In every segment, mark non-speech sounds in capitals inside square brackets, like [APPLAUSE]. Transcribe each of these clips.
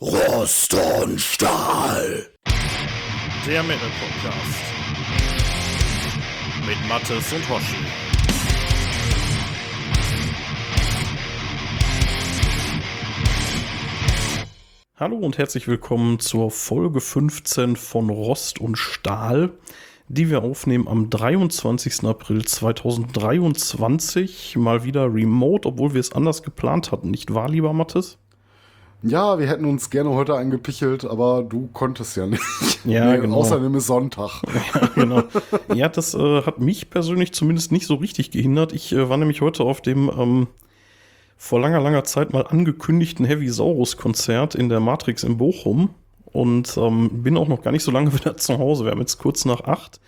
Rost und Stahl. Der Metal Podcast. Mit Mattes und Hoshi. Hallo und herzlich willkommen zur Folge 15 von Rost und Stahl, die wir aufnehmen am 23. April 2023. Mal wieder remote, obwohl wir es anders geplant hatten, nicht wahr, lieber Mattes? Ja, wir hätten uns gerne heute eingepichelt, aber du konntest ja nicht. [LAUGHS] Ja, nee, genau. Außerdem ist Sonntag. [LAUGHS] Ja, genau. Ja, das äh, hat mich persönlich zumindest nicht so richtig gehindert. Ich äh, war nämlich heute auf dem ähm, vor langer, langer Zeit mal angekündigten Heavy Saurus Konzert in der Matrix in Bochum und ähm, bin auch noch gar nicht so lange [LAUGHS] wieder zu Hause. Wir haben jetzt kurz nach acht.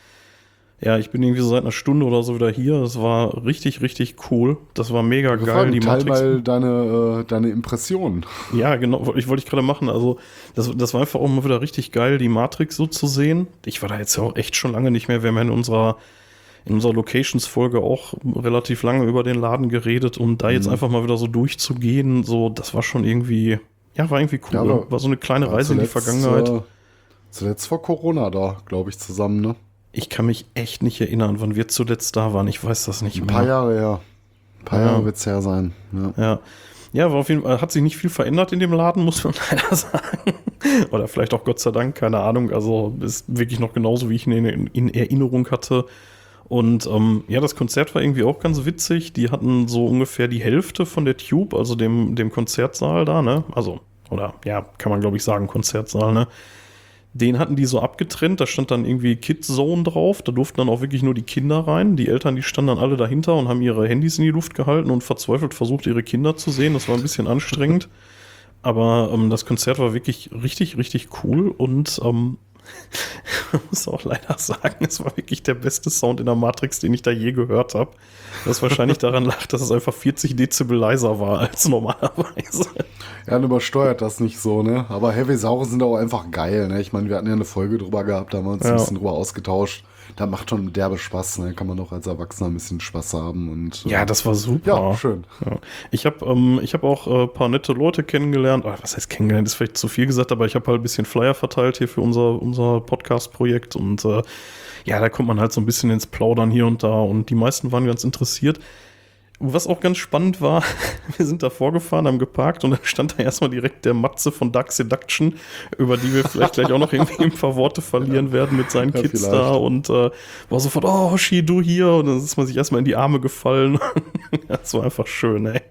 Ja, ich bin irgendwie so seit einer Stunde oder so wieder hier. Das war richtig, richtig cool. Das war mega geil. Fragen, die teil Matrix. mal deine, äh, deine Impressionen. Ja, genau. Ich wollte ich gerade machen. Also, das, das war einfach auch mal wieder richtig geil, die Matrix so zu sehen. Ich war da jetzt ja auch echt schon lange nicht mehr. Wir haben ja in unserer, in unserer Locations-Folge auch relativ lange über den Laden geredet und da jetzt mhm. einfach mal wieder so durchzugehen, so, das war schon irgendwie, ja, war irgendwie cool. Ja, war so eine kleine Reise zuletzt, in die Vergangenheit. Äh, zuletzt vor Corona da, glaube ich, zusammen, ne? Ich kann mich echt nicht erinnern, wann wir zuletzt da waren. Ich weiß das nicht mehr. Ein paar Jahre her. Ein paar ja. Jahre wird es her sein. Ja. ja. Ja, aber auf jeden Fall hat sich nicht viel verändert in dem Laden, muss man [LAUGHS] leider sagen. Oder vielleicht auch Gott sei Dank, keine Ahnung. Also ist wirklich noch genauso, wie ich ihn in, in Erinnerung hatte. Und ähm, ja, das Konzert war irgendwie auch ganz witzig. Die hatten so ungefähr die Hälfte von der Tube, also dem, dem Konzertsaal da, ne? Also, oder ja, kann man glaube ich sagen, Konzertsaal, ne? Den hatten die so abgetrennt, da stand dann irgendwie Kid Zone drauf, da durften dann auch wirklich nur die Kinder rein. Die Eltern, die standen dann alle dahinter und haben ihre Handys in die Luft gehalten und verzweifelt versucht, ihre Kinder zu sehen. Das war ein bisschen anstrengend. [LAUGHS] Aber ähm, das Konzert war wirklich richtig, richtig cool und ähm, [LAUGHS] muss auch leider sagen, es war wirklich der beste Sound in der Matrix, den ich da je gehört habe. Was wahrscheinlich [LAUGHS] daran lag, dass es einfach 40 Dezibel leiser war als normalerweise. Ja, dann übersteuert das nicht so, ne? Aber Heavy Saure sind auch einfach geil, ne? Ich meine, wir hatten ja eine Folge drüber gehabt, da haben wir uns ja. ein bisschen drüber ausgetauscht. Da macht schon derbe Spaß, ne? Kann man auch als Erwachsener ein bisschen Spaß haben und. Ja, das war super. Ja, schön. Ja. Ich habe ähm, ich hab auch ein äh, paar nette Leute kennengelernt. Oh, was heißt kennengelernt? Ist vielleicht zu viel gesagt, aber ich habe halt ein bisschen Flyer verteilt hier für unser, unser Podcast-Projekt und äh, ja, da kommt man halt so ein bisschen ins Plaudern hier und da und die meisten waren ganz interessiert. Was auch ganz spannend war, [LAUGHS] wir sind da vorgefahren, haben geparkt und dann stand da erstmal direkt der Matze von Dark Seduction, über die wir vielleicht gleich auch noch irgendwie ein paar Worte verlieren ja. werden mit seinen ja, Kids vielleicht. da und äh, war sofort, oh Hoshi, du hier und dann ist man sich erstmal in die Arme gefallen. [LAUGHS] das war einfach schön, ey.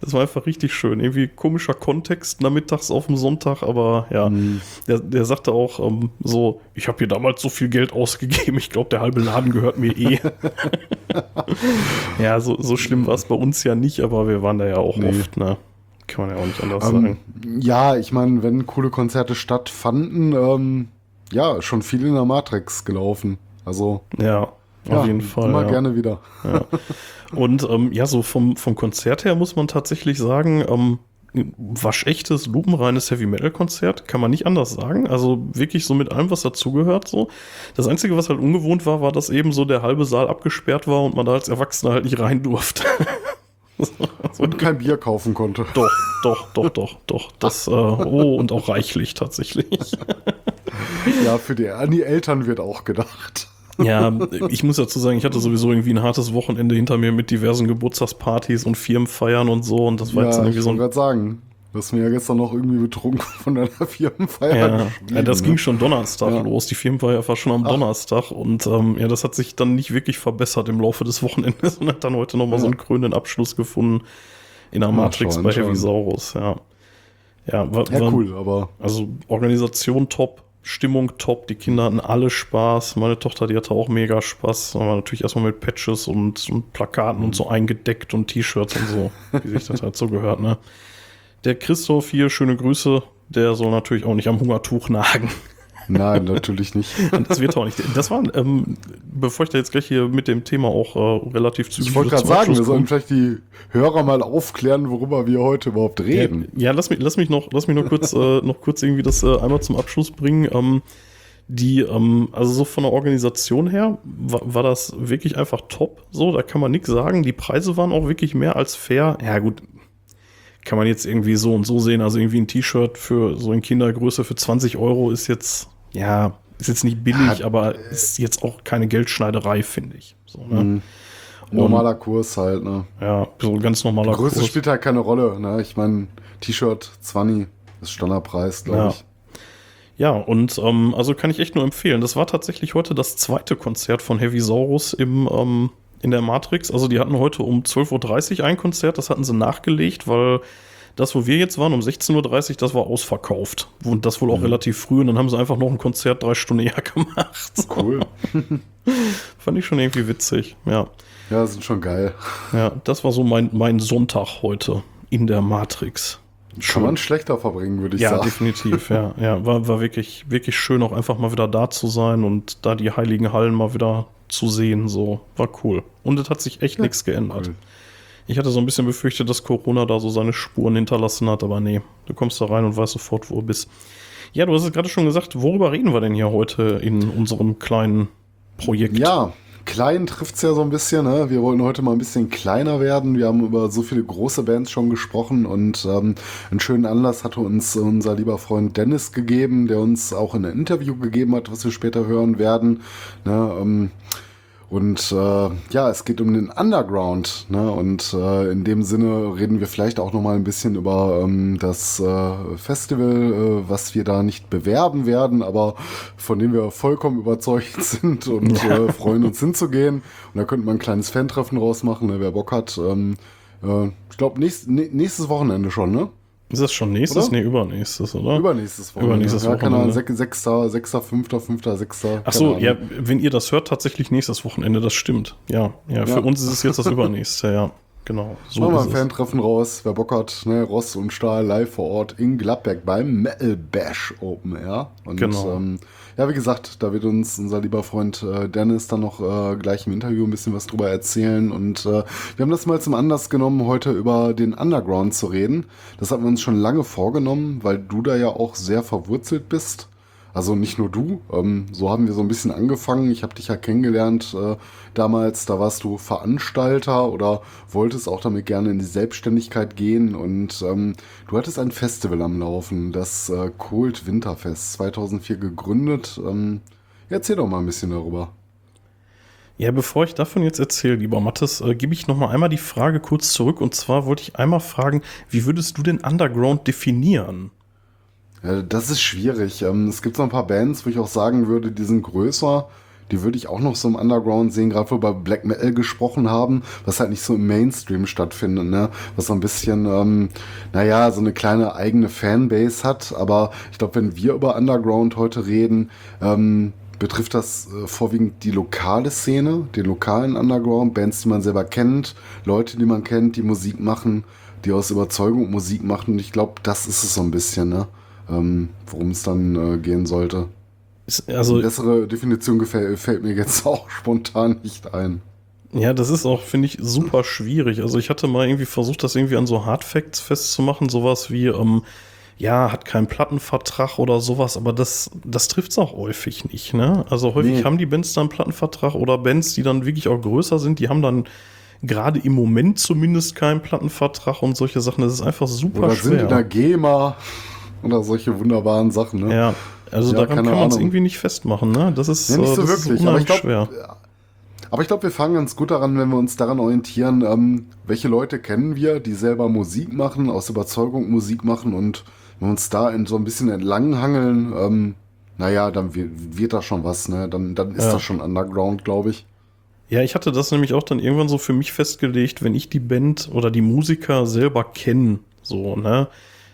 Das war einfach richtig schön. Irgendwie komischer Kontext nachmittags auf dem Sonntag, aber ja, mhm. der, der sagte auch ähm, so, ich habe hier damals so viel Geld ausgegeben, ich glaube, der halbe Laden gehört mir eh. [LAUGHS] ja, so, so schlimm war es bei uns ja nicht, aber wir waren da ja auch nee. oft, ne? Kann man ja auch nicht anders ähm, sagen. Ja, ich meine, wenn coole Konzerte stattfanden, ähm, ja, schon viel in der Matrix gelaufen. Also. Ja, auf jeden Fall. Immer ja. gerne wieder. Ja. Und ähm, ja, so vom, vom Konzert her muss man tatsächlich sagen, ähm, waschechtes, lupenreines Heavy Metal Konzert, kann man nicht anders sagen. Also wirklich so mit allem, was dazugehört. So. Das Einzige, was halt ungewohnt war, war, dass eben so der halbe Saal abgesperrt war und man da als Erwachsener halt nicht rein durfte. [LAUGHS] und kein Bier kaufen konnte. Doch, doch, doch, doch, doch. Das, äh, oh, und auch reichlich tatsächlich. ja, für die, an die Eltern wird auch gedacht. Ja, ich muss dazu sagen, ich hatte sowieso irgendwie ein hartes Wochenende hinter mir mit diversen Geburtstagspartys und Firmenfeiern und so. Und das war ja, jetzt irgendwie so. Ich wollte gerade sagen, du hast mir ja gestern noch irgendwie betrunken [LAUGHS] von deiner Firmenfeier. Ja, ja das ne? ging schon Donnerstag ja. los. Die Firmenfeier war schon am Ach. Donnerstag. Und ähm, ja, das hat sich dann nicht wirklich verbessert im Laufe des Wochenendes [LAUGHS] und hat dann heute nochmal ja. so einen krönenden Abschluss gefunden in der Matrix ja, bei Heavy Saurus. Ja, ja, war, ja cool, aber. Also Organisation top Stimmung top, die Kinder hatten alle Spaß. Meine Tochter, die hatte auch mega Spaß. Aber natürlich erstmal mit Patches und, und Plakaten und so eingedeckt und T-Shirts und so, wie sich das halt so gehört, ne? Der Christoph hier, schöne Grüße, der soll natürlich auch nicht am Hungertuch nagen. Nein, natürlich nicht. [LAUGHS] das wird auch nicht. Das war, ähm, bevor ich da jetzt gleich hier mit dem Thema auch äh, relativ zügig. Ich wollte gerade sagen, wir sollen vielleicht die Hörer mal aufklären, worüber wir heute überhaupt reden. Ja, ja lass mich, lass mich noch, lass mich noch kurz, äh, noch kurz irgendwie das äh, einmal zum Abschluss bringen. Ähm, die, ähm, also so von der Organisation her war, war das wirklich einfach top. So, da kann man nichts sagen. Die Preise waren auch wirklich mehr als fair. Ja, gut, kann man jetzt irgendwie so und so sehen. Also irgendwie ein T-Shirt für so in Kindergröße für 20 Euro ist jetzt, ja, ist jetzt nicht billig, Hat- aber ist jetzt auch keine Geldschneiderei, finde ich. So, ne? Mhm. Normaler Kurs halt, ne? Ja, so ein ganz normaler Größe Kurs. spielt halt keine Rolle, ne? Ich meine, T-Shirt 20 ist Standardpreis, glaube Ja. ich. Ja, und ähm, also kann ich echt nur empfehlen. Das war tatsächlich heute das zweite Konzert von Heavy Saurus im, ähm, in der Matrix. Also die hatten heute um 12.30 Uhr ein Konzert, das hatten sie nachgelegt, weil das, wo wir jetzt waren, um 16.30 Uhr, das war ausverkauft. Und das wohl auch relativ früh. Und dann haben sie einfach noch ein Konzert drei Stunden eher [LAUGHS] gemacht. Cool. [LAUGHS] Fand ich schon irgendwie witzig. Ja, ja, sind schon geil. ja das war so mein, mein Sonntag heute in der Matrix. Kann man schlechter verbringen, würde ich Ja, sagen. definitiv, ja. [LAUGHS] Ja, war, war wirklich, wirklich schön, auch einfach mal wieder da zu sein und da die heiligen Hallen mal wieder zu sehen. So, war cool. Und es hat sich echt nichts geändert. cool. Ich hatte so ein bisschen befürchtet, dass Corona da so seine Spuren hinterlassen hat, aber nee, du kommst da rein und weißt sofort, wo du bist. Ja, du hast es gerade schon gesagt, worüber reden wir denn hier heute in unserem kleinen Projekt? Ja, klein trifft's ja so ein bisschen. Ne? Wir wollten heute mal ein bisschen kleiner werden. Wir haben über so viele große Bands schon gesprochen und ähm, einen schönen Anlass hatte uns unser lieber Freund Dennis gegeben, der uns auch in ein Interview gegeben hat, was wir später hören werden. Ne? Ähm, und äh, ja, es geht um den Underground. Ne? Und äh, in dem Sinne reden wir vielleicht auch noch mal ein bisschen über ähm, das äh, Festival, äh, was wir da nicht bewerben werden, aber von dem wir vollkommen [LAUGHS] überzeugt sind und äh, freuen uns hinzugehen. Und da könnte man ein kleines Fan-Treffen rausmachen, ne? wer Bock hat. Ähm, äh, ich glaube, nächst, nä- nächstes Wochenende schon, ne? Ist das schon nächstes? Oder? Nee, übernächstes, oder? Übernächstes Wochenende. Übernächstes ja, keine Ahnung, Wochenende. sech- Sechster, Sechster, Fünfter, Fünfter, Sechster. Ach so, keine ja, wenn ihr das hört, tatsächlich nächstes Wochenende, das stimmt. Ja, ja, für Ja. uns ist es jetzt das übernächste, ja. Genau. So Machen wir ein. Fan-Treffen raus. Wer Bock hat, ne, Ross und Stahl live vor Ort in Gladbeck beim Metal Bash Open Air. Und Genau. ähm, ja, wie gesagt, da wird uns unser lieber Freund äh, Dennis dann noch äh, gleich im Interview ein bisschen was drüber erzählen. Und äh, wir haben das mal zum Anlass genommen, heute über den Underground zu reden. Das hatten wir uns schon lange vorgenommen, weil du da ja auch sehr verwurzelt bist. Also nicht nur du, ähm, so haben wir so ein bisschen angefangen. Ich habe dich ja kennengelernt äh, damals, da warst du Veranstalter oder wolltest auch damit gerne in die Selbstständigkeit gehen und ähm, du hattest ein Festival am Laufen, das äh, Cold Winterfest 2004 gegründet. Ähm, erzähl doch mal ein bisschen darüber. Ja, bevor ich davon jetzt erzähle, lieber Mathis, äh, gebe ich noch mal einmal die Frage kurz zurück. Und zwar wollte ich einmal fragen, wie würdest du den Underground definieren? Das ist schwierig. Ähm, es gibt so ein paar Bands, wo ich auch sagen würde, die sind größer. Die würde ich auch noch so im Underground sehen, gerade wo wir über Black Metal gesprochen haben, was halt nicht so im Mainstream stattfindet, ne? Was so ein bisschen, ähm, naja, so eine kleine eigene Fanbase hat. Aber ich glaube, wenn wir über Underground heute reden, ähm, betrifft das äh, vorwiegend die lokale Szene, den lokalen Underground, Bands, die man selber kennt, Leute, die man kennt, die Musik machen, die aus Überzeugung Musik machen. Und ich glaube, das ist es so ein bisschen, ne? Ähm, worum es dann äh, gehen sollte. Ist, Eine also, bessere Definition gefällt, fällt mir jetzt [LAUGHS] auch spontan nicht ein. ja, das ist auch, finde ich, super schwierig. Also, ich hatte mal irgendwie versucht, das irgendwie an so Hard Facts festzumachen. Sowas wie, ähm, ja, hat keinen Plattenvertrag oder sowas, aber das, das trifft es auch häufig nicht, ne? Also, häufig Nee. haben die Bands dann einen Plattenvertrag oder Bands, die dann wirklich auch größer sind, die haben dann gerade im Moment zumindest keinen Plattenvertrag und solche Sachen. Das ist einfach super Oder sind schwer. in der GEMA oder solche wunderbaren Sachen, ne? Ja, also Ja, daran keine kann man es irgendwie nicht festmachen, ne? Das ist, Ja, nicht äh, so das ist wirklich. Aber ich glaube, schwer. aber ich glaube, wir fangen ganz gut daran, wenn wir uns daran orientieren, ähm, welche Leute kennen wir, die selber Musik machen, aus Überzeugung Musik machen und wenn wir uns da in so ein bisschen entlanghangeln, ähm, naja, dann wird, wird da schon was, ne? Dann, dann ist Ja. das schon Underground, glaube ich. Ja, ich hatte das nämlich auch dann irgendwann so für mich festgelegt, wenn ich die Band oder die Musiker selber kenne, so, ne?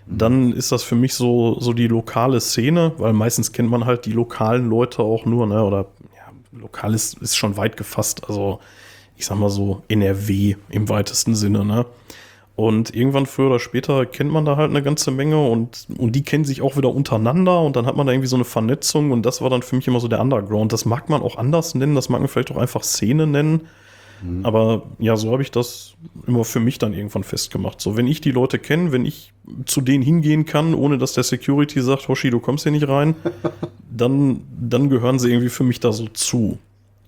Dann ist das für mich so, so die lokale Szene, weil meistens kennt man halt die lokalen Leute auch nur, ne? Oder ja, lokal ist, ist schon weit gefasst, also ich sag mal so NRW im weitesten Sinne, ne? Und irgendwann früher oder später kennt man da halt eine ganze Menge und, und die kennen sich auch wieder untereinander und dann hat man da irgendwie so eine Vernetzung und das war dann für mich immer so der Underground. Das mag man auch anders nennen, das mag man vielleicht auch einfach Szene nennen. Aber ja, so habe ich das immer für mich dann irgendwann festgemacht. So, wenn ich die Leute kenne, wenn ich zu denen hingehen kann, ohne dass der Security sagt, Hoshi, du kommst hier nicht rein, [LAUGHS] dann, dann gehören sie irgendwie für mich da so zu.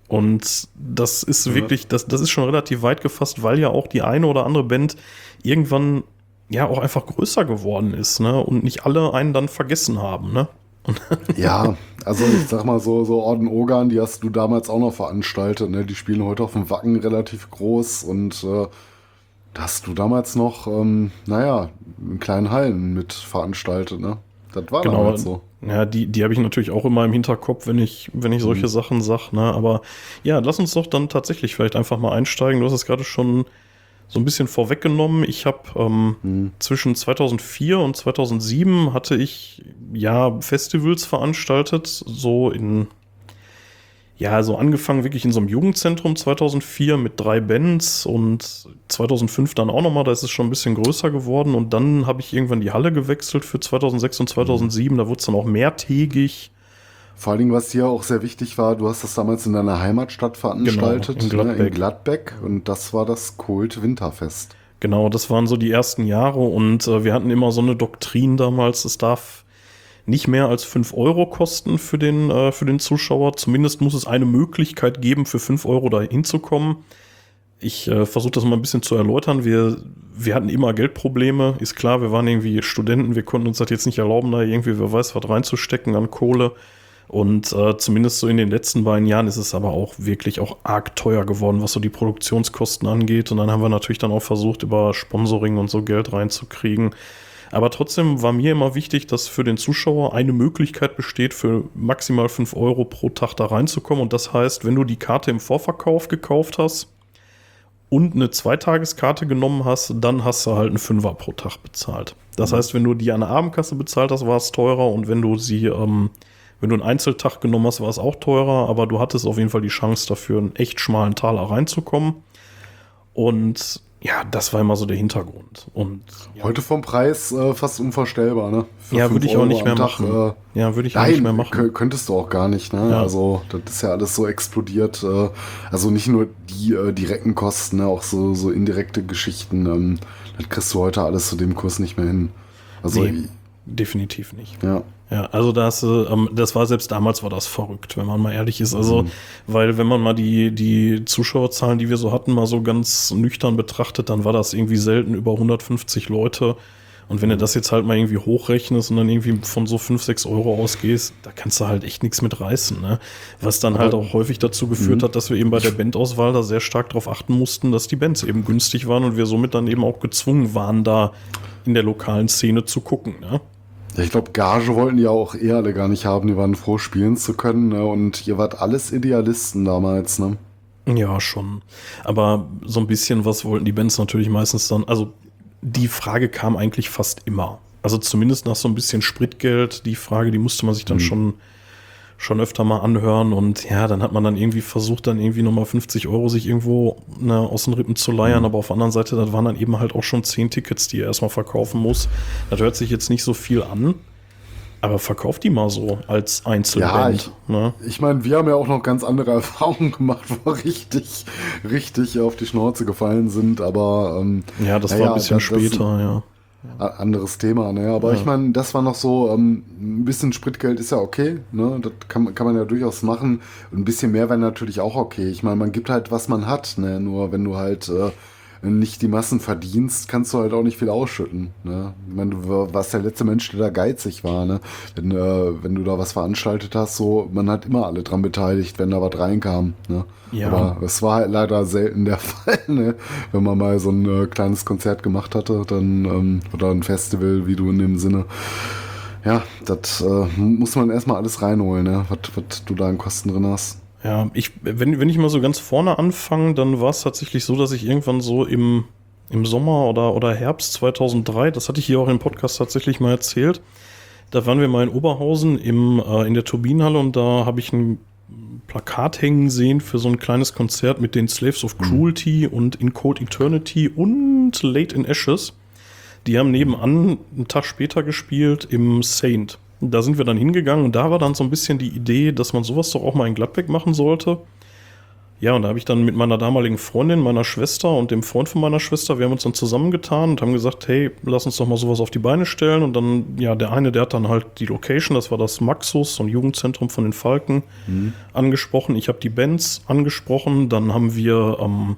Und das ist Ja. wirklich, das, das ist schon relativ weit gefasst, weil ja auch die eine oder andere Band irgendwann ja auch einfach größer geworden ist, ne? Und nicht alle einen dann vergessen haben, ne? [LAUGHS] ja, also ich sag mal so, so Orden Ogan, die hast du damals auch noch veranstaltet, ne? Die spielen heute auf dem Wacken relativ groß und äh, da hast du damals noch, ähm, naja, in kleinen Hallen mit veranstaltet, ne? Das war genau. damals so. Ja, die, die habe ich natürlich auch immer im Hinterkopf, wenn ich, wenn ich solche mhm. Sachen sage, ne? Aber ja, lass uns doch dann tatsächlich vielleicht einfach mal einsteigen. Du hast es gerade schon so ein bisschen vorweggenommen. Ich habe ähm, mhm. zwischen 2004 und 2007 hatte ich ja Festivals veranstaltet, so in ja, so angefangen wirklich in so einem Jugendzentrum 2004 mit drei Bands und 2005 dann auch nochmal, da ist es schon ein bisschen größer geworden und dann habe ich irgendwann die Halle gewechselt für 2006 und 2007, mhm. da wurde es dann auch mehrtägig vor allen Dingen, was hier auch sehr wichtig war, du hast das damals in deiner Heimatstadt veranstaltet, genau, in, Gladbeck. Ne, in Gladbeck. Und das war das Kult Winterfest. Genau, das waren so die ersten Jahre und äh, wir hatten immer so eine Doktrin damals, es darf nicht mehr als 5 Euro kosten für den, äh, für den Zuschauer. Zumindest muss es eine Möglichkeit geben, für 5 Euro da hinzukommen. Ich äh, versuche das mal ein bisschen zu erläutern. Wir, wir hatten immer Geldprobleme, ist klar, wir waren irgendwie Studenten, wir konnten uns das jetzt nicht erlauben, da irgendwie, wer weiß, was reinzustecken an Kohle. Und äh, zumindest so in den letzten beiden Jahren ist es aber auch wirklich auch arg teuer geworden, was so die Produktionskosten angeht. Und dann haben wir natürlich dann auch versucht, über Sponsoring und so Geld reinzukriegen. Aber trotzdem war mir immer wichtig, dass für den Zuschauer eine Möglichkeit besteht, für maximal 5 Euro pro Tag da reinzukommen. Und das heißt, wenn du die Karte im Vorverkauf gekauft hast und eine Zweitageskarte genommen hast, dann hast du halt einen Fünfer pro Tag bezahlt. Das mhm. heißt, wenn du die an der Abendkasse bezahlt hast, war es teurer. Und wenn du sie ähm, wenn du einen Einzeltag genommen hast, war es auch teurer, aber du hattest auf jeden Fall die Chance dafür, einen echt schmalen Taler reinzukommen. Und ja, das war immer so der Hintergrund. Und ja. heute vom Preis äh, fast unvorstellbar, ne? Für ja, würde ich auch nicht mehr Tag, machen. Äh, ja, würde ich nein, auch nicht mehr machen. Könntest du auch gar nicht, ne? Ja. Also, das ist ja alles so explodiert. Äh, also nicht nur die äh, direkten Kosten, ne? auch so, so indirekte Geschichten. Ähm, das kriegst du heute alles zu dem Kurs nicht mehr hin. Also, nee, definitiv nicht. Ja. Ja, also das, ähm, das war selbst damals war das verrückt, wenn man mal ehrlich ist. Also, mhm. weil wenn man mal die, die Zuschauerzahlen, die wir so hatten, mal so ganz nüchtern betrachtet, dann war das irgendwie selten über 150 Leute. Und wenn du das jetzt halt mal irgendwie hochrechnest und dann irgendwie von so 5, 6 Euro ausgehst, da kannst du halt echt nichts mit reißen. Ne? Was dann halt auch häufig dazu geführt mhm. hat, dass wir eben bei der Bandauswahl da sehr stark darauf achten mussten, dass die Bands eben günstig waren und wir somit dann eben auch gezwungen waren, da in der lokalen Szene zu gucken. Ne? Ja, ich glaube, Gage wollten die auch eher alle gar nicht haben. Die waren froh, spielen zu können. Ne? Und ihr wart alles Idealisten damals, ne? Ja, schon. Aber so ein bisschen was wollten die Bands natürlich meistens dann. Also die Frage kam eigentlich fast immer. Also zumindest nach so ein bisschen Spritgeld. Die Frage, die musste man sich dann mhm. schon schon öfter mal anhören und ja, dann hat man dann irgendwie versucht, dann irgendwie nochmal 50 Euro sich irgendwo ne, aus den Rippen zu leiern, mhm. aber auf der anderen Seite, das waren dann eben halt auch schon 10 Tickets, die er erstmal verkaufen muss. Das hört sich jetzt nicht so viel an, aber verkauft die mal so als Einzelband. Ja, ich, ne? ich meine, wir haben ja auch noch ganz andere [LAUGHS] Erfahrungen gemacht, wo wir richtig, richtig auf die Schnauze gefallen sind, aber ähm, ja, das war ein bisschen das, später, das, ja anderes Thema, ne? Aber ja. ich meine, das war noch so, ähm, ein bisschen Spritgeld ist ja okay, ne? Das kann, kann man ja durchaus machen. Und ein bisschen mehr wäre natürlich auch okay. Ich meine, man gibt halt, was man hat, ne? Nur wenn du halt äh, nicht die Massen verdienst, kannst du halt auch nicht viel ausschütten. Ne? Ich meine, du warst der letzte Mensch, der da geizig war. Ne? Wenn, äh, wenn du da was veranstaltet hast, so, man hat immer alle dran beteiligt, wenn da was reinkam. Ne? Ja. Aber es war halt leider selten der [LAUGHS] Fall. Ne? Wenn man mal so ein äh, kleines Konzert gemacht hatte, dann ähm, oder ein Festival, wie du in dem Sinne. Ja, das äh, muss man erstmal alles reinholen, ne? was du da an Kosten drin hast. Ja, ich, wenn, wenn ich mal so ganz vorne anfange, dann war es tatsächlich so, dass ich irgendwann so im, im Sommer oder, oder Herbst 2003, das hatte ich hier auch im Podcast tatsächlich mal erzählt, da waren wir mal in Oberhausen im, äh, in der Turbinenhalle und da habe ich ein Plakat hängen sehen für so ein kleines Konzert mit den Slaves of Cruelty und In Cold Eternity und Late in Ashes. Die haben nebenan einen Tag später gespielt im Saint. Da sind wir dann hingegangen und da war dann so ein bisschen die Idee, dass man sowas doch auch mal in Gladbeck machen sollte. Ja, und da habe ich dann mit meiner damaligen Freundin, meiner Schwester und dem Freund von meiner Schwester, wir haben uns dann zusammengetan und haben gesagt, hey, lass uns doch mal sowas auf die Beine stellen. Und dann, ja, der eine, der hat dann halt die Location, das war das Maxus, so ein Jugendzentrum von den Falken, mhm. angesprochen. Ich habe die Bands angesprochen. Dann haben wir, ähm,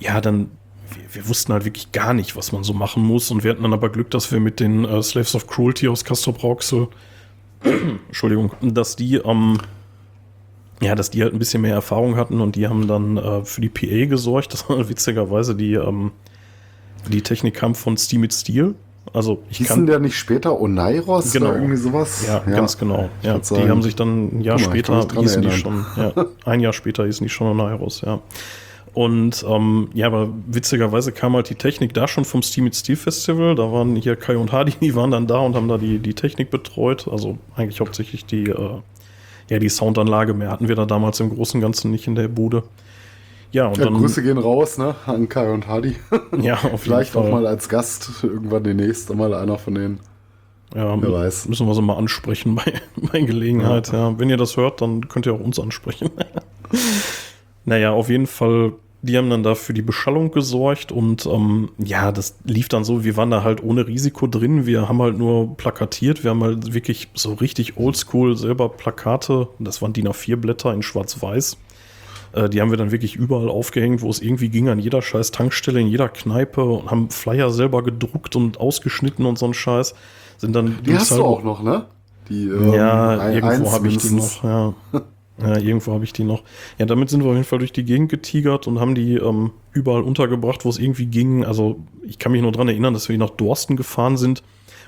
ja, dann wir, wir, wussten halt wirklich gar nicht, was man so machen muss. Und wir hatten dann aber Glück, dass wir mit den äh, Slaves of Cruelty aus Castor Brauxel, [CLEARS THROAT] Entschuldigung, dass die, ähm, ja, dass die halt ein bisschen mehr Erfahrung hatten und die haben dann äh, für die PA gesorgt. Das war [LAUGHS] witzigerweise die, ähm, die Technik kam von Steam Steel. Also ich Hießen kann, der nicht später Oneiros genau, oder irgendwie sowas? Ja, ja ganz genau. Ja, die sagen, haben sich dann ein Jahr mal, später hießen die schon, ja, ein Jahr später hießen die schon Oneiros, ja. Und ähm, ja, aber witzigerweise kam halt die Technik da schon vom Steam Steel Festival. Da waren hier Kai und Hardy, [LAUGHS] die waren dann da und haben da die, die Technik betreut. Also eigentlich hauptsächlich die, äh, ja, die Soundanlage. Mehr hatten wir da damals im Großen und Ganzen nicht in der Bude. Ja, und ja, dann, Grüße gehen raus, ne, an Kai und Hardy. [LAUGHS] Ja, auf jeden Vielleicht Fall. auch mal als Gast irgendwann demnächst mal einer von denen. Ja, Wer weiß. müssen wir sie mal ansprechen [LAUGHS] bei, bei Gelegenheit. Ja. ja. Wenn ihr das hört, dann könnt ihr auch uns ansprechen. Naja, auf jeden Fall, die haben dann da für die Beschallung gesorgt und ähm, ja, das lief dann so, wir waren da halt ohne Risiko drin. Wir haben halt nur plakatiert, wir haben halt wirklich so richtig oldschool selber Plakate, das waren DIN A4 Blätter in schwarz-weiß äh, die haben wir dann wirklich überall aufgehängt, wo es irgendwie ging, an jeder scheiß Tankstelle, in jeder Kneipe und haben Flyer selber gedruckt und ausgeschnitten und so ein Scheiß. Sind dann die hast du auch noch, ne? Die, ähm, ja, irgendwo habe ich die noch, ja. [LAUGHS] ja irgendwo habe ich die noch. Ja, damit sind wir auf jeden Fall durch die Gegend getigert und haben die ähm, überall untergebracht, wo es irgendwie ging. Also ich kann mich nur daran erinnern, dass wir nach Dorsten gefahren sind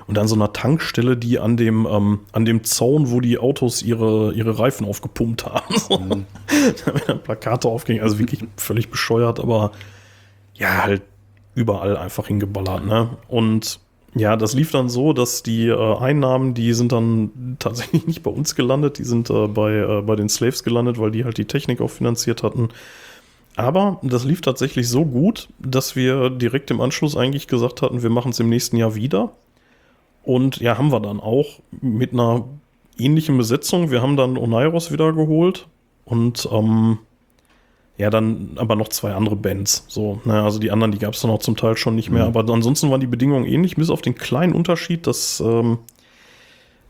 und an so einer Tankstelle, die an dem, ähm, an dem Zaun, wo die Autos ihre, ihre Reifen aufgepumpt haben. [LAUGHS] Mhm. da werden Plakate aufgehängt, also wirklich völlig bescheuert, aber ja, halt überall einfach hingeballert, ne? Und ja, das lief dann so, dass die äh, Einnahmen, die sind dann tatsächlich nicht bei uns gelandet, die sind äh, bei, äh, bei den Slaves gelandet, weil die halt die Technik auch finanziert hatten. Aber das lief tatsächlich so gut, dass wir direkt im Anschluss eigentlich gesagt hatten, wir machen es im nächsten Jahr wieder. Und ja, haben wir dann auch mit einer ähnlichen Besetzung. Wir haben dann Oneiros wieder geholt und ähm, ja, dann aber noch zwei andere Bands. So, naja, also die anderen, die gab es dann auch zum Teil schon nicht mehr. Mhm. Aber ansonsten waren die Bedingungen ähnlich, bis auf den kleinen Unterschied, dass ähm,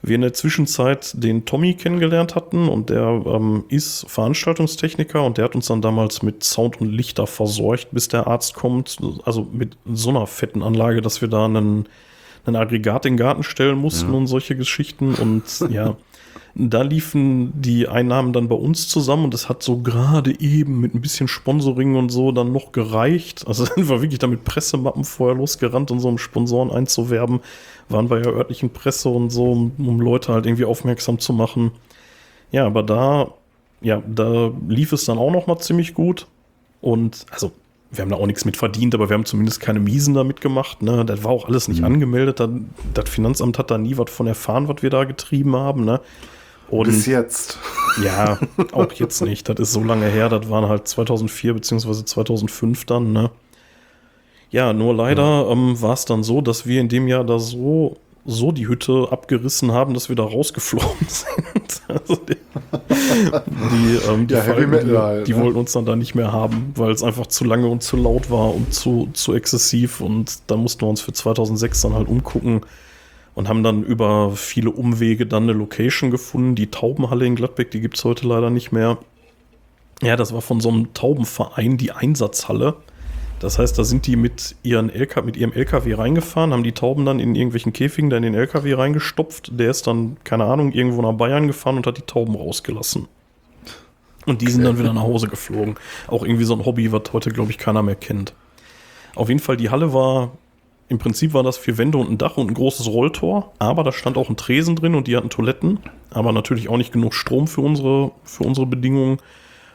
wir in der Zwischenzeit den Tommy kennengelernt hatten und der ähm, ist Veranstaltungstechniker und der hat uns dann damals mit Sound und Lichter versorgt, bis der Arzt kommt. Also mit so einer fetten Anlage, dass wir da einen ein Aggregat in den Garten stellen mussten ja. und solche Geschichten. Und ja, da liefen die Einnahmen dann bei uns zusammen und es hat so gerade eben mit ein bisschen Sponsoring und so dann noch gereicht. Also [LAUGHS] sind wir wirklich damit Pressemappen vorher losgerannt, um so um Sponsoren einzuwerben. Waren bei der örtlichen Presse und so, um, um Leute halt irgendwie aufmerksam zu machen. Ja, aber da, ja, da lief es dann auch noch mal ziemlich gut. Und also wir haben da auch nichts mit verdient, aber wir haben zumindest keine Miesen damit gemacht. Ne? Das war auch alles nicht mhm. angemeldet. Das Finanzamt hat da nie was von erfahren, was wir da getrieben haben. Ne? Und Bis jetzt. [LAUGHS] Ja, auch jetzt nicht. Das ist so lange her. Das waren halt 2004 beziehungsweise 2005 dann. Ne? Ja, nur leider ja. ähm, war es dann so, dass wir in dem Jahr da so so die Hütte abgerissen haben, dass wir da rausgeflogen [LAUGHS] sind. Also die, die, ähm, die, ja, Falken, die, halt, die ne? wollten uns dann da nicht mehr haben, weil es einfach zu lange und zu laut war und zu, zu exzessiv. Und da mussten wir uns für 2006 dann halt umgucken und haben dann über viele Umwege dann eine Location gefunden. Die Taubenhalle in Gladbeck, die gibt es heute leider nicht mehr. Ja, das war von so einem Taubenverein die Einsatzhalle. Das heißt, da sind die mit, ihren LK, mit ihrem LKW reingefahren, haben die Tauben dann in irgendwelchen Käfigen da in den LKW reingestopft. Der ist dann, keine Ahnung, irgendwo nach Bayern gefahren und hat die Tauben rausgelassen. Und die sind dann wieder nach Hause geflogen. Auch irgendwie so ein Hobby, was heute, glaube ich, keiner mehr kennt. Auf jeden Fall, die Halle war, im Prinzip war das vier Wände und ein Dach und ein großes Rolltor, aber da stand auch ein Tresen drin und die hatten Toiletten, aber natürlich auch nicht genug Strom für unsere, für unsere Bedingungen.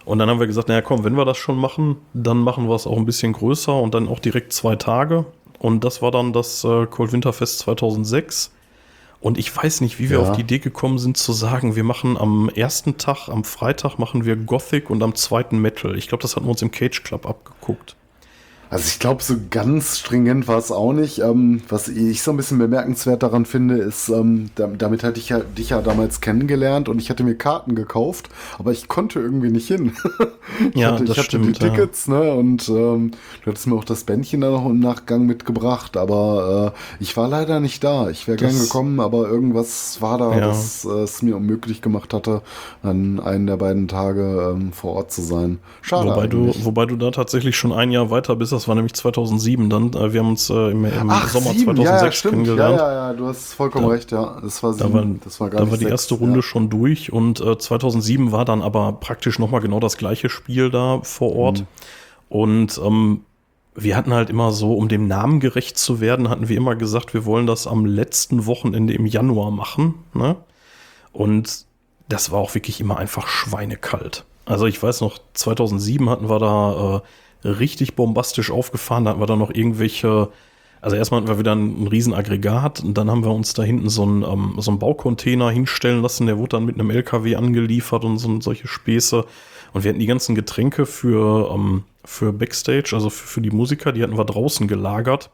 Und dann haben wir gesagt, naja komm, wenn wir das schon machen, dann machen wir es auch ein bisschen größer und dann auch direkt zwei Tage. Und das war dann das äh, Cold Winterfest 2006. Und ich weiß nicht, wie wir ja. auf die Idee gekommen sind zu sagen, wir machen am ersten Tag, am Freitag machen wir Gothic und am zweiten Metal. Ich glaube, das hatten wir uns im Cage Club abgeguckt. Also ich glaube, so ganz stringent war es auch nicht. Ähm, was ich so ein bisschen bemerkenswert daran finde, ist, ähm, damit hatte ich ja, dich ja damals kennengelernt und ich hatte mir Karten gekauft, aber ich konnte irgendwie nicht hin. [LAUGHS] ich ja, hatte, das ich hatte stimmt, die Tickets, ja. ne? Und ähm, du hattest mir auch das Bändchen da noch im Nachgang mitgebracht, aber äh, ich war leider nicht da. Ich wäre gern gekommen, aber irgendwas war da, ja. das äh, es mir unmöglich gemacht hatte, an einem der beiden Tage ähm, vor Ort zu sein. Schade. Wobei du, wobei du da tatsächlich schon ein Jahr weiter bist das war nämlich 2007 dann. Äh, wir haben uns äh, im, im Ach, Sommer sieben. 2006 ja, ja, stimmt. Ja, kennengelernt. ja, ja, du hast vollkommen Da- recht, ja. Das war Da sieben. war, das war gar da nicht war die sechs, erste Runde ja. schon durch und äh, 2007 war dann aber praktisch nochmal genau das gleiche Spiel da vor Ort. Mhm. Und ähm, wir hatten halt immer so, um dem Namen gerecht zu werden, hatten wir immer gesagt, wir wollen das am letzten Wochenende im Januar machen. Ne? Und das war auch wirklich immer einfach schweinekalt. Also ich weiß noch, 2007 hatten wir da äh, richtig bombastisch aufgefahren. Da hatten wir dann noch irgendwelche, also erstmal hatten wir wieder ein, ein riesen Aggregat und dann haben wir uns da hinten so einen, ähm, so einen Baucontainer hinstellen lassen. Der wurde dann mit einem LKW angeliefert und so, solche Späße. Und wir hatten die ganzen Getränke für, ähm, für Backstage, also für, für die Musiker, die hatten wir draußen gelagert.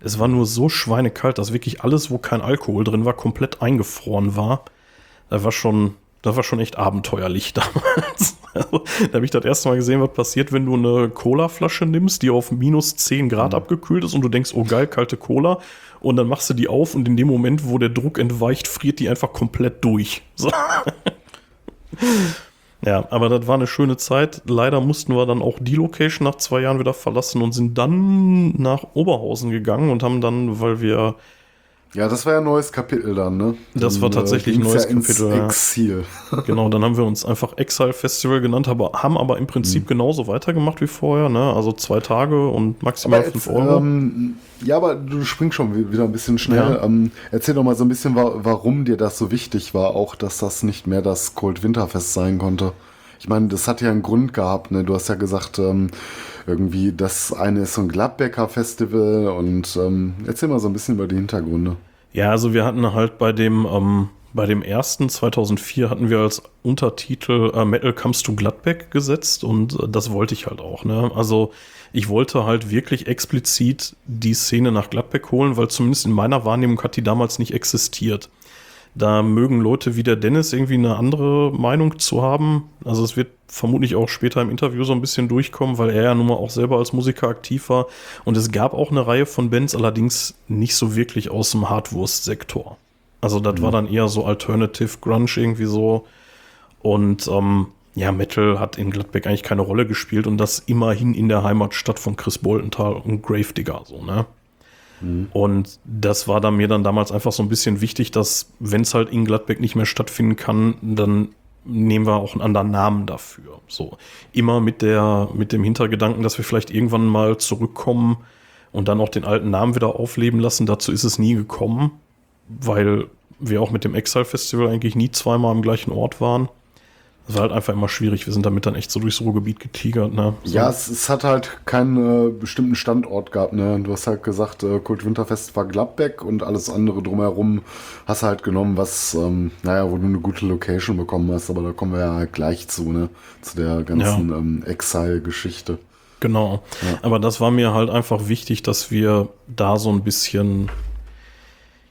Es war nur so schweinekalt, dass wirklich alles, wo kein Alkohol drin war, komplett eingefroren war. Da war schon, das war schon echt abenteuerlich [LAUGHS] damals. Also, da habe ich das erste Mal gesehen, was passiert, wenn du eine Colaflasche nimmst, die auf minus 10 Grad abgekühlt ist und du denkst, oh geil, kalte Cola. Und dann machst du die auf und in dem Moment, wo der Druck entweicht, friert die einfach komplett durch. So. [LAUGHS] Ja, aber das war eine schöne Zeit. Leider mussten wir dann auch die Location nach zwei Jahren wieder verlassen und sind dann nach Oberhausen gegangen und haben dann, weil wir Ja, das war ja ein neues Kapitel dann, ne? Das war Dann, tatsächlich ein neues ja ins Kapitel, ja. Exil. [LAUGHS] Genau, dann haben wir uns einfach Exile Festival genannt, aber haben aber im Prinzip Mhm. genauso weitergemacht wie vorher, ne? Also zwei Tage und maximal Aber 5 jetzt, Euro. ähm, ja, aber du springst schon wi- wieder ein bisschen schnell. Ja. Ähm, erzähl doch mal so ein bisschen, wa warum dir das so wichtig war, auch dass das nicht mehr das Cold Winterfest sein konnte. Ich meine, das hat ja einen Grund gehabt. Ne? Du hast ja gesagt, ähm, irgendwie, das eine ist so ein Gladbecker Festival und ähm, erzähl mal so ein bisschen über die Hintergründe. Ja, also wir hatten halt bei dem, ähm, bei dem ersten 2004 hatten wir als Untertitel äh, Metal Comes to Gladbeck gesetzt und äh, das wollte ich halt auch. Ne? Also ich wollte halt wirklich explizit die Szene nach Gladbeck holen, weil zumindest in meiner Wahrnehmung hat die damals nicht existiert. Da mögen Leute wie der Dennis irgendwie eine andere Meinung zu haben. Also es wird vermutlich auch später im Interview so ein bisschen durchkommen, weil er ja nun mal auch selber als Musiker aktiv war. Und es gab auch eine Reihe von Bands, allerdings nicht so wirklich aus dem Hardwurst-Sektor. Also das war dann eher so Alternative Grunge irgendwie so. Und ähm, ja, Metal hat in Gladbeck eigentlich keine Rolle gespielt und das immerhin in der Heimatstadt von Chris Boltenthal und Gravedigger so, ne? Und das war da mir dann damals einfach so ein bisschen wichtig, dass, wenn es halt in Gladbeck nicht mehr stattfinden kann, dann nehmen wir auch einen anderen Namen dafür. So. Immer mit der, mit dem Hintergedanken, dass wir vielleicht irgendwann mal zurückkommen und dann auch den alten Namen wieder aufleben lassen. Dazu ist es nie gekommen, weil wir auch mit dem Exile Festival eigentlich nie zweimal am gleichen Ort waren. Das war halt einfach immer schwierig. Wir sind damit dann echt so durchs Ruhrgebiet getigert, ne? So. Ja, es, es hat halt keinen äh, bestimmten Standort gehabt. Ne? Du hast halt gesagt, äh, Kult Winterfest war Gladbeck und alles andere drumherum hast du halt genommen, was, ähm, naja, wo du eine gute Location bekommen hast. Aber da kommen wir ja halt gleich zu, ne? Zu der ganzen ähm, Exile-Geschichte. Genau. Ja. Aber das war mir halt einfach wichtig, dass wir da so ein bisschen,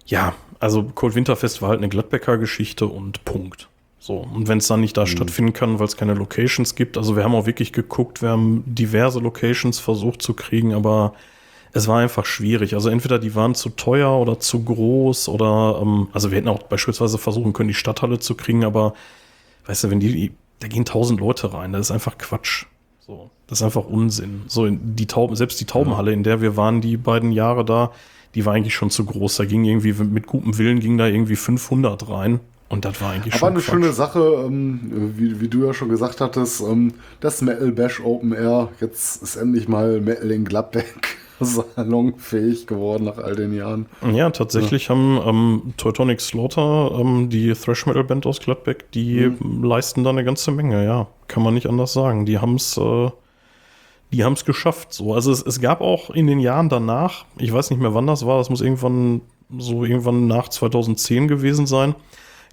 ja, also Cold Winterfest war halt eine Gladbecker Geschichte und Punkt. So, und wenn es dann nicht da stattfinden kann, weil es keine Locations gibt, also wir haben auch wirklich geguckt, wir haben diverse Locations versucht zu kriegen, aber es war einfach schwierig. Also entweder die waren zu teuer oder zu groß oder, ähm, also wir hätten auch beispielsweise versuchen können, die Stadthalle zu kriegen, aber weißt du, wenn die, da gehen tausend Leute rein, das ist einfach Quatsch. So, das ist einfach Unsinn. So, in die Tauben, selbst die Taubenhalle, in der wir waren, die beiden Jahre da, die war eigentlich schon zu groß. Da ging irgendwie, mit gutem Willen ging da irgendwie 500 rein. Und das war eigentlich Aber schon eine Quatsch. schöne Sache, ähm, wie, wie du ja schon gesagt hattest, ähm, das Metal Bash Open Air, jetzt ist endlich mal Metal in Gladbeck [LAUGHS] salonfähig geworden nach all den Jahren. Ja, tatsächlich haben ähm, Teutonic Slaughter, ähm, die Thrash Metal Band aus Gladbeck, die leisten da eine ganze Menge, ja. Kann man nicht anders sagen. Die haben es äh, die haben es geschafft. So. Also es, es gab auch in den Jahren danach, ich weiß nicht mehr wann das war, das muss irgendwann so irgendwann nach 2010 gewesen sein,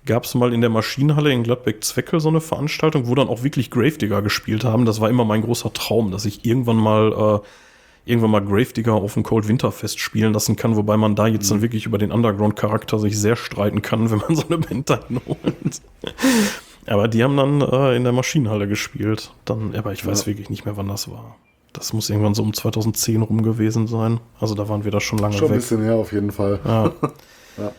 gab es mal in der Maschinenhalle in Gladbeck-Zweckel so eine Veranstaltung, wo dann auch wirklich Gravedigger gespielt haben. Das war immer mein großer Traum, dass ich irgendwann mal äh, irgendwann mal Gravedigger auf dem Cold Winterfest spielen lassen kann, wobei man da jetzt dann wirklich über den Underground-Charakter sich sehr streiten kann, [LAUGHS] wenn man so eine Band dahin holt. aber die haben dann äh, in der Maschinenhalle gespielt. Dann, aber ich weiß Ja. wirklich nicht mehr, wann das war. Das muss irgendwann so um 2010 rum gewesen sein. Also da waren wir da schon lange Schon ein weg. bisschen her auf jeden Fall. Ja. [LAUGHS] Ja.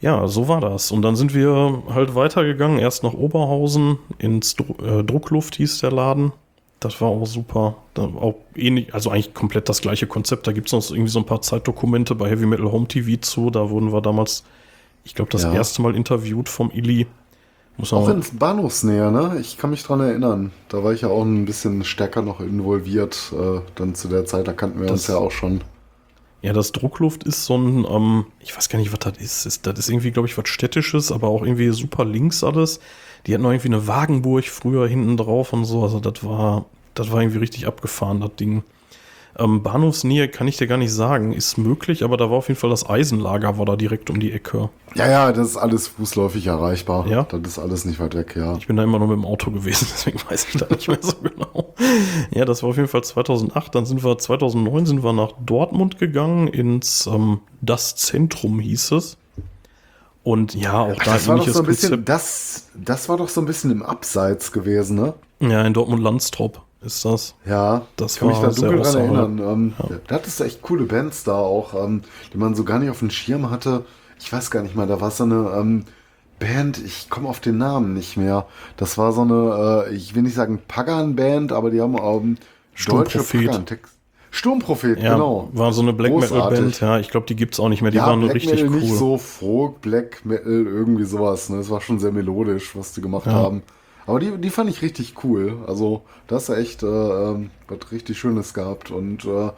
Ja, so war das. Und dann sind wir halt weitergegangen, erst nach Oberhausen, ins Dru äh, Druckluft hieß der Laden. Das war auch super. Da auch ähnlich, also eigentlich komplett das gleiche Konzept. Da gibt es noch irgendwie so ein paar Zeitdokumente bei Heavy Metal Home TV zu. Da wurden wir damals, ich glaube, das Ja. erste Mal interviewt vom Illy. Muss Auch ins Bahnhofsnäher, ne? Ich kann mich dran erinnern. Da war ich ja auch ein bisschen stärker noch involviert. Äh, dann zu der Zeit, da kannten wir Das- uns ja auch schon. Ja, das Druckluft ist so ein, ähm, ich weiß gar nicht, was das ist. ist das ist irgendwie, glaube ich, was Städtisches, aber auch irgendwie super links alles. Die hatten noch irgendwie eine Wagenburg früher hinten drauf und so. Also das war, das war irgendwie richtig abgefahren, das Ding. Ähm, Bahnhofsnähe kann ich dir gar nicht sagen, ist möglich, aber da war auf jeden Fall das Eisenlager, war da direkt um die Ecke. Ja, ja, das ist alles fußläufig erreichbar. Ja? Das ist alles nicht weit weg, ja. Ich bin da immer nur mit dem Auto gewesen, [LAUGHS] deswegen weiß ich da nicht mehr so genau. [LAUGHS] Ja, das war auf jeden Fall 2008. Dann sind wir 2009 sind wir nach Dortmund gegangen ins ähm, das Zentrum hieß es. Und ja, auch Ach, da das war doch so ein bisschen, Konzept. das, das war doch so ein bisschen im Abseits gewesen, ne? Ja, in Dortmund Landstrop ist das. Ja, Das kann mich da dunkel dran erinnern. Ähm, Da hattest du echt coole Bands da auch, ähm, die man so gar nicht auf dem Schirm hatte. Ich weiß gar nicht mal, da war so eine ähm, Band, ich komme auf den Namen nicht mehr. Das war so eine, äh, ich will nicht sagen Pagan-Band, aber die haben ähm, deutsche Sturmprophet. Pagan-Text. Sturmprophet, Ja, genau. war so eine Black Metal. Band. Ja, ich glaube, die gibt's auch nicht mehr. Die ja, waren Black richtig Metal cool. nicht so Folk, Black Metal, irgendwie sowas. Ne? Es war schon sehr melodisch, was die gemacht Ja. haben. Aber die, die fand ich richtig cool. Also, da hast du echt äh, ähm, was richtig Schönes gehabt. Und äh,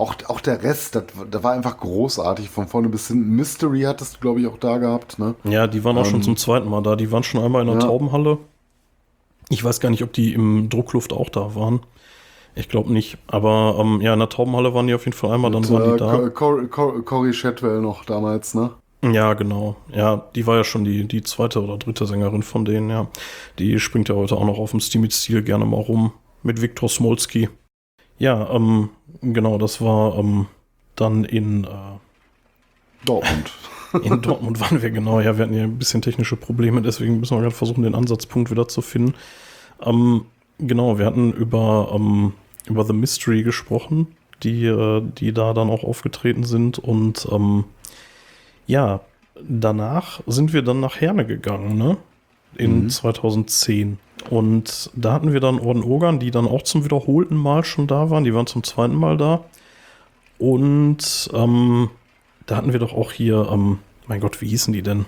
auch, auch der Rest, das war einfach großartig. Von vorne bis hinten. Mystery hattest du, glaube ich, auch da gehabt. Ne? Ja, die waren auch schon Ähm, zum zweiten Mal da. Die waren schon einmal in der ja. Taubenhalle. Ich weiß gar nicht, ob die im Druckluft auch da waren. Ich glaube nicht. Aber ähm, ja, in der Taubenhalle waren die auf jeden Fall einmal, dann Mit, waren äh, die da. Co- Co- Co- Cory Shadwell noch damals, ne? Ja, genau. Ja, die war ja schon die, die zweite oder dritte Sängerin von denen, ja. Die springt ja heute auch noch auf dem Steamy Stil gerne mal rum mit Viktor Smolski. Ja, ähm, genau, das war ähm, dann in, äh, Dortmund. [LAUGHS] in Dortmund waren wir genau. Ja, wir hatten ja ein bisschen technische Probleme, deswegen müssen wir gerade versuchen, den Ansatzpunkt wieder zu finden. Ähm, genau, wir hatten über, ähm, über The Mystery gesprochen, die, äh, die da dann auch aufgetreten sind. Und ähm, ja, danach sind wir dann nach Herne gegangen, ne? In Mhm. 2010. Und da hatten wir dann Orden Ogan, die dann auch zum wiederholten Mal schon da waren. Die waren zum zweiten Mal da. Und ähm, da hatten wir doch auch hier, ähm, mein Gott, wie hießen die denn?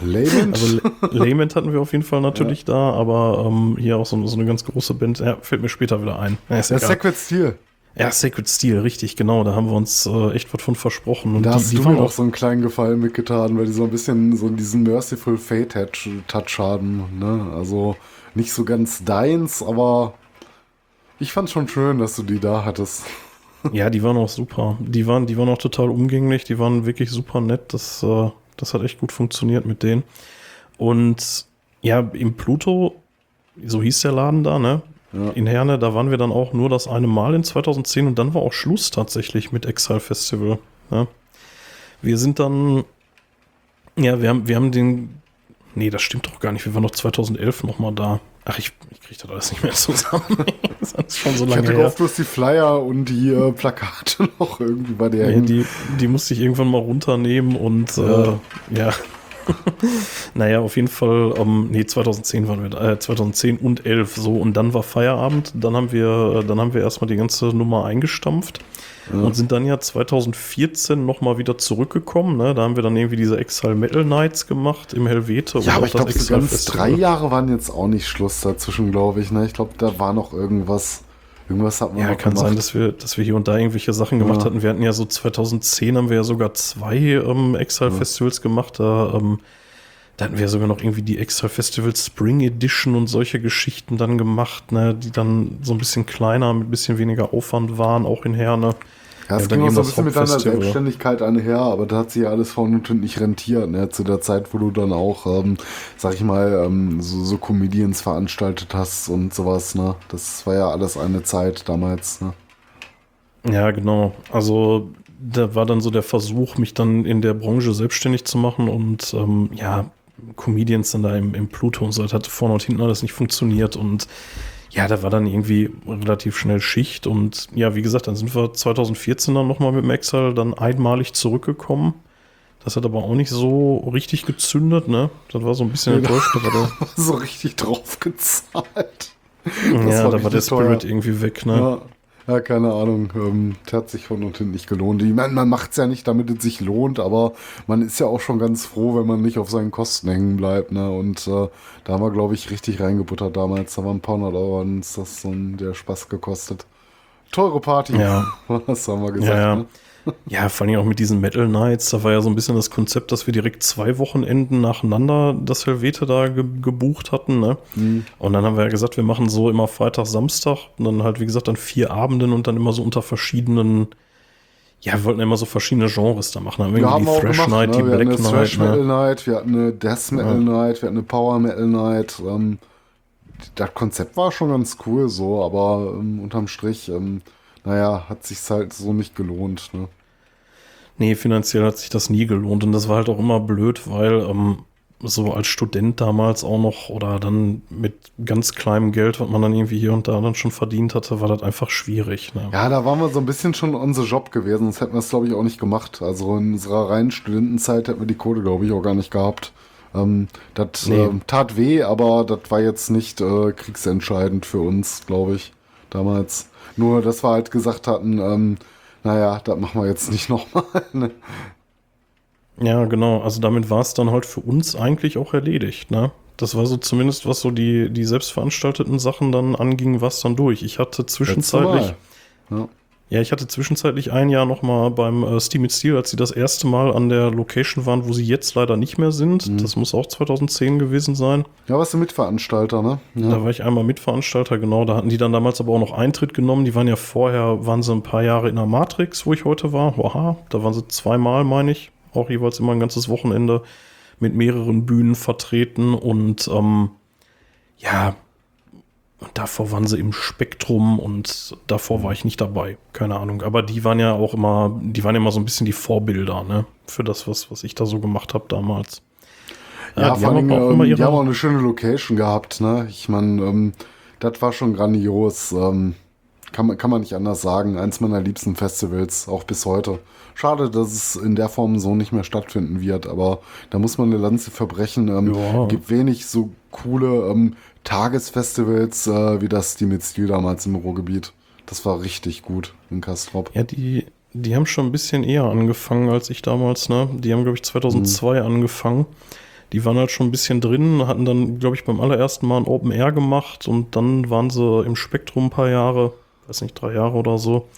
Lament? [LAUGHS] Also Lament hatten wir auf jeden Fall natürlich da, aber ähm, hier auch so, so eine ganz große Band. Ja, fällt mir später wieder ein. Ja, ist der egal. Sacred Steel. Ja Sacred Steel, richtig, genau. Da haben wir uns äh, echt was von versprochen. Und Da die, hast die du mir auch so einen kleinen Gefallen mitgetan, weil die so ein bisschen so diesen Merciful Fate-Touch Touch haben. Ne? Also nicht so ganz deins, aber ich fand's schon schön, dass du die da hattest. [LAUGHS] Ja, die waren auch super. Die waren, die waren auch total umgänglich, die waren wirklich super nett. Das, äh, das hat echt gut funktioniert mit denen. Und ja, im Pluto, so hieß der Laden da, ne? Ja. In Herne, da waren wir dann auch nur das eine Mal in 2010 und dann war auch Schluss tatsächlich mit Exile Festival. Ne? Wir sind dann, ja, wir haben, wir haben den, nee, das stimmt doch gar nicht, wir waren noch 2011 nochmal da. Ach, ich, ich krieg das alles nicht mehr zusammen. [LAUGHS] das ist schon so Ich lange hatte her. gehofft, hast die Flyer und die äh, Plakate [LAUGHS] noch irgendwie bei Ja, hängen. die, die musste ich irgendwann mal runternehmen und Ja. äh, ja. [LAUGHS] naja, auf jeden Fall, ähm, nee, 2010 waren wir da, äh, 2010 und 11 so und dann war Feierabend, dann haben wir, äh, dann haben wir erstmal die ganze Nummer eingestampft und sind dann ja 2014 nochmal wieder zurückgekommen, ne? da haben wir dann irgendwie diese Exile Metal Nights gemacht im Helvete Ja, aber ich glaube, drei Jahre waren jetzt auch nicht Schluss dazwischen, glaube ich. Ne? Ich glaube, da war noch irgendwas. Irgendwas hat man Ja, kann gemacht. sein, dass wir, dass wir hier und da irgendwelche Sachen gemacht Ja. hatten. Wir hatten ja so 2010 haben wir ja sogar zwei ähm, Exile-Festivals gemacht. Da, ähm, da hatten wir sogar noch irgendwie die Exile Festival Spring Edition und solche Geschichten dann gemacht, ne, die dann so ein bisschen kleiner, mit ein bisschen weniger Aufwand waren, auch in Herne. Ja, es Ja, ging auch so ein bisschen mit deiner. Selbstständigkeit einher, aber da hat sich ja alles vorne und hinten nicht rentiert, ne? Zu der Zeit, wo du dann auch, ähm, sag ich mal, ähm, so, so Comedians veranstaltet hast und sowas, ne? Das war ja alles eine Zeit damals, ne? Ja, genau. Also da war dann so der Versuch, mich dann in der Branche selbstständig zu machen und ähm, ja, Comedians dann da im, im Pluto und so, das hat vorne und hinten alles nicht funktioniert und ja, da war dann irgendwie relativ schnell Schicht und ja, wie gesagt, dann sind wir 2014 dann nochmal mit dem Excel dann einmalig zurückgekommen. Das hat aber auch nicht so richtig gezündet, ne? Das war so ein bisschen enttäuscht. Da war der, [LAUGHS] so richtig drauf gezahlt. ja, da war der Spirit teuer. irgendwie weg, ne? Ja. Ja, keine Ahnung. Ähm, hat sich von und hinten nicht gelohnt. Ich meine, man macht es ja nicht, damit es sich lohnt, aber man ist ja auch schon ganz froh, wenn man nicht auf seinen Kosten hängen bleibt. Ne? Und äh, da haben wir, glaube ich, richtig reingebuttert damals. Da waren ein paar hundert Euro und das so der Spaß gekostet. Teure Party. Ja. [LAUGHS] Was haben wir gesagt. Ja, ja. Ne? Ja, vor allem auch mit diesen Metal Nights, da war ja so ein bisschen das Konzept, dass wir direkt zwei Wochenenden nacheinander das Helvete da ge gebucht hatten. Ne? Mhm. Und dann haben wir ja gesagt, wir machen so immer Freitag, Samstag und dann halt, wie gesagt, dann vier Abenden und dann immer so unter verschiedenen, ja, wir wollten immer so verschiedene Genres da machen. Dann wir haben die Thrash gemacht, Night, ne? die wir Black hatten eine Night. Thrash Metal ne? Night, wir hatten eine Death Metal ja. Night, wir hatten eine Power Metal Night. Ähm, das Konzept war schon ganz cool so, aber ähm, unterm Strich, ähm, naja, hat sich halt so nicht gelohnt. Ne? Nee, finanziell hat sich das nie gelohnt. Und das war halt auch immer blöd, weil ähm, so als Student damals auch noch oder dann mit ganz kleinem Geld, was man dann irgendwie hier und da dann schon verdient hatte, war das einfach schwierig. Ne? Ja, da waren wir so ein bisschen schon unser Job gewesen, sonst hätten wir es, glaube ich, auch nicht gemacht. Also in unserer reinen Studentenzeit hätten wir die Kohle, glaube ich, auch gar nicht gehabt. Ähm, das nee. äh, tat weh, aber das war jetzt nicht äh, kriegsentscheidend für uns, glaube ich, damals. Nur, dass wir halt gesagt hatten, ähm, naja, das machen wir jetzt nicht [LAUGHS] nochmal. Ne? Ja, genau. Also damit war es dann halt für uns eigentlich auch erledigt, ne? Das war so zumindest, was so die, die selbstveranstalteten Sachen dann anging, was dann durch. Ich hatte zwischenzeitlich. Ja. Ja, ich hatte zwischenzeitlich ein Jahr noch mal beim äh, Steam mit Steel, als sie das erste Mal an der Location waren, wo sie jetzt leider nicht mehr sind. Mhm. Das muss auch 2010 gewesen sein. Ja, warst du Mitveranstalter, ne? Ja. Da war ich einmal Mitveranstalter, genau. Da hatten die dann damals aber auch noch Eintritt genommen. Die waren ja vorher, waren sie ein paar Jahre in der Matrix, wo ich heute war. Oha, da waren sie zweimal, meine ich. Auch jeweils immer ein ganzes Wochenende mit mehreren Bühnen vertreten und ähm, ja, und davor waren sie im Spektrum und davor war ich nicht dabei. Keine Ahnung. Aber die waren ja auch immer, die waren ja immer so ein bisschen die Vorbilder, ne? Für das, was, was ich da so gemacht habe damals. Ja, ja die, haben, auch ähm, die haben auch eine schöne Location gehabt, ne? Ich meine, ähm, das war schon grandios. Ähm, kann, man, kann man nicht anders sagen. Eins meiner liebsten Festivals, auch bis heute. Schade, dass es in der Form so nicht mehr stattfinden wird, aber da muss man eine Lanze verbrechen. Ähm, ja. Gibt wenig so coole ähm, Tagesfestivals äh, wie das die mit Stil damals im Ruhrgebiet. Das war richtig gut in Kastrop. Ja, die, die haben schon ein bisschen eher angefangen als ich damals, ne? Die haben, glaube ich, 2002 mhm. angefangen. Die waren halt schon ein bisschen drin, hatten dann, glaube ich, beim allerersten Mal ein Open Air gemacht und dann waren sie im Spektrum ein paar Jahre, weiß nicht, drei Jahre oder so.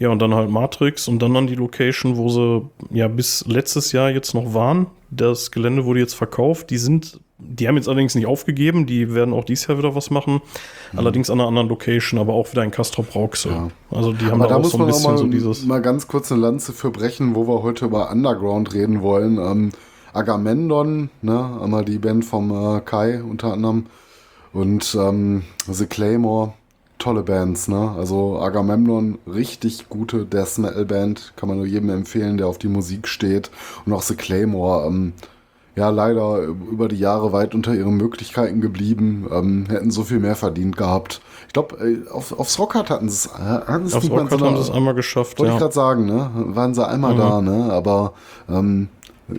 Ja, und dann halt Matrix und dann an die Location, wo sie ja bis letztes Jahr jetzt noch waren. Das Gelände wurde jetzt verkauft. Die sind die haben jetzt allerdings nicht aufgegeben, die werden auch dieses Jahr wieder was machen. Mhm. Allerdings an einer anderen Location, aber auch wieder in Castrop Rauxel. Ja. Also die haben aber da, auch so ein bisschen mal, so dieses. Mal ganz kurz eine Lanze für brechen, wo wir heute über Underground reden wollen. Ähm, Agamemnon, ne, einmal die Band vom äh, Kai unter anderem. Und ähm, The Claymore, tolle Bands, ne? Also Agamemnon, richtig gute Death Metal Band, kann man nur jedem empfehlen, der auf die Musik steht. Und auch The Claymore, ähm, ja leider über die Jahre weit unter ihren Möglichkeiten geblieben, ähm, hätten so viel mehr verdient gehabt. Ich glaube, äh, auf, aufs Rockhard hatten sie es. Hatten aufs Rockhard haben sie es einmal geschafft. Wollte ja. ich gerade sagen, ne? Waren sie einmal mhm. da, ne? Aber ähm,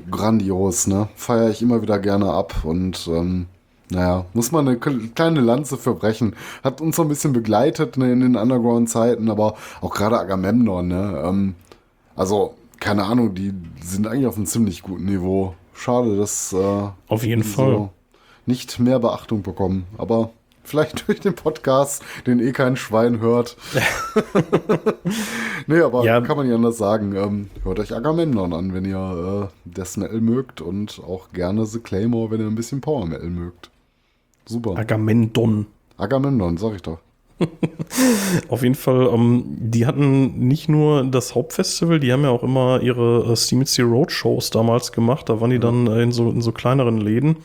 grandios, ne? Feiere ich immer wieder gerne ab und ähm, naja, muss man eine kleine Lanze verbrechen. Hat uns so ein bisschen begleitet ne, in den Underground-Zeiten, aber auch gerade Agamemnon, ne? Ähm, also, keine Ahnung, die sind eigentlich auf einem ziemlich guten Niveau schade, dass äh, auf jeden Fall nicht mehr Beachtung bekommen. Aber vielleicht [LAUGHS] durch den Podcast, den eh kein Schwein hört. [LAUGHS] nee, aber ja. kann man nicht anders sagen. Ähm, hört euch Agamemnon an, wenn ihr äh, Death Metal mögt und auch gerne The Claymore, wenn ihr ein bisschen Power Metal mögt. Super. Agamemnon. Agamemnon, sag ich doch. [LAUGHS] Auf jeden Fall, ähm, die hatten nicht nur das Hauptfestival, die haben ja auch immer ihre äh, Steam Road Shows damals gemacht. Da waren die dann äh, in, so, in so kleineren Läden.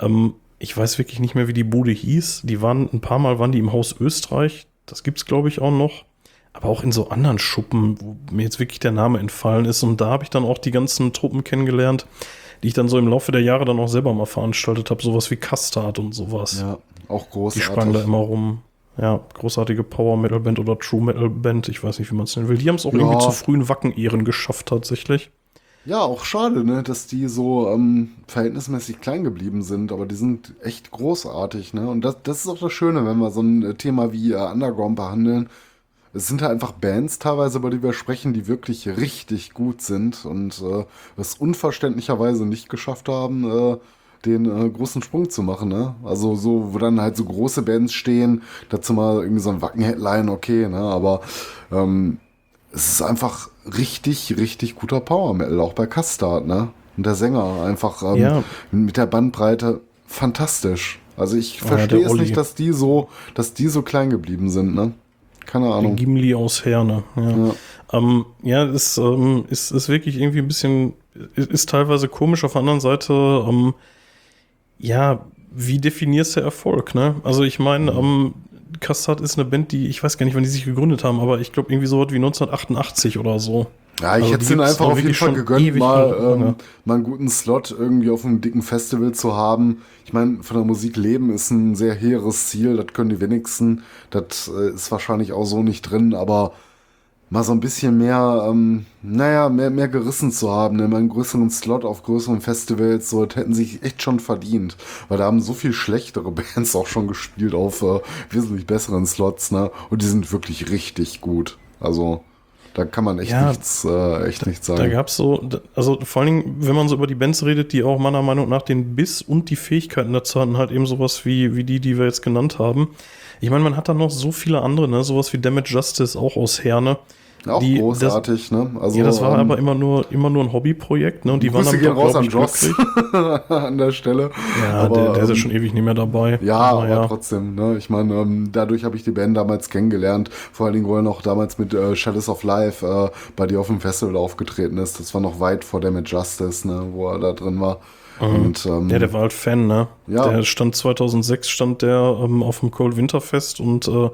Ähm, ich weiß wirklich nicht mehr, wie die Bude hieß. Die waren ein paar Mal waren die im Haus Österreich. Das gibt's glaube ich auch noch. Aber auch in so anderen Schuppen, wo mir jetzt wirklich der Name entfallen ist. Und da habe ich dann auch die ganzen Truppen kennengelernt, die ich dann so im Laufe der Jahre dann auch selber mal veranstaltet habe. Sowas wie Custard und sowas. Ja, auch großartig. Die sprangen da immer rum. Ja, großartige Power Metal Band oder True Metal Band, ich weiß nicht, wie man es nennen will. Die haben es auch ja. irgendwie zu frühen Wacken-Ehren geschafft, tatsächlich. Ja, auch schade, ne, dass die so ähm, verhältnismäßig klein geblieben sind, aber die sind echt großartig, ne? Und das, das ist auch das Schöne, wenn wir so ein äh, Thema wie äh, Underground behandeln. Es sind halt einfach Bands teilweise, über die wir sprechen, die wirklich richtig gut sind und äh, es unverständlicherweise nicht geschafft haben, äh, den äh, großen Sprung zu machen, ne? Also so, wo dann halt so große Bands stehen, dazu mal irgendwie so ein Wacken-Headline, okay, ne? Aber ähm, es ist einfach richtig, richtig guter Power Metal, auch bei Custard, ne? Und der Sänger einfach ähm, Ja. mit der Bandbreite fantastisch. Also ich Ah, verstehe der es nicht, dass die so, dass die so klein geblieben sind, ne? Keine Ahnung. Gimli aus Herne. Ja, Ja. ähm, ja ist, ähm, ist, ist wirklich irgendwie ein bisschen, ist, ist teilweise komisch. Auf der anderen Seite, ähm, ja, wie definierst du Erfolg, ne? Also ich meine, ähm, Custard ist eine Band, die, ich weiß gar nicht, wann die sich gegründet haben, aber ich glaube irgendwie so was wie 1988 oder so. Ja, ich Also hätte es ihnen einfach auf jeden Fall gegönnt, mal, ähm, mal einen guten Slot irgendwie auf einem dicken Festival zu haben. Ich meine, von der Musik leben ist ein sehr hehres Ziel, das können die wenigsten. Das äh, ist wahrscheinlich auch so nicht drin, aber mal so ein bisschen mehr, ähm, naja, mehr, mehr gerissen zu haben, ne? mal einen größeren Slot auf größeren Festivals, so, das hätten sie sich echt schon verdient. Weil da haben so viel schlechtere [LAUGHS] Bands auch schon gespielt auf äh, wesentlich besseren Slots, ne? Und die sind wirklich richtig gut. Also, da kann man echt Ja, nichts, äh, echt nichts Da sagen. gab es so, da- also vor allen Dingen, wenn man so über die Bands redet, die auch meiner Meinung nach den Biss und die Fähigkeiten dazu hatten, halt eben sowas wie, wie die, die wir jetzt genannt haben. Ich meine, man hat da noch so viele andere, ne? Sowas wie Damage Justice auch aus Herne. Auch die- großartig, ne? Also, ja, das war ähm, aber immer nur, immer nur ein Hobbyprojekt, ne? Und die waren Grüße dann, gehen raus an Joss [LAUGHS] an der Stelle. Ja, aber, der, der ist ja ähm, schon ewig nicht mehr dabei. Ja, aber Naja. trotzdem, ne? Ich meine, ähm, dadurch habe ich die Band damals kennengelernt. Vor allen Dingen, wo er noch damals mit äh, Shadows of Life äh, bei dir auf dem Festival aufgetreten ist. Das war noch weit vor Damage Justice, ne? Wo er da drin war. Und ähm, Ja, der war halt Fan, ne? Ja. Der stand 2006, stand der ähm, auf dem Cold Winterfest und äh,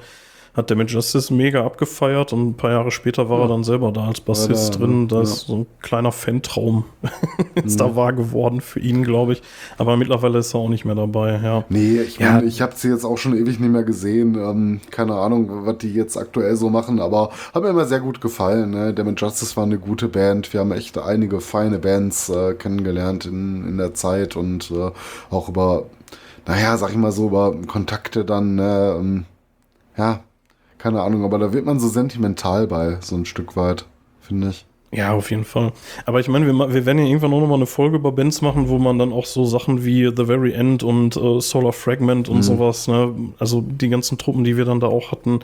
hat der mit Justice mega abgefeiert und ein paar Jahre später war er dann selber da als Bassist da, drin. Da Ja. ist so ein kleiner Fantraum [LAUGHS] jetzt Mhm. da wahr geworden für ihn, glaube ich. Aber mittlerweile ist er auch nicht mehr dabei, ja. Nee, ich Ja. meine, ich habe sie jetzt auch schon ewig nicht mehr gesehen. Ähm, keine Ahnung, was die jetzt aktuell so machen, aber hat mir immer sehr gut gefallen. Ne? Damage Justice war eine gute Band. Wir haben echt einige feine Bands äh, kennengelernt in, in der Zeit und äh, auch über, naja, sag ich mal so, über Kontakte dann, ähm, ja, keine Ahnung, aber da wird man so sentimental bei, so ein Stück weit, finde ich. Ja, auf jeden Fall. Aber ich meine, wir, wir werden ja irgendwann auch nochmal eine Folge über Bands machen, wo man dann auch so Sachen wie The Very End und äh, Solar Fragment und sowas, ne, also die ganzen Truppen, die wir dann da auch hatten,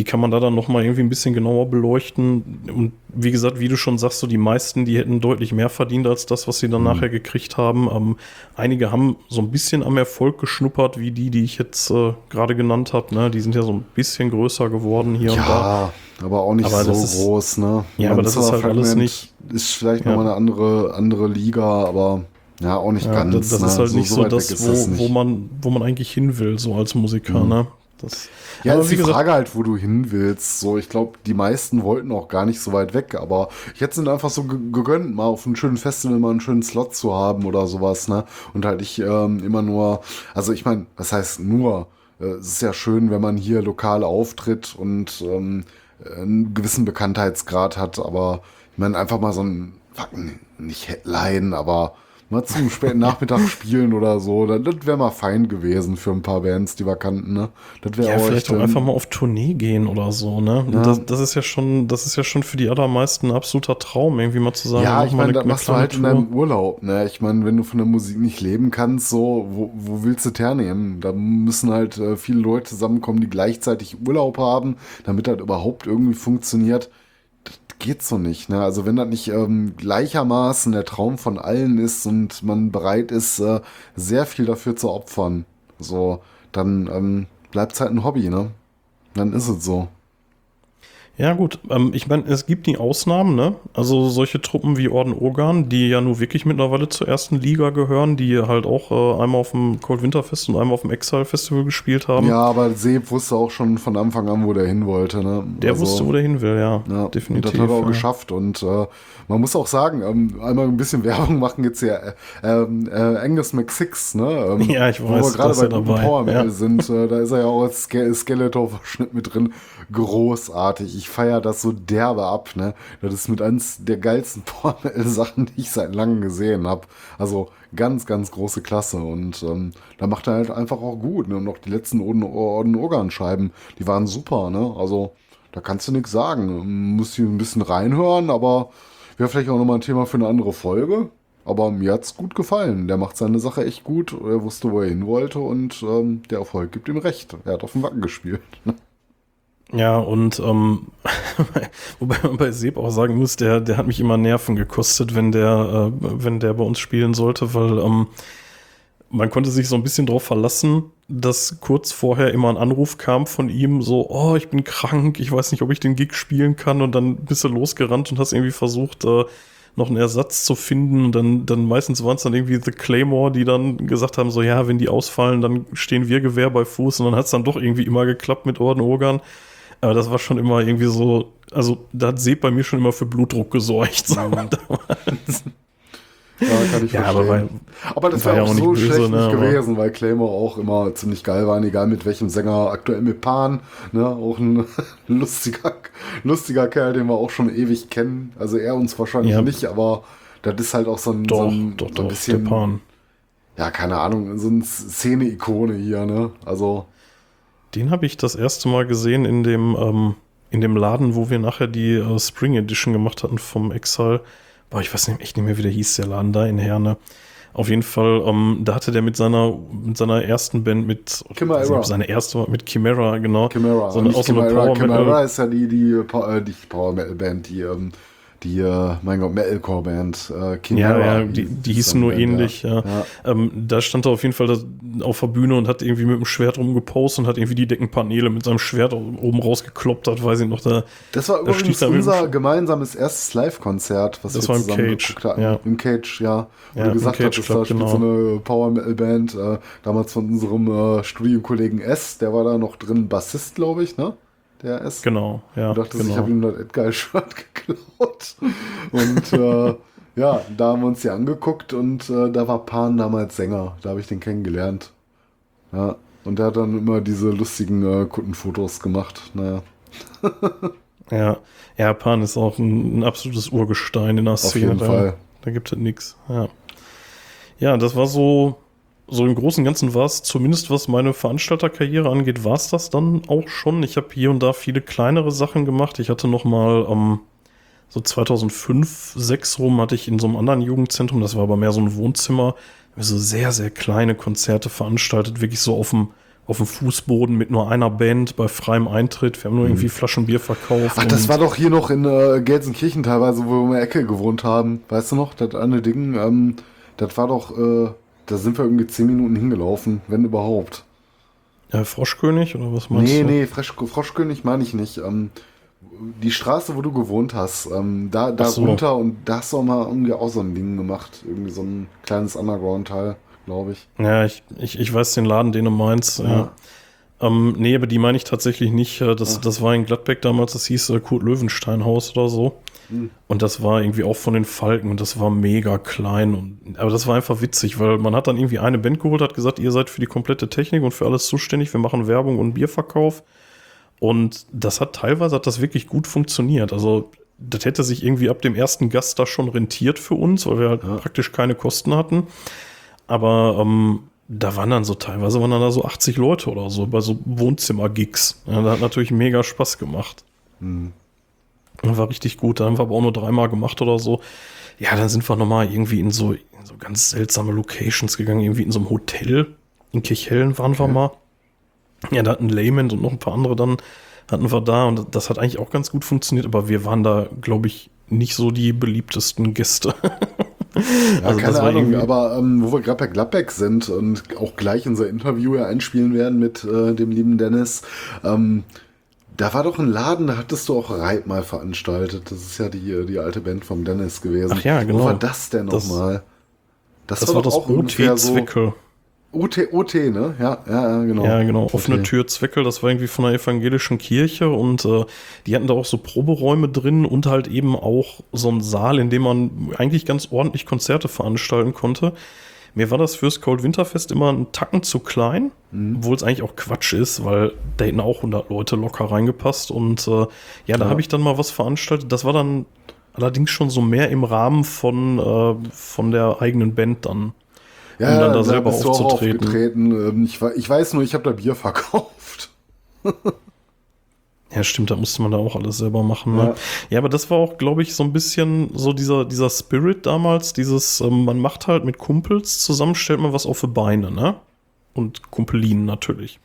die kann man da dann nochmal irgendwie ein bisschen genauer beleuchten. Und wie gesagt, wie du schon sagst, so die meisten, die hätten deutlich mehr verdient als das, was sie dann nachher gekriegt haben. Ähm, einige haben so ein bisschen am Erfolg geschnuppert, wie die, die ich jetzt äh, gerade genannt habe. Ne? Die sind ja so ein bisschen größer geworden hier und da. Ja, aber auch nicht Aber so ist- groß, ne? Ja, Mein aber das ist halt alles nicht- Ist vielleicht Ja. nochmal eine andere, andere Liga, aber ja, auch nicht Ja, ganz. das, das ne? ist halt nicht so weit das, wo, wo, man, wo man eigentlich hin will, so als Musiker. Ne? Das, Ja, aber ist die Frage halt, wo du hin willst. So, ich glaube, die meisten wollten auch gar nicht so weit weg, aber ich hätte es ihnen einfach so ge- gegönnt, mal auf einem schönen Festival mal einen schönen Slot zu haben oder sowas, ne? Und halt nicht ähm, immer nur, also ich meine, was heißt nur? Äh, es ist ja schön, wenn man hier lokal auftritt und ähm, einen gewissen Bekanntheitsgrad hat, aber ich meine, einfach mal so ein Wacken, nicht Headline, aber mal zum späten Nachmittag spielen oder so, das, das wäre mal fein gewesen für ein paar Bands, die wir kannten, ne? Das wäre ja, auch vielleicht auch ähm, einfach mal auf Tournee gehen oder so, ne? Ja. Das, das ist ja schon, das ist ja schon für die allermeisten ein absoluter Traum, irgendwie mal zu sagen, Ja, ich meine, eine- das machst du halt in Tour. deinem Urlaub, ne? Ich meine, wenn du von der Musik nicht leben kannst, so, wo, wo willst du hernehmen? Da müssen halt äh, viele Leute zusammenkommen, die gleichzeitig Urlaub haben, damit das überhaupt irgendwie funktioniert. Geht so nicht, ne? Also wenn das nicht ähm, gleichermaßen der Traum von allen ist und man bereit ist, äh, sehr viel dafür zu opfern, so, dann ähm, bleibt es halt ein Hobby, ne? Dann ist es so. Ja, gut. Ähm, ich meine, es gibt die Ausnahmen, ne? Also solche Truppen wie Orden Ogan, die ja nur wirklich mittlerweile zur ersten Liga gehören, die halt auch äh, einmal auf dem Cold Winter Fest und einmal auf dem Exile Festival gespielt haben. Ja, aber Seb wusste auch schon von Anfang an, wo der hin wollte, ne? Der Also- wusste, wo der hin will, ja. Ja, definitiv. Und das hat er auch ja. geschafft. Und äh, man muss auch sagen, ähm, einmal ein bisschen [LAUGHS] Werbung machen jetzt hier äh, ähm, äh, Angus McSix, ne? Ähm, Ja, ich Wo weiß, wir gerade bei dabei, Power Metal ja. sind, äh, da ist er ja auch als Ske Skeletor-Verschnitt mit drin. Großartig. Ich feiere das so derbe ab, ne? Das ist mit eins der geilsten [LAUGHS] Power-Metal-Sachen, die ich seit langem gesehen habe. Also ganz, ganz große Klasse. Und ähm, da macht er halt einfach auch gut. Ne? Und auch die letzten Oden-Organ-Scheiben, die waren super, ne? Also da kannst du nichts sagen. Muss hier ein bisschen reinhören, aber wäre vielleicht auch nochmal ein Thema für eine andere Folge. Aber mir hat's gut gefallen. Der macht seine Sache echt gut. Er wusste, wo er hin wollte und ähm, der Erfolg gibt ihm recht. Er hat auf dem Wacken gespielt. Ja, und ähm, [LAUGHS] wobei man bei Seb auch sagen muss, der, der hat mich immer Nerven gekostet, wenn der, äh, wenn der bei uns spielen sollte, weil ähm, man konnte sich so ein bisschen darauf verlassen, dass kurz vorher immer ein Anruf kam von ihm, so, oh, ich bin krank, ich weiß nicht, ob ich den Gig spielen kann und dann bist du losgerannt und hast irgendwie versucht, äh, noch einen Ersatz zu finden. Und dann, dann meistens waren es dann irgendwie The Claymore, die dann gesagt haben, so ja, wenn die ausfallen, dann stehen wir Gewehr bei Fuß. Und dann hat es dann doch irgendwie immer geklappt mit Orden Organ. Aber das war schon immer irgendwie so, also da hat Seb bei mir schon immer für Blutdruck gesorgt. [LAUGHS] So, ja. Ja, kann ich Ja, verstehen. aber weil- aber das war wäre ja auch auch so böse, schlecht ne, nicht gewesen, weil Claymore auch immer ziemlich geil waren, egal mit welchem Sänger. Aktuell mit Pan, ne, auch ein [LAUGHS] lustiger, lustiger Kerl, den wir auch schon ewig kennen. Also er uns wahrscheinlich Ja. nicht, aber das ist halt auch so ein, so doch, ein, doch, so doch, ein bisschen, Pan. ja, keine Ahnung, so eine Szene-Ikone hier, ne? Also, Den habe ich das erste Mal gesehen in dem, ähm, in dem Laden, wo wir nachher die äh, Spring Edition gemacht hatten vom Exile. Boah, ich weiß nicht, echt nicht mehr, wie der hieß, der Laden da in Herne. Auf jeden Fall, ähm, da hatte der mit seiner, mit seiner ersten Band mit, Chimera. nicht, seine erste mit Chimera, genau. Chimera. So eine, auch so eine. Power Chimera Metal. ist ja die, die, Pa- äh, die Power Metal Band, die, ähm, die, äh, mein Gott, Metalcore Band. Äh, Ja, Chimera ja, die, die hießen nur Band, ähnlich, ja. Ja. Ähm, da stand er auf jeden Fall das, auf der Bühne und hat irgendwie mit dem Schwert rumgepostet und hat irgendwie die Deckenpaneele mit seinem Schwert oben rausgekloppt hat, weiß ich noch, da, Das war Da übrigens da unser gemeinsames erstes Live-Konzert, was Das wir war im zusammen Cage, geguckt hatten. ja. Im Cage, ja. Wo Ja, du im gesagt Cage hattest, da Club, spielt genau. so eine Power-Metal-Band, äh, damals von unserem äh, Studienkollegen S, der war da noch drin, Bassist, glaube ich, ne? Der S. genau, ja. Du dachtest, genau. ich habe ihm das Edgar-Shirt [LAUGHS] geklaut. Und äh, ja, da haben wir uns die angeguckt und äh, da war Pan damals Sänger. Da habe ich den kennengelernt. Ja, und der hat dann immer diese lustigen äh, Kundenfotos gemacht. Naja, [LAUGHS] Ja, ja, Pan ist auch ein, ein absolutes Urgestein in der Szene. jeden da, Fall. Da gibt es nichts. Ja. ja, das war so, so im Großen und Ganzen war es, zumindest was meine Veranstalterkarriere angeht, war es das dann auch schon. Ich habe hier und da viele kleinere Sachen gemacht. Ich hatte noch mal ähm, so 2005, 6 rum hatte ich in so einem anderen Jugendzentrum, das war aber mehr so ein Wohnzimmer, so sehr, sehr kleine Konzerte veranstaltet, wirklich so auf dem auf dem Fußboden mit nur einer Band bei freiem Eintritt. Wir haben nur irgendwie Flaschen Bier verkauft. Mhm. Ach, das war doch hier noch in äh, Gelsenkirchen teilweise, wo wir in der Ecke gewohnt haben. Weißt du noch, das eine Ding, ähm, das war doch, äh, da sind wir irgendwie zehn Minuten hingelaufen, wenn überhaupt. Ja, Froschkönig oder was meinst Nee, du? nee, Frosch, Froschkönig meine ich nicht. Ähm, die Straße, wo du gewohnt hast, ähm, da, da so. runter und da hast du auch mal irgendwie auch so ein Ding gemacht. Irgendwie so ein kleines Underground-Teil, glaube ich. Ja, ich, ich, ich weiß den Laden, den du meinst. Ja. Ähm, nee, aber die meine ich tatsächlich nicht. Äh, Das, das war in Gladbeck damals, das hieß äh, Kurt Löwenstein Haus oder so. Und das war irgendwie auch von den Falken und das war mega klein. Und, aber das war einfach witzig, weil man hat dann irgendwie eine Band geholt, hat gesagt, ihr seid für die komplette Technik und für alles zuständig, wir machen Werbung und Bierverkauf. Und das hat teilweise hat das wirklich gut funktioniert. Also das hätte sich irgendwie ab dem ersten Gast da schon rentiert für uns, weil wir halt praktisch keine Kosten hatten. Aber ähm, da waren dann so teilweise waren dann da so 80 Leute oder so bei so Wohnzimmer-Gigs. Ja, das hat natürlich mega Spaß gemacht. War richtig gut. Da haben wir aber auch nur dreimal gemacht oder so. Ja, dann sind wir nochmal irgendwie in so, in so ganz seltsame Locations gegangen, irgendwie in so einem Hotel. In Kirchhellen waren wir mal. Ja, da hatten Layman und noch ein paar andere dann hatten wir da und das hat eigentlich auch ganz gut funktioniert, aber wir waren da, glaube ich, nicht so die beliebtesten Gäste. [LAUGHS] Ja, Also keine Ahnung, aber ähm, wo wir gerade bei Gladbeck sind und auch gleich unser Interview ja einspielen werden mit äh, dem lieben Dennis, ähm, da war doch ein Laden, da hattest du auch Reit mal veranstaltet. Das ist ja die, die alte Band vom Dennis gewesen. Ach ja, genau. Wo war das denn Das- nochmal? Das war das doch OT Zwickel. OT, OT, ne? Ja, ja, ja, genau. Ja, genau. Offene OT. Tür Zweckel, das war irgendwie von der evangelischen Kirche und äh, die hatten da auch so Proberäume drin und halt eben auch so einen Saal, in dem man eigentlich ganz ordentlich Konzerte veranstalten konnte. Mir war das fürs Cold Winterfest immer einen Tacken zu klein, Mhm. obwohl es eigentlich auch Quatsch ist, weil da hätten auch 100 Leute locker reingepasst. Und äh, ja, da Ja. habe ich dann mal was veranstaltet. Das war dann allerdings schon so mehr im Rahmen von, äh, von der eigenen Band dann. Ja, um dann da selber bist aufzutreten. aufgetreten. Ähm, Ich, ich weiß nur, ich habe da Bier verkauft. [LAUGHS] Ja, stimmt, da musste man da auch alles selber machen. Ne? Ja. Ja. aber das war auch, glaube ich, so ein bisschen so dieser, dieser Spirit damals, dieses, ähm, man macht halt mit Kumpels zusammen, stellt man was auf die Beine, ne? Und Kumpelinen natürlich.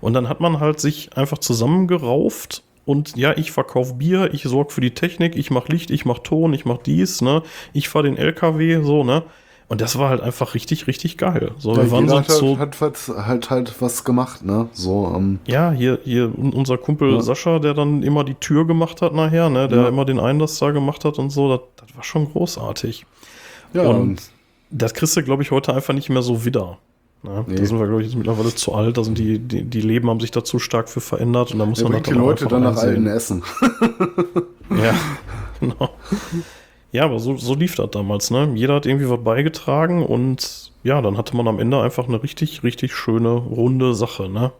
Und dann hat man halt sich einfach zusammengerauft und ja, ich verkaufe Bier, ich sorge für die Technik, ich mache Licht, ich mache Ton, ich mache dies, ne? Ich fahre den LKW, so, ne? Und das war halt einfach richtig, richtig geil. So, Ja, wir waren hat, so, halt, hat, hat, halt halt was gemacht, ne? So, ähm, Ja, hier, hier un- unser Kumpel Ja. Sascha, der dann immer die Tür gemacht hat nachher, ne, der Ja. immer den Einlass da gemacht hat und so, das, das war schon großartig. ja, Und und das kriegst du, glaube ich, heute einfach nicht mehr so wieder. Ne? Nee. Da sind wir, glaube ich, jetzt mittlerweile zu alt, da sind die, die, die Leben haben sich da zu stark für verändert und da muss der man bringt die Leute dann nach alten. Essen. Ja, [LAUGHS] genau. Ja, aber so, so lief das damals, ne? Jeder hat irgendwie was beigetragen und ja, dann hatte man am Ende einfach eine richtig, richtig schöne, runde Sache, ne?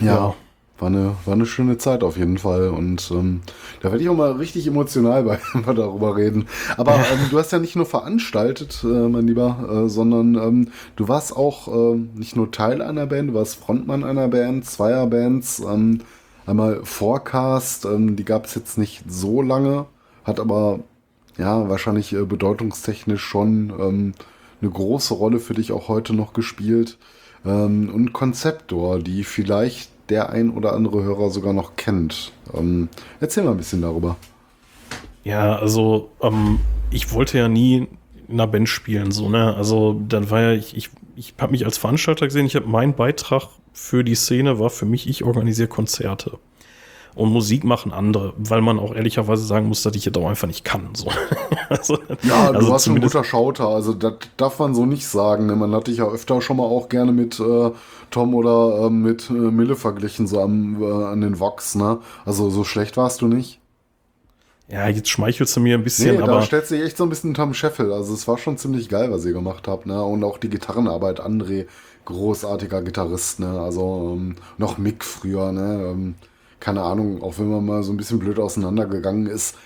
Ja, Ja. War, eine, war eine schöne Zeit auf jeden Fall. Und ähm, da werde ich auch mal richtig emotional [LAUGHS] bei, wenn wir darüber reden. Aber [LAUGHS] ähm, du hast ja nicht nur veranstaltet, äh, mein Lieber, äh, sondern ähm, du warst auch äh, nicht nur Teil einer Band, du warst Frontmann einer Band, zweier Bands. Ähm, einmal Forecast, ähm, die gab es jetzt nicht so lange, hat aber ja wahrscheinlich äh, bedeutungstechnisch schon ähm, eine große Rolle für dich auch heute noch gespielt. Ähm, und Konzeptor, die vielleicht der ein oder andere Hörer sogar noch kennt. Ähm, erzähl mal ein bisschen darüber. Ja, also ähm, ich wollte ja nie in einer Band spielen, so, ne? Also dann war ja, ich, ich, ich habe mich als Veranstalter gesehen, ich habe mein Beitrag für die Szene war für mich, ich organisiere Konzerte. Und Musik machen andere, weil man auch ehrlicherweise sagen muss, dass ich es auch einfach nicht kann. So. [LAUGHS] also, Ja, du also warst ein guter Schauter, also das darf man so nicht sagen. Ne? Man hat dich ja öfter schon mal auch gerne mit äh, Tom oder äh, mit äh, Mille verglichen, so am, äh, an den Vox, ne? Also so schlecht warst du nicht. Ja, jetzt schmeichelst du mir ein bisschen, Nee, da aber stellt sich echt so ein bisschen Tom Scheffel. Also es war schon ziemlich geil, was ihr gemacht habt, ne? Und auch die Gitarrenarbeit, André, großartiger Gitarrist, ne? Also ähm, noch Mick früher, ne? Ähm, keine Ahnung, auch wenn man mal so ein bisschen blöd auseinandergegangen ist.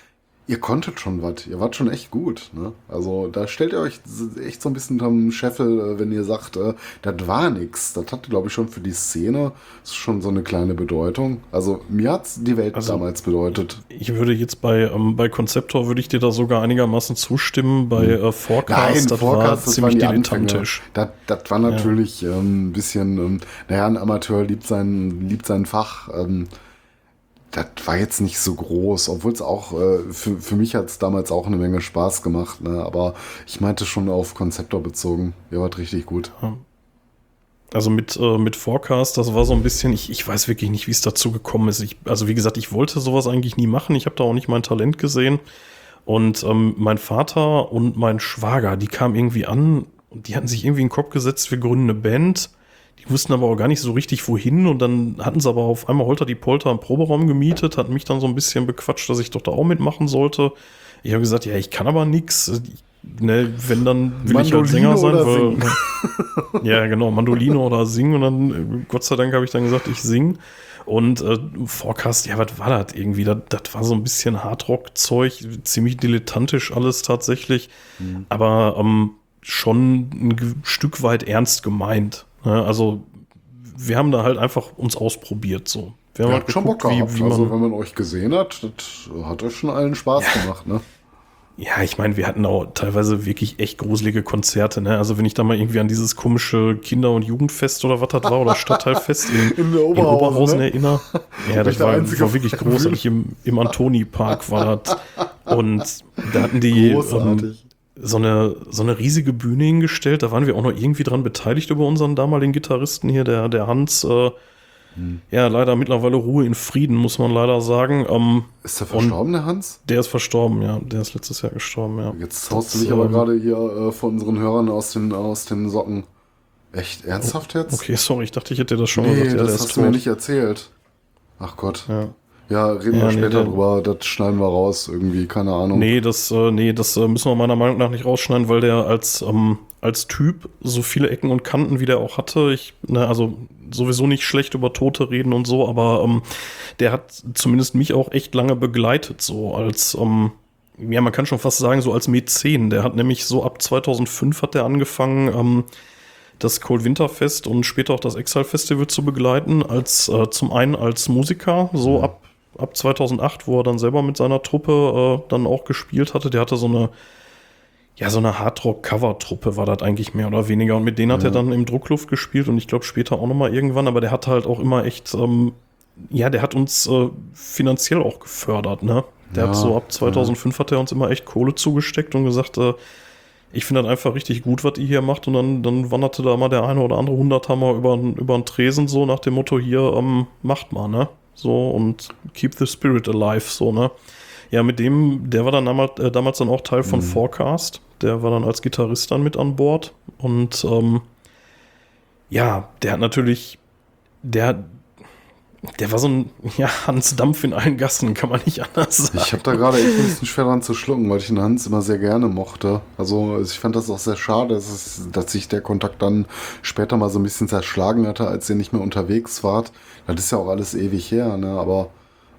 Ihr konntet schon was, ihr wart schon echt gut, ne? Also da stellt ihr euch echt so ein bisschen Tom Scheffel, äh, wenn ihr sagt, äh, das war nix. Das hatte, glaube ich, schon für die Szene schon so eine kleine Bedeutung. Also mir hat's die Welt Also, damals bedeutet. ich würde jetzt bei, ähm, bei Conceptor würde ich dir da sogar einigermaßen zustimmen. Bei äh, Forecast, das war ziemlich dilettantisch. Das, das war natürlich ähm, ein bisschen, ähm, naja, ein Amateur liebt sein, liebt sein Fach. Ähm, das war jetzt nicht so groß, obwohl es auch, äh, für, für mich hat es damals auch eine Menge Spaß gemacht, ne? aber ich meinte schon auf Konzeptor bezogen. Ihr wart richtig gut. Also mit, äh, mit Forecast, das war so ein bisschen, ich, ich weiß wirklich nicht, wie es dazu gekommen ist. Ich, also wie gesagt, ich wollte sowas eigentlich nie machen. Ich habe da auch nicht mein Talent gesehen. Und ähm, mein Vater und mein Schwager, die kamen irgendwie an und die hatten sich irgendwie in den Kopf gesetzt, wir gründen eine Band. Die wussten aber auch gar nicht so richtig, wohin. Und dann hatten sie aber auf einmal Holter die Polter einen Proberaum gemietet, hatten mich dann so ein bisschen bequatscht, dass ich doch da auch mitmachen sollte. Ich habe gesagt, ja, ich kann aber nix. Ne, wenn, dann will ich halt Sänger Mandolino sein, weil. [LAUGHS] Ja, genau, Mandolino oder singen. Und dann, Gott sei Dank, habe ich dann gesagt, ich sing. Und äh, Forecast, ja, was war das irgendwie? Das, das war so ein bisschen Hardrock-Zeug, ziemlich dilettantisch alles tatsächlich, Mhm. aber ähm, schon ein Stück weit ernst gemeint. Ne? Also, wir haben da halt einfach uns ausprobiert so. Wir haben Ihr halt schon Bock geguckt, gehabt. wie, wie also wenn man euch gesehen hat, das hat euch schon allen Spaß gemacht, ne? Ja, ich meine, wir hatten auch teilweise wirklich echt gruselige Konzerte, ne? Also wenn ich da mal irgendwie an dieses komische Kinder- und Jugendfest oder was das war, oder Stadtteilfest in, [LAUGHS] In der in Oberhausen, ne? erinnere. Ja, das war, war wirklich [LAUGHS] großartig. Im, im Antoni-Park war das. Und da hatten die ähm. So, eine, so eine riesige Bühne hingestellt. Da waren wir auch noch irgendwie dran beteiligt über unseren damaligen Gitarristen hier, der, der Hans. Äh, Hm. Ja, leider mittlerweile Ruhe in Frieden, muss man leider sagen. Ähm, Ist der verstorben, der Hans? der ist verstorben, ja. Der ist letztes Jahr gestorben, ja. Jetzt haust du dich aber ähm, gerade hier äh, von unseren Hörern aus den, aus den Socken. Echt? Ernsthaft jetzt? Okay, sorry, ich dachte, ich hätte dir das schon Nee, gesagt. Ja, das hast du mir tot. nicht erzählt. Ach Gott. Ja. Ja, reden Ja, wir nee, später der- drüber. Das schneiden wir raus, irgendwie, keine Ahnung. Nee, das, äh, nee, das äh, müssen wir meiner Meinung nach nicht rausschneiden, weil der als, ähm, als Typ so viele Ecken und Kanten, wie der auch hatte, ich, ne, also sowieso nicht schlecht über Tote reden und so, aber ähm, der hat zumindest mich auch echt lange begleitet, so als, ähm, ja, man kann schon fast sagen, so als Mäzen. Der hat nämlich so ab 2005 hat der angefangen, ähm, das Cold Winter Fest und später auch das Exile Festival zu begleiten, als äh, zum einen als Musiker, so ab, ab 2008, wo er dann selber mit seiner Truppe äh, dann auch gespielt hatte. Der hatte so eine, ja, so eine Hardrock-Cover-Truppe war das eigentlich mehr oder weniger. Und mit denen hat er dann im Druckluft gespielt und ich glaube später auch nochmal irgendwann, aber der hat halt auch immer echt, ähm, ja, der hat uns äh, finanziell auch gefördert, ne? Der Ja, hat so ab 2005 hat er uns immer echt Kohle zugesteckt und gesagt, äh, ich finde das einfach richtig gut, was ihr hier macht. Und dann, dann wanderte da mal der eine oder andere Hunderthammer über, über den Tresen, so nach dem Motto, hier, ähm, macht mal, ne? So und keep the spirit alive, so, ne? Ja, mit dem, der war dann damals, äh, damals dann auch Teil von Forecast. Der war dann als Gitarrist dann mit an Bord. Und ähm, ja, der hat natürlich, der, der war so ein ja, Hans Dampf in allen Gassen, kann man nicht anders sagen. Ich habe da gerade echt ein bisschen schwer dran zu schlucken, weil ich den Hans immer sehr gerne mochte. Also ich fand das auch sehr schade, dass, es, dass sich der Kontakt dann später mal so ein bisschen zerschlagen hatte, als ihr nicht mehr unterwegs wart. Das ist ja auch alles ewig her, ne? Aber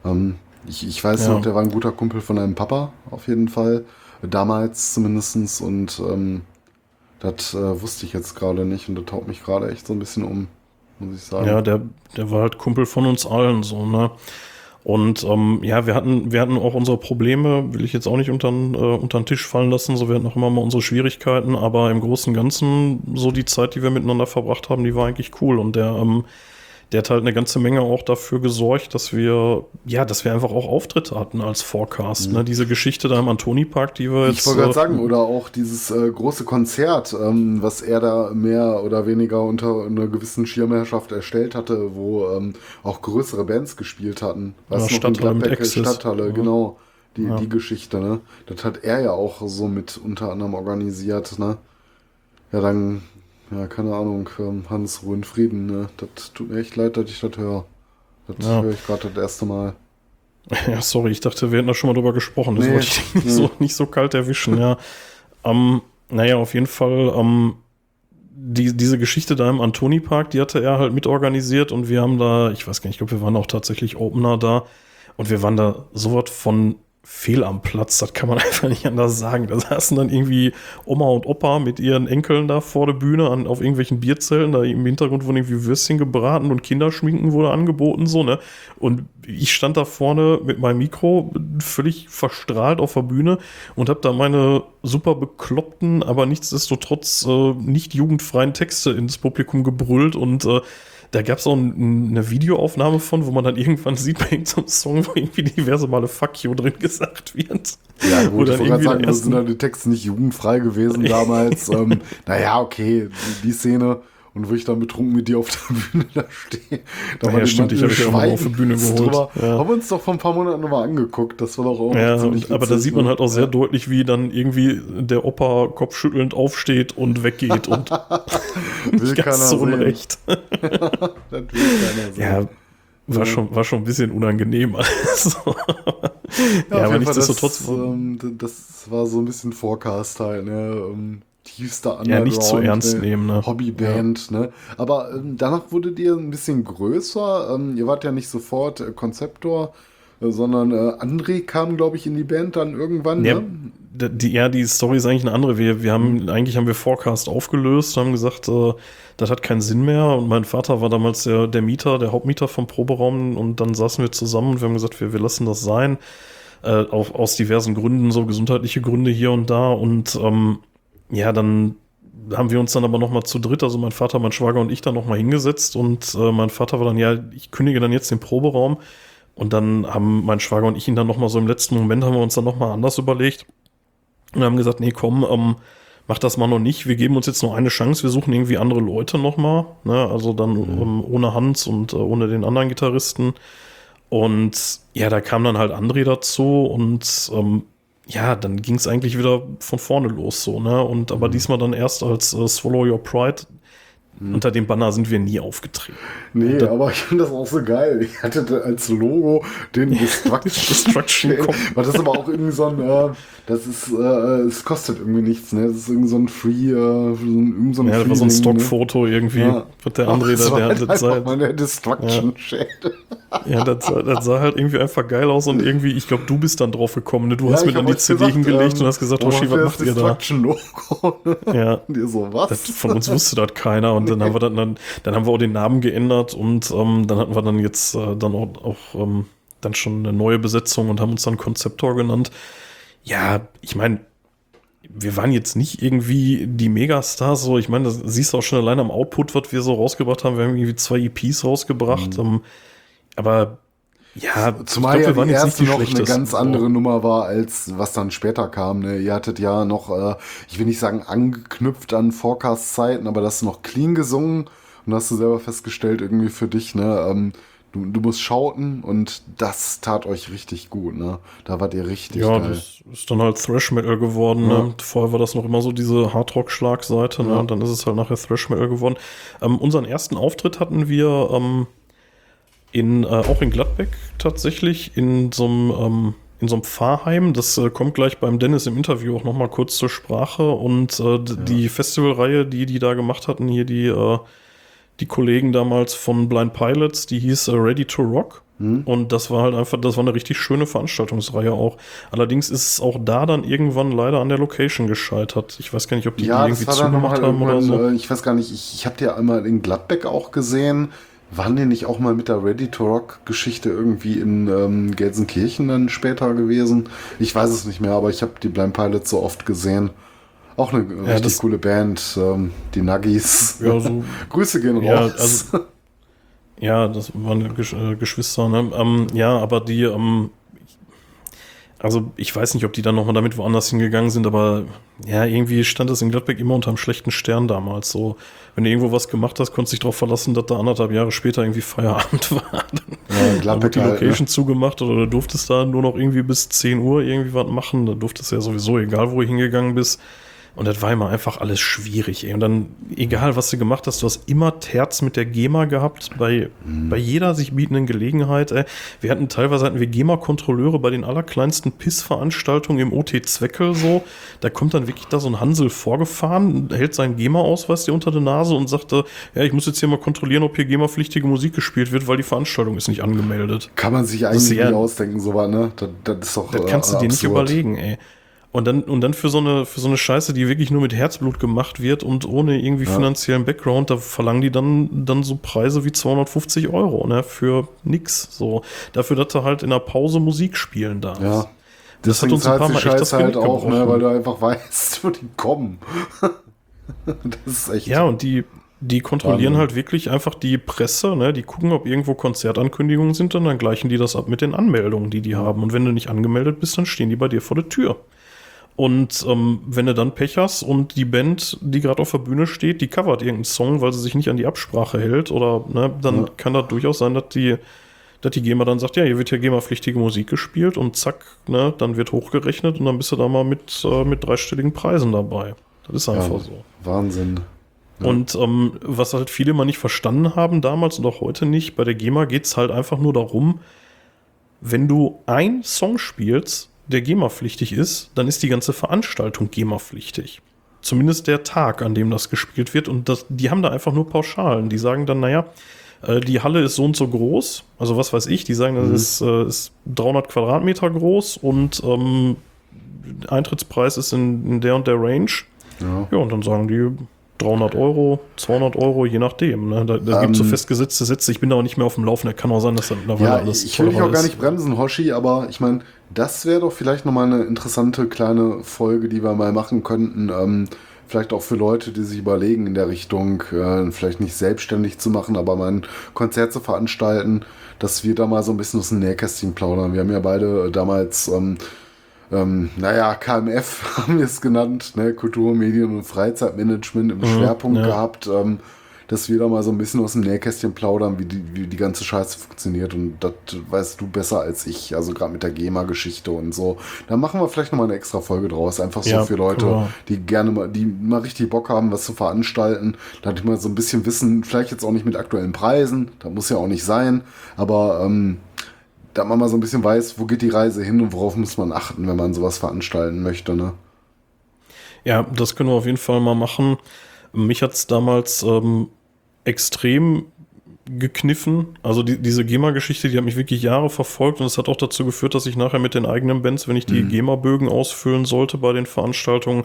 ähm, ich, ich weiß Ja. noch, der war ein guter Kumpel von einem Papa, auf jeden Fall. Damals zumindestens Und ähm, das äh, wusste ich jetzt gerade nicht und das taugt mich gerade echt so ein bisschen um, muss ich sagen. Ja, der, der war halt Kumpel von uns allen, so, ne? Und ähm, ja, wir hatten, wir hatten auch unsere Probleme, will ich jetzt auch nicht unter, äh, unter den Tisch fallen lassen, so wir hatten auch immer mal unsere Schwierigkeiten, aber im Großen und Ganzen, so die Zeit, die wir miteinander verbracht haben, die war eigentlich cool. Und der, ähm, der hat halt eine ganze Menge auch dafür gesorgt, dass wir, ja, dass wir einfach auch Auftritte hatten als Forecast. Ne? Diese Geschichte da im Antoni-Park, die wir jetzt. Mhm. Ich wollte gerade äh, sagen, oder auch dieses äh, große Konzert, ähm, was er da mehr oder weniger unter einer gewissen Schirmherrschaft erstellt hatte, wo ähm, auch größere Bands gespielt hatten. Ja, noch, in Stadthalle mit Access. Stadthalle, Ja. genau. Die, Ja. die Geschichte, ne? Das hat er ja auch so mit unter anderem organisiert, ne? Ja, dann, ja, keine Ahnung, ähm, Hans, Ruhe in Frieden, ne? Das tut mir echt leid, dass ich das höre. Das Ja. höre ich gerade das erste Mal. [LAUGHS] Ja, sorry, ich dachte, wir hätten da schon mal drüber gesprochen. Das Nee, wollte ich [LAUGHS] nicht, nee. so, nicht so kalt erwischen, ja. Ähm, naja, auf jeden Fall, ähm, die, diese Geschichte da im Antoni-Park, die hatte er halt mitorganisiert und wir haben da, ich weiß gar nicht, ich glaube, wir waren auch tatsächlich Opener da und wir waren da sowas von fehl am Platz, das kann man [LAUGHS] einfach nicht anders sagen. Da saßen dann irgendwie Oma und Opa mit ihren Enkeln da vor der Bühne an, auf irgendwelchen Bierzellen, da im Hintergrund wurden irgendwie Würstchen gebraten und Kinderschminken wurde angeboten, so, ne? Und ich stand da vorne mit meinem Mikro völlig verstrahlt auf der Bühne und habe da meine super bekloppten, aber nichtsdestotrotz äh, nicht jugendfreien Texte ins Publikum gebrüllt und äh, da gab es auch ein, eine Videoaufnahme von, wo man dann irgendwann sieht bei irgendeinem [LAUGHS] Song, wo irgendwie diverse Male Fuck you drin gesagt wird. Ja, gut, ich dann wollte gerade sagen, sind ersten- ja die Texte nicht jugendfrei gewesen [LAUGHS] damals. ähm, naja, okay, die Szene und wo ich dann betrunken mit dir auf der Bühne da stehe. Da Ja, die stimmt, ich Mantel hab dich auch mal auf die Bühne geholt. drüber. Ja. Haben wir uns doch vor ein paar Monaten nochmal angeguckt. Das war doch auch Ja, ziemlich aber da sieht man ne? halt auch sehr Ja. deutlich, wie dann irgendwie der Opa kopfschüttelnd aufsteht und weggeht und [LAUGHS] Will ganz sehen. unrecht. [LAUGHS] Das will keiner sehen. Ja, war schon, war schon ein bisschen unangenehm alles. [LAUGHS] ja, auf aber nichtsdestotrotz. Das, ähm, das war so ein bisschen Forecast halt, ne? Tiefster Ja, nicht zu Underground, ernst nehmen, ne? Hobbyband, ne? Aber ähm, danach wurdet ihr ein bisschen größer. Ähm, ihr wart ja nicht sofort äh, Konzeptor, äh, sondern äh, André kam, glaube ich, in die Band dann irgendwann. Ja, Ne? die, ja, die Story ist eigentlich eine andere. Wir, wir haben, eigentlich haben wir Forecast aufgelöst, haben gesagt, äh, das hat keinen Sinn mehr. Und mein Vater war damals der, der Mieter, der Hauptmieter vom Proberaum. Und dann saßen wir zusammen und wir haben gesagt, wir, wir lassen das sein. Äh, auch aus diversen Gründen, so gesundheitliche Gründe hier und da. Und ähm, ja, dann haben wir uns dann aber noch mal zu dritt, also mein Vater, mein Schwager und ich, dann noch mal hingesetzt. Und äh, mein Vater war dann, ja, ich kündige dann jetzt den Proberaum. Und dann haben mein Schwager und ich ihn dann noch mal so im letzten Moment, haben wir uns dann noch mal anders überlegt. Und haben gesagt, nee, komm, ähm, mach das mal noch nicht. Wir geben uns jetzt noch eine Chance. Wir suchen irgendwie andere Leute noch mal. Ne? Also dann ähm, ohne Hans und äh, ohne den anderen Gitarristen. Und ja, da kam dann halt André dazu und ähm, ja, dann ging es eigentlich wieder von vorne los so, ne? Und aber diesmal dann erst als äh, Swallow Your Pride. Unter dem Banner sind wir nie aufgetreten. Nee, aber ich finde das auch so geil. Ich hatte als Logo den [LAUGHS] Destruction, Destruction. [LAUGHS] Weil das ist aber auch irgendwie so ein, äh, das ist, äh, es kostet irgendwie nichts, ne? Das ist irgendwie so ein Free, äh, so ein, irgend so ein Ja, das war so ein ne? Stockfoto irgendwie. Ja. Wird der das da, der, halt das, einfach sah, mal der Destruction-Shade. ja, das, sah- das sah halt irgendwie einfach geil aus und irgendwie, ich glaube, du bist dann drauf gekommen. Ne? Du hast Ja, mir ich dann die CD gesagt, hingelegt ähm, und hast gesagt, oh, Hoshi, was macht das ihr da? Destruction-Logo. Ja. [LAUGHS] Und ihr so, was? Das, von uns wusste das keiner und dann haben wir dann, dann, dann haben wir auch den Namen geändert und ähm, dann hatten wir dann jetzt äh, dann auch, auch ähm, dann schon eine neue Besetzung und haben uns dann Konzeptor genannt. Ja, ich meine, wir waren jetzt nicht irgendwie die Megastars, so ich meine, das siehst du auch schon allein am Output, was wir so rausgebracht haben. Wir haben irgendwie zwei EPs rausgebracht, ähm, aber ja, Zumal ich ja glaub, die erste noch eine ganz andere Nummer war, als was dann später kam. Ne? Ihr hattet ja noch, äh, ich will nicht sagen angeknüpft an Forecast-Zeiten, aber das noch clean gesungen und hast du selber festgestellt, irgendwie für dich, ne, ähm, du, du musst schauten und das tat euch richtig gut, ne? Da wart ihr richtig Ja, geil. das ist dann halt Thrash Metal geworden. Ja. Ne? Vorher war das noch immer so diese Hardrock-Schlagseite. Ne? Ja. Und dann ist es halt nachher Thrash Metal geworden. Ähm, unseren ersten Auftritt hatten wir ähm, in, äh, auch in Gladbeck tatsächlich in so einem ähm, in so einem Pfarrheim. Das äh, kommt gleich beim Dennis im Interview auch noch mal kurz zur Sprache. Und äh, d- die Festivalreihe, die die da gemacht hatten, hier die äh, die Kollegen damals von Blind Pilots, die hieß äh, Ready to Rock. Und das war halt einfach, das war eine richtig schöne Veranstaltungsreihe auch. Allerdings ist es auch da dann irgendwann leider an der Location gescheitert. Ich weiß gar nicht, ob die, Ja, die irgendwie zugemacht nochmal haben oder so. äh, ich weiß gar nicht, ich, ich habe die ja einmal in Gladbeck auch gesehen. Waren die nicht auch mal mit der Ready to Rock Geschichte irgendwie in ähm, Gelsenkirchen dann später gewesen? Ich weiß es nicht mehr, aber ich habe die Blind Pilots so oft gesehen. Auch eine richtig das- coole Band, ähm, die Nuggies. Ja, so, [LAUGHS] Grüße gehen Ja, raus. also- ja, das waren Gesch äh, Geschwister, ne? Ähm, ja, aber die, ähm, also ich weiß nicht, ob die dann nochmal damit woanders hingegangen sind, aber ja, irgendwie stand das in Gladbeck immer unter einem schlechten Stern damals. So, wenn du irgendwo was gemacht hast, konntest du dich darauf verlassen, dass da anderthalb Jahre später irgendwie Feierabend [LAUGHS] war. ja, wurde Gladbeck die halt, ne? Location zugemacht oder du durftest da nur noch irgendwie bis 10 Uhr irgendwie was machen. Da durftest du ja sowieso, egal wo du hingegangen bist. Und das war immer einfach alles schwierig. Ey. Und dann, egal was du gemacht hast, du hast immer Terz mit der GEMA gehabt, bei, bei jeder sich bietenden Gelegenheit. Ey. Wir hatten teilweise hatten wir GEMA-Kontrolleure bei den allerkleinsten Piss-Veranstaltungen im OT Zweckel so. Da kommt dann wirklich da so ein Hansel vorgefahren, hält seinen GEMA-Ausweis dir unter der Nase und sagte, ja, ich muss jetzt hier mal kontrollieren, ob hier GEMA-pflichtige Musik gespielt wird, weil die Veranstaltung ist nicht angemeldet. Kann man sich eigentlich nicht ausdenken, so was, ne? Das, das ist doch Das kannst du äh, dir nicht absurd. überlegen, ey. Und dann, und dann für so eine, für so eine Scheiße, die wirklich nur mit Herzblut gemacht wird und ohne irgendwie finanziellen Background, da verlangen die dann, dann so Preise wie 250 Euro, ne, für nix, so. Dafür, dass du halt in der Pause Musik spielen darfst. Ja. Das hat Deswegen uns ein paar Mal echt das halt auch, ne? Weil du einfach [LAUGHS] weißt, wo die kommen. [LAUGHS] das ist echt. Ja, und die, die kontrollieren Wahnsinn. halt wirklich einfach die Presse, ne? Die gucken, ob irgendwo Konzertankündigungen sind und dann gleichen die das ab mit den Anmeldungen, die die haben. Und wenn du nicht angemeldet bist, dann stehen die bei dir vor der Tür. Und ähm, wenn du dann Pech hast und die Band, die gerade auf der Bühne steht, die covert irgendeinen Song, weil sie sich nicht an die Absprache hält, oder ne, dann Ja. kann das durchaus sein, dass die, dass die GEMA dann sagt, ja, hier wird ja GEMA-pflichtige Musik gespielt und zack, ne, dann wird hochgerechnet und dann bist du da mal mit, äh, mit dreistelligen Preisen dabei. Das ist einfach Ja, so. Wahnsinn. Ja. Und ähm, was halt viele mal nicht verstanden haben damals und auch heute nicht, bei der GEMA geht es halt einfach nur darum, wenn du ein Song spielst, der GEMA-pflichtig ist, dann ist die ganze Veranstaltung GEMA-pflichtig. Zumindest der Tag, an dem das gespielt wird. Und das, die haben da einfach nur Pauschalen. Die sagen dann, naja, äh, die Halle ist so und so groß. Also was weiß ich, die sagen, das Mhm. ist, äh, ist 300 Quadratmeter groß und ähm, Eintrittspreis ist in, in der und der Range. Ja. Ja, und dann sagen die 300 Euro, 200 Euro, je nachdem. Ne? Da, da Ähm, gibt es so festgesetzte Sätze. Ich bin da auch nicht mehr auf dem Laufenden. Kann auch sein, dass da mittlerweile Ja, alles ich will dich auch teurer gar ist. nicht bremsen, Hoshi, aber ich meine, das wäre doch vielleicht nochmal eine interessante kleine Folge, die wir mal machen könnten. Ähm, vielleicht auch für Leute, die sich überlegen, in der Richtung, äh, vielleicht nicht selbstständig zu machen, aber mal ein Konzert zu veranstalten, dass wir da mal so ein bisschen aus dem Nähkästchen plaudern. Wir haben ja beide damals, ähm, ähm, naja, KMF [LAUGHS] haben wir es genannt, ne? Kultur, Medien und Freizeitmanagement im Schwerpunkt ja. gehabt. Ähm, dass wir da mal so ein bisschen aus dem Nähkästchen plaudern, wie die, wie die ganze Scheiße funktioniert. Und das weißt du besser als ich, also gerade mit der GEMA-Geschichte und so. Da machen wir vielleicht nochmal eine extra Folge draus. Einfach so Ja, für Leute, klar. die gerne mal, die mal richtig Bock haben, was zu veranstalten. Da ich mal so ein bisschen Wissen, vielleicht jetzt auch nicht mit aktuellen Preisen, da muss ja auch nicht sein, aber ähm, da man mal so ein bisschen weiß, wo geht die Reise hin und worauf muss man achten, wenn man sowas veranstalten möchte, ne? Ja, das können wir auf jeden Fall mal machen. Mich hat's damals ähm, extrem gekniffen. Also die, diese GEMA-Geschichte, die hat mich wirklich Jahre verfolgt und es hat auch dazu geführt, dass ich nachher mit den eigenen Bands, wenn ich die GEMA-Bögen ausfüllen sollte bei den Veranstaltungen,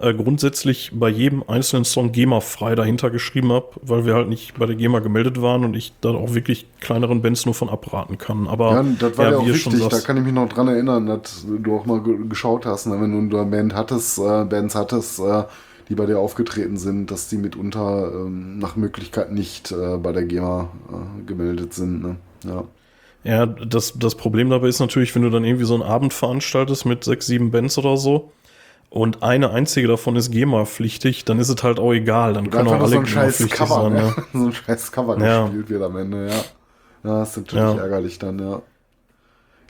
äh, grundsätzlich bei jedem einzelnen Song GEMA-frei dahinter geschrieben habe, weil wir halt nicht bei der GEMA gemeldet waren und ich da auch wirklich kleineren Bands nur von abraten kann. Aber Ja, das war ja, auch ihr schon wichtig. Da kann ich mich noch dran erinnern, dass du auch mal ge- geschaut hast, ne? wenn du eine Band hattest, äh, Bands hattest, äh, die bei dir aufgetreten sind, dass die mitunter ähm, nach Möglichkeit nicht äh, bei der GEMA äh, gemeldet sind. Ne? Ja. Ja, das, das Problem dabei ist natürlich, wenn du dann irgendwie so einen Abend veranstaltest mit sechs, sieben Bands oder so und eine einzige davon ist GEMA-pflichtig, dann ist es halt auch egal. Dann können auch alle so ein scheiß Cover, sein. [LAUGHS] Ja. so ein scheiß Cover Ja. gespielt wird am Ende, ja. Ja, das ist natürlich Ja. ärgerlich dann, ja.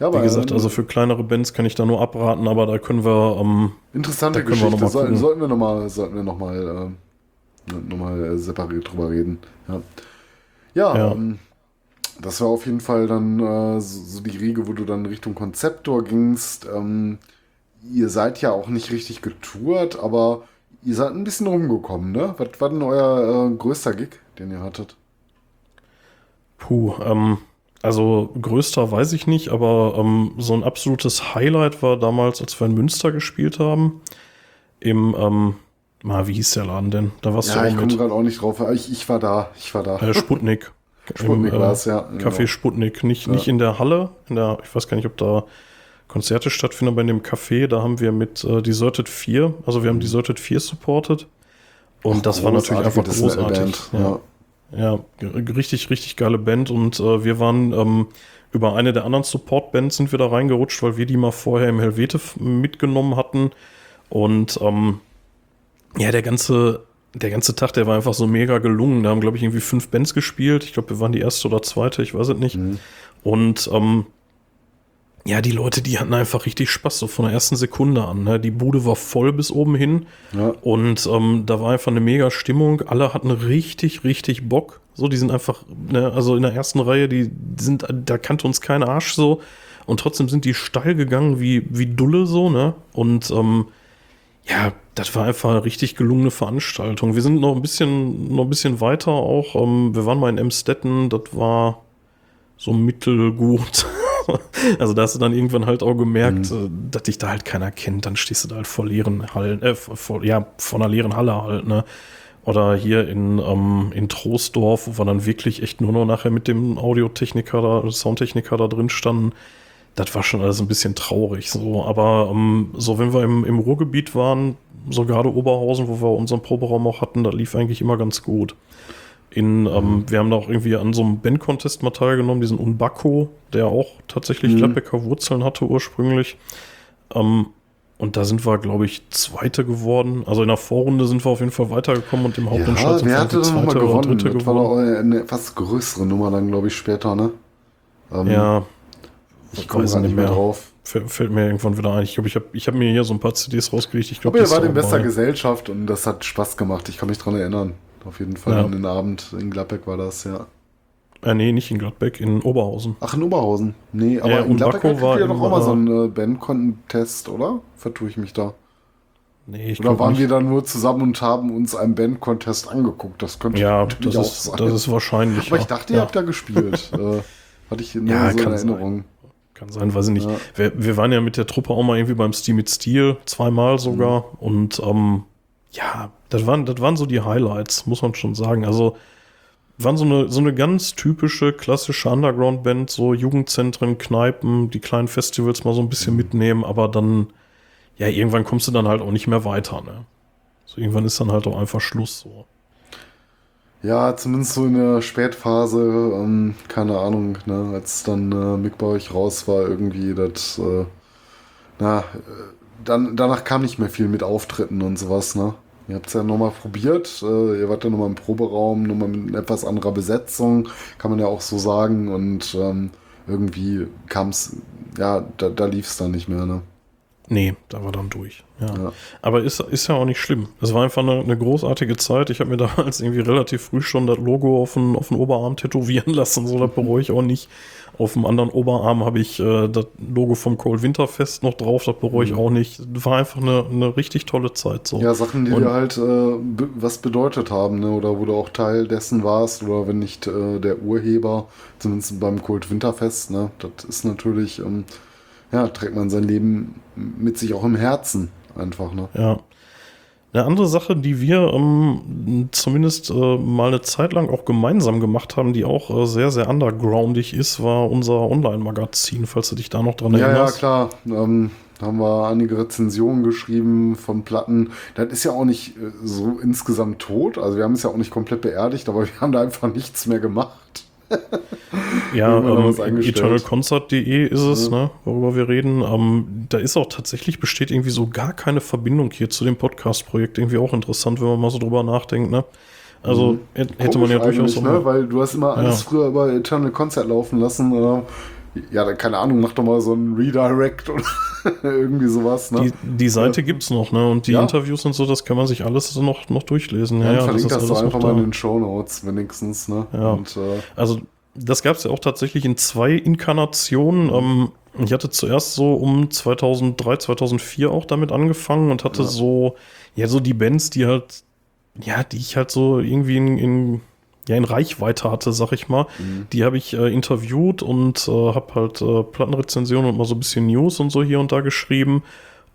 Ja, Wie gesagt, also für kleinere Bands kann ich da nur abraten, aber da können wir, ähm, Interessante Da können wir noch Geschichte. mal Sollten, gucken. sollten wir nochmal sollten wir noch mal, äh, noch mal, äh, separiert drüber reden. Ja, ja, Ja. Ähm, das war auf jeden Fall dann äh, so, so die Regel, wo du dann Richtung Konzeptor gingst. Ähm, ihr seid ja auch nicht richtig getourt, aber ihr seid ein bisschen rumgekommen, ne? Was war denn euer äh, größter Gig, den ihr hattet? puh, ähm, also größter weiß ich nicht, aber ähm, so ein absolutes Highlight war damals, als wir in Münster gespielt haben. Im, ähm, mal, wie hieß der Laden denn? Da warst Ja, du ich auch komme mit. gerade auch nicht drauf. Ich, ich war da, ich war da. Äh, Sputnik. [LAUGHS] Sputnik äh, war es, ja. Café genau. Sputnik, nicht, Ja. nicht in der Halle, in der, ich weiß gar nicht, ob da Konzerte stattfinden, aber in dem Café, da haben wir mit äh, Deserted 4, also wir haben Deserted 4 supportet. Und das war natürlich einfach großartig. Ja, ja. Ja, richtig, richtig geile Band. Und äh, wir waren ähm, über eine der anderen Support-Bands sind wir da reingerutscht, weil wir die mal vorher im Helvete mitgenommen hatten. Und ähm, ja, der ganze, der ganze Tag, der war einfach so mega gelungen. Da haben, glaube ich, irgendwie fünf Bands gespielt. Ich glaube, wir waren die erste oder zweite, ich weiß es nicht. Mhm. Und ähm, ja, die Leute, die hatten einfach richtig Spaß, so von der ersten Sekunde an. Ne? Die Bude war voll bis oben hin. Ja. Und ähm, da war einfach eine mega Stimmung. Alle hatten richtig, richtig Bock. So, die sind einfach, ne, also in der ersten Reihe, die sind, da kannte uns kein Arsch so. Und trotzdem sind die steil gegangen wie, wie Dulle so, ne? Und ähm, ja, das war einfach eine richtig gelungene Veranstaltung. Wir sind noch ein bisschen, noch ein bisschen weiter auch. Ähm, wir waren mal in Emstetten, das war so mittelgut. [LAUGHS] [LAUGHS] also da hast du dann irgendwann halt auch gemerkt, äh, dass dich da halt keiner kennt. Dann stehst du da halt vor leeren Hallen, äh, vor, ja, vor einer leeren Halle halt, ne? Oder hier in, ähm, in Troisdorf, wo wir dann wirklich echt nur noch nachher mit dem Audiotechniker da, Soundtechniker da drin standen. Das war schon alles ein bisschen traurig, so. Aber ähm, so, wenn wir im, im Ruhrgebiet waren, so gerade Oberhausen, wo wir unseren Proberaum auch hatten, da lief eigentlich immer ganz gut. In, ähm, wir haben da auch irgendwie an so einem Band-Contest mal teilgenommen, diesen Unbacco, der auch tatsächlich Mhm. Gladbecker Wurzeln hatte ursprünglich. Ähm, und da sind wir, glaube ich, Zweite geworden. Also in der Vorrunde sind wir auf jeden Fall weitergekommen und im Hauptentscheid Ja, sind wir hatte Zweite oder gewonnen? Dritte Das war geworden. doch eine etwas größere Nummer dann, glaube ich, später, ne? Ähm, Ja, ich komme gar nicht mehr mehr. drauf. fällt, fällt mir irgendwann wieder ein. Ich glaube, ich habe ich hab mir hier so ein paar CDs rausgelegt. Ich glaube, ihr wart in bester Gesellschaft und das hat Spaß gemacht. Ich kann mich dran erinnern. Auf jeden Fall Ja. an den Abend in Gladbeck war das, ja. Äh, nee, nicht in Gladbeck, in Oberhausen. Ach, in Oberhausen. Nee, aber Ja, in Gladbeck hattet war ihr doch im, auch mal so einen äh, Band-Contest, oder? Vertue ich mich da? Nee, ich Oder waren nicht. wir da nur zusammen und haben uns einen Band-Contest angeguckt? Das könnte Ja, natürlich das auch ist, sein. das ist wahrscheinlich. aber ja. ich dachte, ihr ja. habt da gespielt. [LAUGHS] äh, hatte ich nur Ja, so in kann sein. Erinnerung. Kann sein, weiß ich nicht. Ja. Wir, wir waren ja mit der Truppe auch mal irgendwie beim Steam mit Steel, zweimal sogar. Mhm. Und ähm, ja, das waren, das waren so die Highlights, muss man schon sagen. Also waren so eine, so eine ganz typische, klassische Underground-Band, so Jugendzentren, Kneipen, die kleinen Festivals mal so ein bisschen Mhm. mitnehmen, aber dann, ja, irgendwann kommst du dann halt auch nicht mehr weiter, ne? So irgendwann ist dann halt auch einfach Schluss so. Ja, zumindest so in der Spätphase, ähm, keine Ahnung, ne, als dann äh, Mick bei euch raus war, irgendwie, das, äh, na, äh, dann, danach kam nicht mehr viel mit Auftritten und sowas, ne? Ihr habt es ja nochmal probiert. Äh, ihr wart ja nochmal im Proberaum, nochmal mit etwas anderer Besetzung, kann man ja auch so sagen. Und ähm, irgendwie kam es, ja, da, da lief es dann nicht mehr, ne? Nee, da war dann durch. Ja. Ja. Aber ist, ist ja auch nicht schlimm. Es war einfach eine, eine großartige Zeit. Ich habe mir [LAUGHS] damals irgendwie relativ früh schon das Logo auf den, auf den Oberarm tätowieren lassen. So, das bereue ich auch nicht. Auf dem anderen Oberarm habe ich äh, das Logo vom Cold Winterfest noch drauf. Das bereue ich auch nicht. War einfach eine, eine richtig tolle Zeit. So. Ja, Sachen, die Und- dir halt äh, be was bedeutet haben, ne? oder wo du auch Teil dessen warst, oder wenn nicht äh, der Urheber, zumindest beim Kult Winterfest, ne? das ist natürlich, ähm, ja, trägt man sein Leben mit sich auch im Herzen einfach. Ne? Ja. Eine andere Sache, die wir ähm, zumindest äh, mal eine Zeit lang auch gemeinsam gemacht haben, die auch äh, sehr, sehr undergroundig ist, war unser Online-Magazin, falls du dich da noch dran Ja, ja, erinnerst. klar. Ähm, da haben wir einige Rezensionen geschrieben von Platten. Das ist ja auch nicht äh, so insgesamt tot. Also wir haben es ja auch nicht komplett beerdigt, aber [LAUGHS] wir haben da einfach nichts mehr gemacht. Ja, ähm, eternalconcert.de ist es, ne, worüber wir reden. Ähm, da ist auch tatsächlich, besteht irgendwie so gar keine Verbindung hier zu dem Podcast-Projekt. Irgendwie auch interessant, wenn man mal so drüber nachdenkt, ne? Also hätte hätte man ja Mhm. Komisch durchaus ne? Weil du hast immer alles Ja. früher über Eternal Concert laufen lassen. Oder? Ja, dann, keine Ahnung, mach doch mal so ein Redirect oder [LAUGHS] irgendwie sowas. Ne? Die, die Seite gibt's noch, ne? Und die Ja. Interviews und so, das kann man sich alles noch, noch durchlesen. Ja, ja, verlinkt das, doch alles einfach mal in den Show Notes wenigstens. Ne? Ja. Und, äh, Also, das gab es ja auch tatsächlich in zwei Inkarnationen. Ähm, ich hatte zuerst so um 2003, 2004 auch damit angefangen und hatte Ja. so, ja, so die Bands, die halt, ja, die ich halt so irgendwie in, in ja, in Reichweite hatte, sag ich mal. Mhm. Die habe ich äh, interviewt und äh, habe halt äh, Plattenrezensionen und mal so ein bisschen News und so hier und da geschrieben.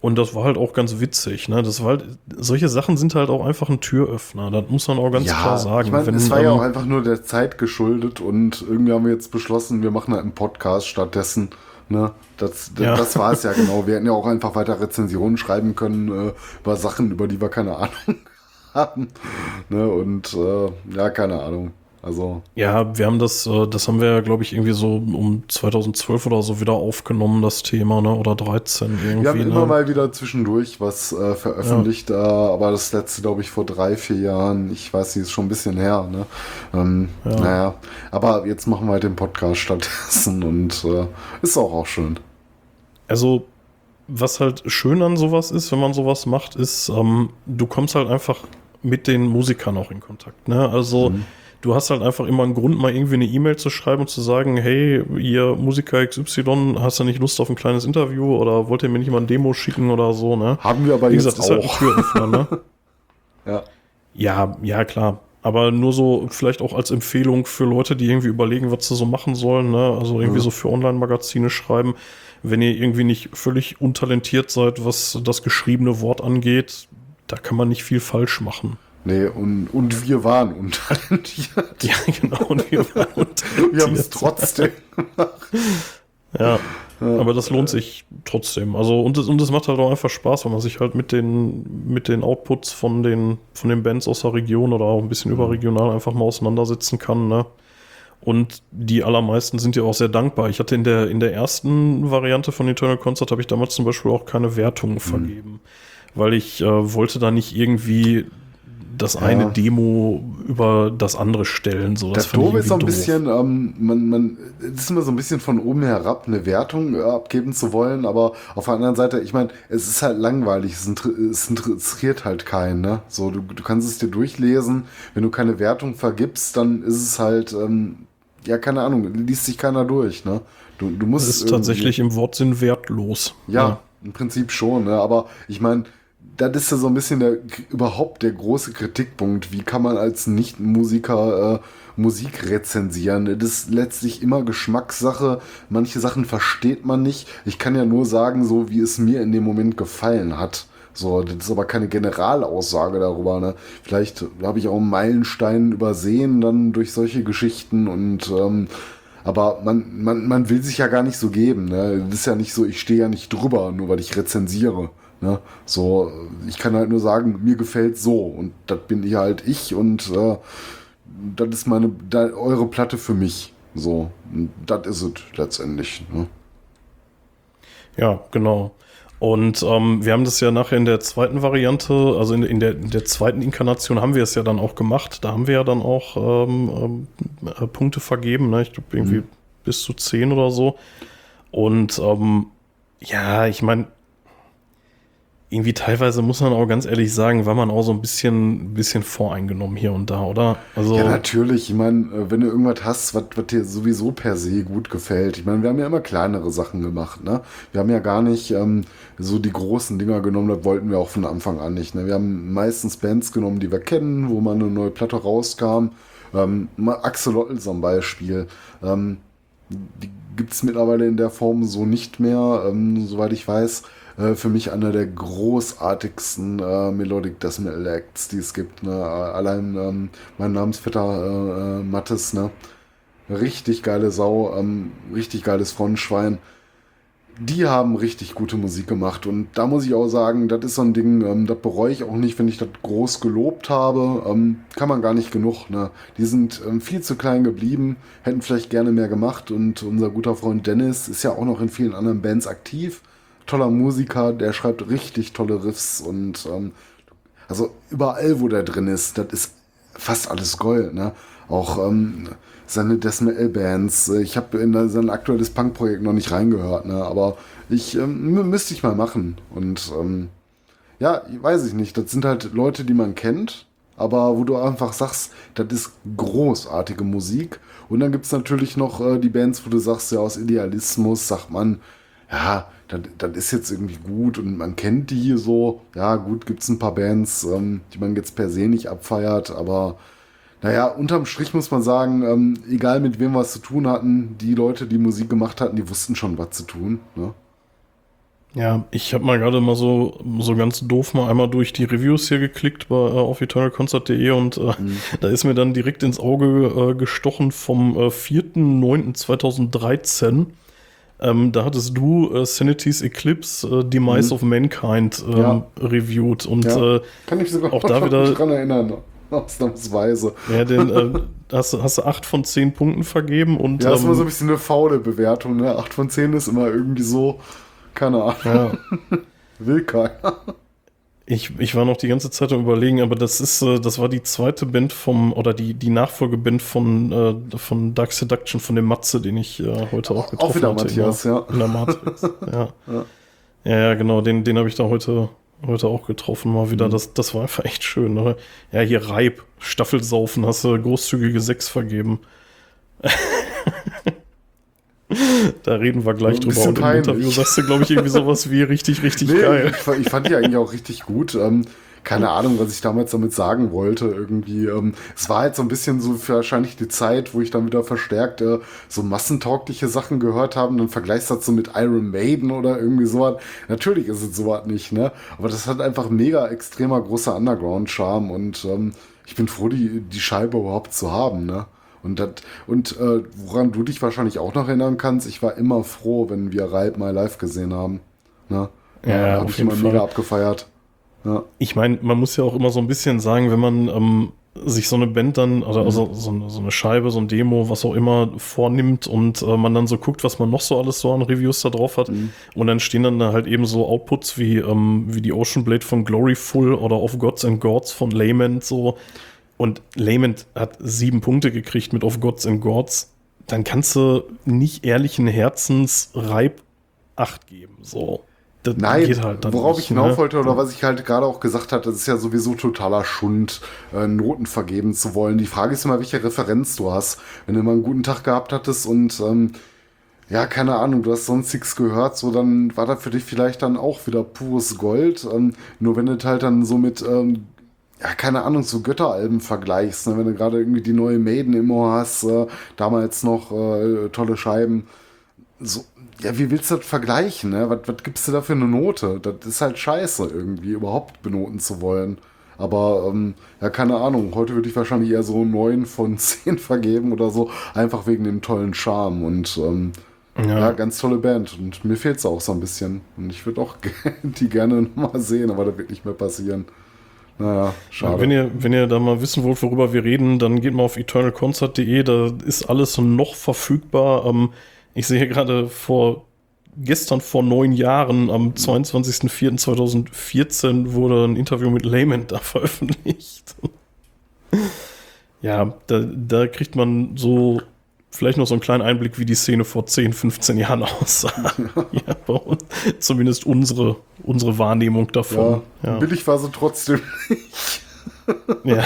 Und das war halt auch ganz witzig. Ne? Das war halt, solche Sachen sind halt auch einfach ein Türöffner. Das muss man auch ganz klar sagen. Ich meine, Wenn, es war ja auch einfach nur der Zeit geschuldet und irgendwie haben wir jetzt beschlossen, wir machen halt einen Podcast stattdessen. Ne? Das, das, Ja. das war es ja [LAUGHS] genau. Wir hätten ja auch einfach weiter Rezensionen schreiben können äh, über Sachen, über die wir keine Ahnung haben. Ne? Und äh, ja, keine Ahnung. Also, Ja, wir haben das, äh, das haben wir ja, glaube ich, irgendwie so um 2012 oder so wieder aufgenommen, das Thema, ne? Oder 13 irgendwie. wir haben immer ne? mal wieder zwischendurch was äh, veröffentlicht, äh, aber das letzte, glaube ich, vor drei, vier Jahren. Ich weiß, sie ist schon ein bisschen her. Ne? Ähm, Ja. Naja, aber jetzt machen wir halt den Podcast stattdessen und äh, ist auch, auch schön. Also, was halt schön an sowas ist, wenn man sowas macht, ist, ähm, du kommst halt einfach mit den Musikern auch in Kontakt. Ne? Also, Mhm. du hast halt einfach immer einen Grund, mal irgendwie eine E-Mail zu schreiben und zu sagen, hey, ihr Musiker XY, hast du nicht Lust auf ein kleines Interview oder wollt ihr mir nicht mal ein Demo schicken oder so, ne? Haben wir aber Wie jetzt gesagt, ist halt ein auch. Türöffner, ne? [LAUGHS] Ja. Ja, ja, klar. Aber nur so vielleicht auch als Empfehlung für Leute, die irgendwie überlegen, was sie so machen sollen. Ne? Also irgendwie Mhm. so für Online-Magazine schreiben. Wenn ihr irgendwie nicht völlig untalentiert seid, was das geschriebene Wort angeht, da kann man nicht viel falsch machen. Nee, und, und wir waren untalentiert. Ja, [LAUGHS] genau. Und wir, waren [LAUGHS] Wir haben es untalentiert. trotzdem. Ja, aber das lohnt sich trotzdem. Also und es, und macht halt auch einfach Spaß, wenn man sich halt mit den mit den Outputs von den von den Bands aus der Region oder auch ein bisschen überregional einfach mal auseinandersetzen kann. Ne? Und die allermeisten sind ja auch sehr dankbar. Ich hatte in der in der ersten Variante von Eternal Concert habe ich damals zum Beispiel auch keine Wertungen vergeben, weil ich äh, wollte da nicht irgendwie das eine Ja. Demo über das andere stellen. So, Das ich Doofe ist so ein doof. bisschen, ähm, man, man, es ist immer so ein bisschen von oben herab eine Wertung äh, abgeben zu wollen, aber auf der anderen Seite, ich meine, es ist halt langweilig, es, es interessiert halt keinen, ne? So, du, du kannst es dir durchlesen, wenn du keine Wertung vergibst, dann ist es halt, ähm, ja, keine Ahnung, liest sich keiner durch, ne? Du, du musst. Das ist tatsächlich im Wortsinn wertlos. Ja, im Prinzip schon, ne? aber ich meine, das ist ja so ein bisschen der überhaupt der große Kritikpunkt. Wie kann man als Nicht-Musiker äh, Musik rezensieren? Das ist letztlich immer Geschmackssache. Manche Sachen versteht man nicht. Ich kann ja nur sagen, so wie es mir in dem Moment gefallen hat. So, das ist aber keine Generalaussage darüber. Ne? Vielleicht habe ich auch einen Meilenstein übersehen dann durch solche Geschichten und ähm, aber man, man, man will sich ja gar nicht so geben. Ne? Das ist ja nicht so, ich stehe ja nicht drüber, nur weil ich rezensiere. Ne? So, ich kann halt nur sagen, mir gefällt so und das bin ich halt ich und äh, das ist meine, da, eure Platte für mich. So, das ist es letztendlich. Ne? Ja, genau. Und ähm, wir haben das ja nachher in der zweiten Variante, also in, in, der, in der zweiten Inkarnation haben wir es ja dann auch gemacht. Da haben wir ja dann auch ähm, äh, Punkte vergeben, ne? ich glaube irgendwie mhm. bis zu zehn oder so. Und ähm, ja, ich meine, irgendwie teilweise muss man auch ganz ehrlich sagen, war man auch so ein bisschen, bisschen voreingenommen hier und da, oder? Also ja, natürlich. Ich meine, äh, wenn du irgendwas hast, was, dir sowieso per se gut gefällt. Ich meine, wir haben ja immer kleinere Sachen gemacht, ne? Wir haben ja gar nicht ähm, so die großen Dinger genommen, das wollten wir auch von Anfang an nicht. Ne? Wir haben meistens Bands genommen, die wir kennen, wo mal eine neue Platte rauskam. Ähm, Axolotl zum Beispiel. Ähm, die gibt es mittlerweile in der Form so nicht mehr, ähm, soweit ich weiß. Äh, für mich einer der großartigsten äh, Melodic Death Metal Acts, die es gibt. Ne? Allein ähm, mein Namensvetter äh, äh, Mattes, ne? richtig geile Sau, ähm, richtig geiles Frontschwein. Die haben richtig gute Musik gemacht und da muss ich auch sagen, das ist so ein Ding, ähm, das bereue ich auch nicht, wenn ich das groß gelobt habe. Ähm, kann man gar nicht genug. Ne? Die sind ähm, viel zu klein geblieben, hätten vielleicht gerne mehr gemacht und unser guter Freund Dennis ist ja auch noch in vielen anderen Bands aktiv toller Musiker, der schreibt richtig tolle Riffs und ähm, also überall, wo der drin ist, das ist fast alles Gold, ne? Auch ähm, seine Death Metal Bands. Ich habe in sein aktuelles Punk-Projekt noch nicht reingehört, ne? Aber ich ähm, müsste ich mal machen. Und ähm, ja, weiß ich nicht. Das sind halt Leute, die man kennt, aber wo du einfach sagst, das ist großartige Musik. Und dann gibt es natürlich noch äh, die Bands, wo du sagst, ja, aus Idealismus sagt man, ja, das, das ist jetzt irgendwie gut und man kennt die so. Ja, gut, gibt es ein paar Bands, ähm, die man jetzt per se nicht abfeiert, aber naja, unterm Strich muss man sagen, ähm, egal mit wem wir es zu tun hatten, die Leute, die Musik gemacht hatten, die wussten schon, was zu tun. Ne? Ja, ich habe mal gerade mal so, so ganz doof mal einmal durch die Reviews hier geklickt bei, äh, auf eternalconcert.de und äh, mhm. [LAUGHS] da ist mir dann direkt ins Auge äh, gestochen vom äh, 4.9.2013 ähm, da hattest du äh, Sanity's Eclipse, äh, Demise mhm. of Mankind ähm, ja. reviewed. Und ja. äh, kann ich sogar auch da wieder dran erinnern. Ausnahmsweise. Ja, den äh, [LAUGHS] hast, hast du 8 von 10 Punkten vergeben und. Ja, das ist immer ähm, so ein bisschen eine faule Bewertung, ne? 8 von 10 ist immer irgendwie so, keine Ahnung. Ja. [LAUGHS] Will keiner. Ich, ich war noch die ganze Zeit am überlegen, aber das ist, äh, das war die zweite Band vom, oder die, die Nachfolgeband von, äh, von Dark Seduction, von dem Matze, den ich äh, heute auch getroffen auch wieder hatte. Matthias, ja. In der Matrix, ja. [LAUGHS] ja. Ja, ja, genau, den, den habe ich da heute, heute auch getroffen, mal wieder. Mhm. Das, das war einfach echt schön. Ne? Ja, hier Reib, Staffelsaufen, hast du großzügige Sechs vergeben. [LAUGHS] Da reden wir gleich drüber. Und im Interview sagst du, glaube ich, irgendwie sowas wie richtig, richtig nee, geil. Ich, fand die eigentlich auch richtig gut. Ähm, keine Ahnung, was ich damals damit sagen wollte. Irgendwie, ähm, es war halt so ein bisschen so für wahrscheinlich die Zeit, wo ich dann wieder verstärkt äh, so massentaugliche Sachen gehört habe. Und dann vergleichst du das so mit Iron Maiden oder irgendwie sowas. Natürlich ist es sowas nicht, ne? Aber das hat einfach mega extremer großer Underground-Charme und ähm, ich bin froh, die, die Scheibe überhaupt zu haben, ne? Und, das, und äh, woran du dich wahrscheinlich auch noch erinnern kannst, ich war immer froh, wenn wir Ride My Life gesehen haben. Ne? Ja, ja habe ich immer Fall. mega abgefeiert. Ja. Ich meine, man muss ja auch immer so ein bisschen sagen, wenn man ähm, sich so eine Band dann, oder mhm. also so, so, eine Scheibe, so ein Demo, was auch immer vornimmt und äh, man dann so guckt, was man noch so alles so an Reviews da drauf hat. Mhm. Und dann stehen dann da halt eben so Outputs wie, ähm, wie die Ocean Blade von Gloryful oder Of Gods and Gods von Lament, so und Lament hat sieben Punkte gekriegt mit Of Gods and Gods, dann kannst du nicht ehrlichen Herzens Reib acht geben. So. Das Nein, halt worauf nicht, ich hinauf ne? wollte oder was ich halt gerade auch gesagt hatte, das ist ja sowieso totaler Schund, äh, Noten vergeben zu wollen. Die Frage ist immer, welche Referenz du hast. Wenn du mal einen guten Tag gehabt hattest und ähm, ja, keine Ahnung, du hast sonst nichts gehört, so dann war das für dich vielleicht dann auch wieder pures Gold. Ähm, nur wenn du halt dann so mit ähm, ja, keine Ahnung, so Götteralben vergleichst, ne? wenn du gerade irgendwie die neue Maiden im Ohr hast, äh, damals noch äh, tolle Scheiben. So, ja, wie willst du das vergleichen? Ne? Was, was gibst du da für eine Note? Das ist halt scheiße, irgendwie überhaupt benoten zu wollen. Aber ähm, ja, keine Ahnung, heute würde ich wahrscheinlich eher so neun von [LAUGHS] zehn vergeben oder so, einfach wegen dem tollen Charme. Und ähm, ja. ja. ganz tolle Band. Und mir fehlt es auch so ein bisschen. Und ich würde auch [LAUGHS] die gerne nochmal sehen, aber das wird nicht mehr passieren. Naja, schade. Wenn ihr, wenn ihr da mal wissen wollt, worüber wir reden, dann geht mal auf eternalconcert.de, da ist alles noch verfügbar. Ähm, ich sehe gerade vor gestern vor neun Jahren, am 22.04.2014, wurde ein Interview mit Layman da [LAUGHS] veröffentlicht. ja, da, da kriegt man so vielleicht noch so einen kleinen Einblick, wie die Szene vor 10, 15 Jahren [LAUGHS] aussah. [LAUGHS] ja, zumindest unsere, unsere Wahrnehmung davon. Ja, ja. Billig war sie trotzdem nicht. ja.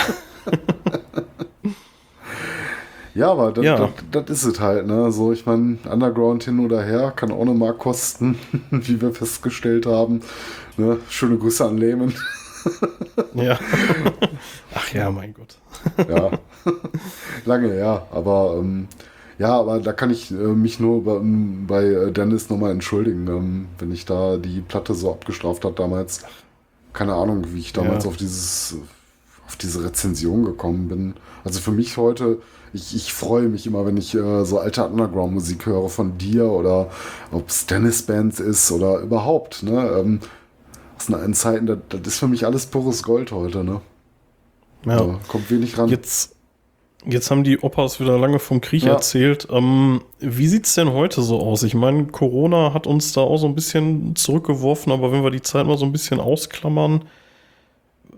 Ja, aber das, ja. das, das, ist es halt, ne? So, ich meine, Underground hin oder her kann auch nochmal kosten, [LAUGHS] wie wir festgestellt haben. Ne? Schöne Grüße an Lehman. ja. Ach ja, mein Gott. ja. Lange, ja. Aber ähm, ja, aber da kann ich äh, mich nur bei, bei äh, Dennis nochmal entschuldigen, ähm, wenn ich da die Platte so abgestraft hat damals. Keine Ahnung, wie ich damals ja. auf dieses auf diese Rezension gekommen bin. Also für mich heute ich, ich freue mich immer, wenn ich äh, so alte Underground-Musik höre von dir oder ob es Tennis-Bands ist oder überhaupt. Ne? Ähm, aus den Zeiten, das, das, ist für mich alles pures Gold heute. Ne? Ja. Da kommt wenig ran. Jetzt, jetzt haben die Opas wieder lange vom Krieg ja. erzählt. Ähm, wie sieht es denn heute so aus? Ich meine, Corona hat uns da auch so ein bisschen zurückgeworfen, aber wenn wir die Zeit mal so ein bisschen ausklammern,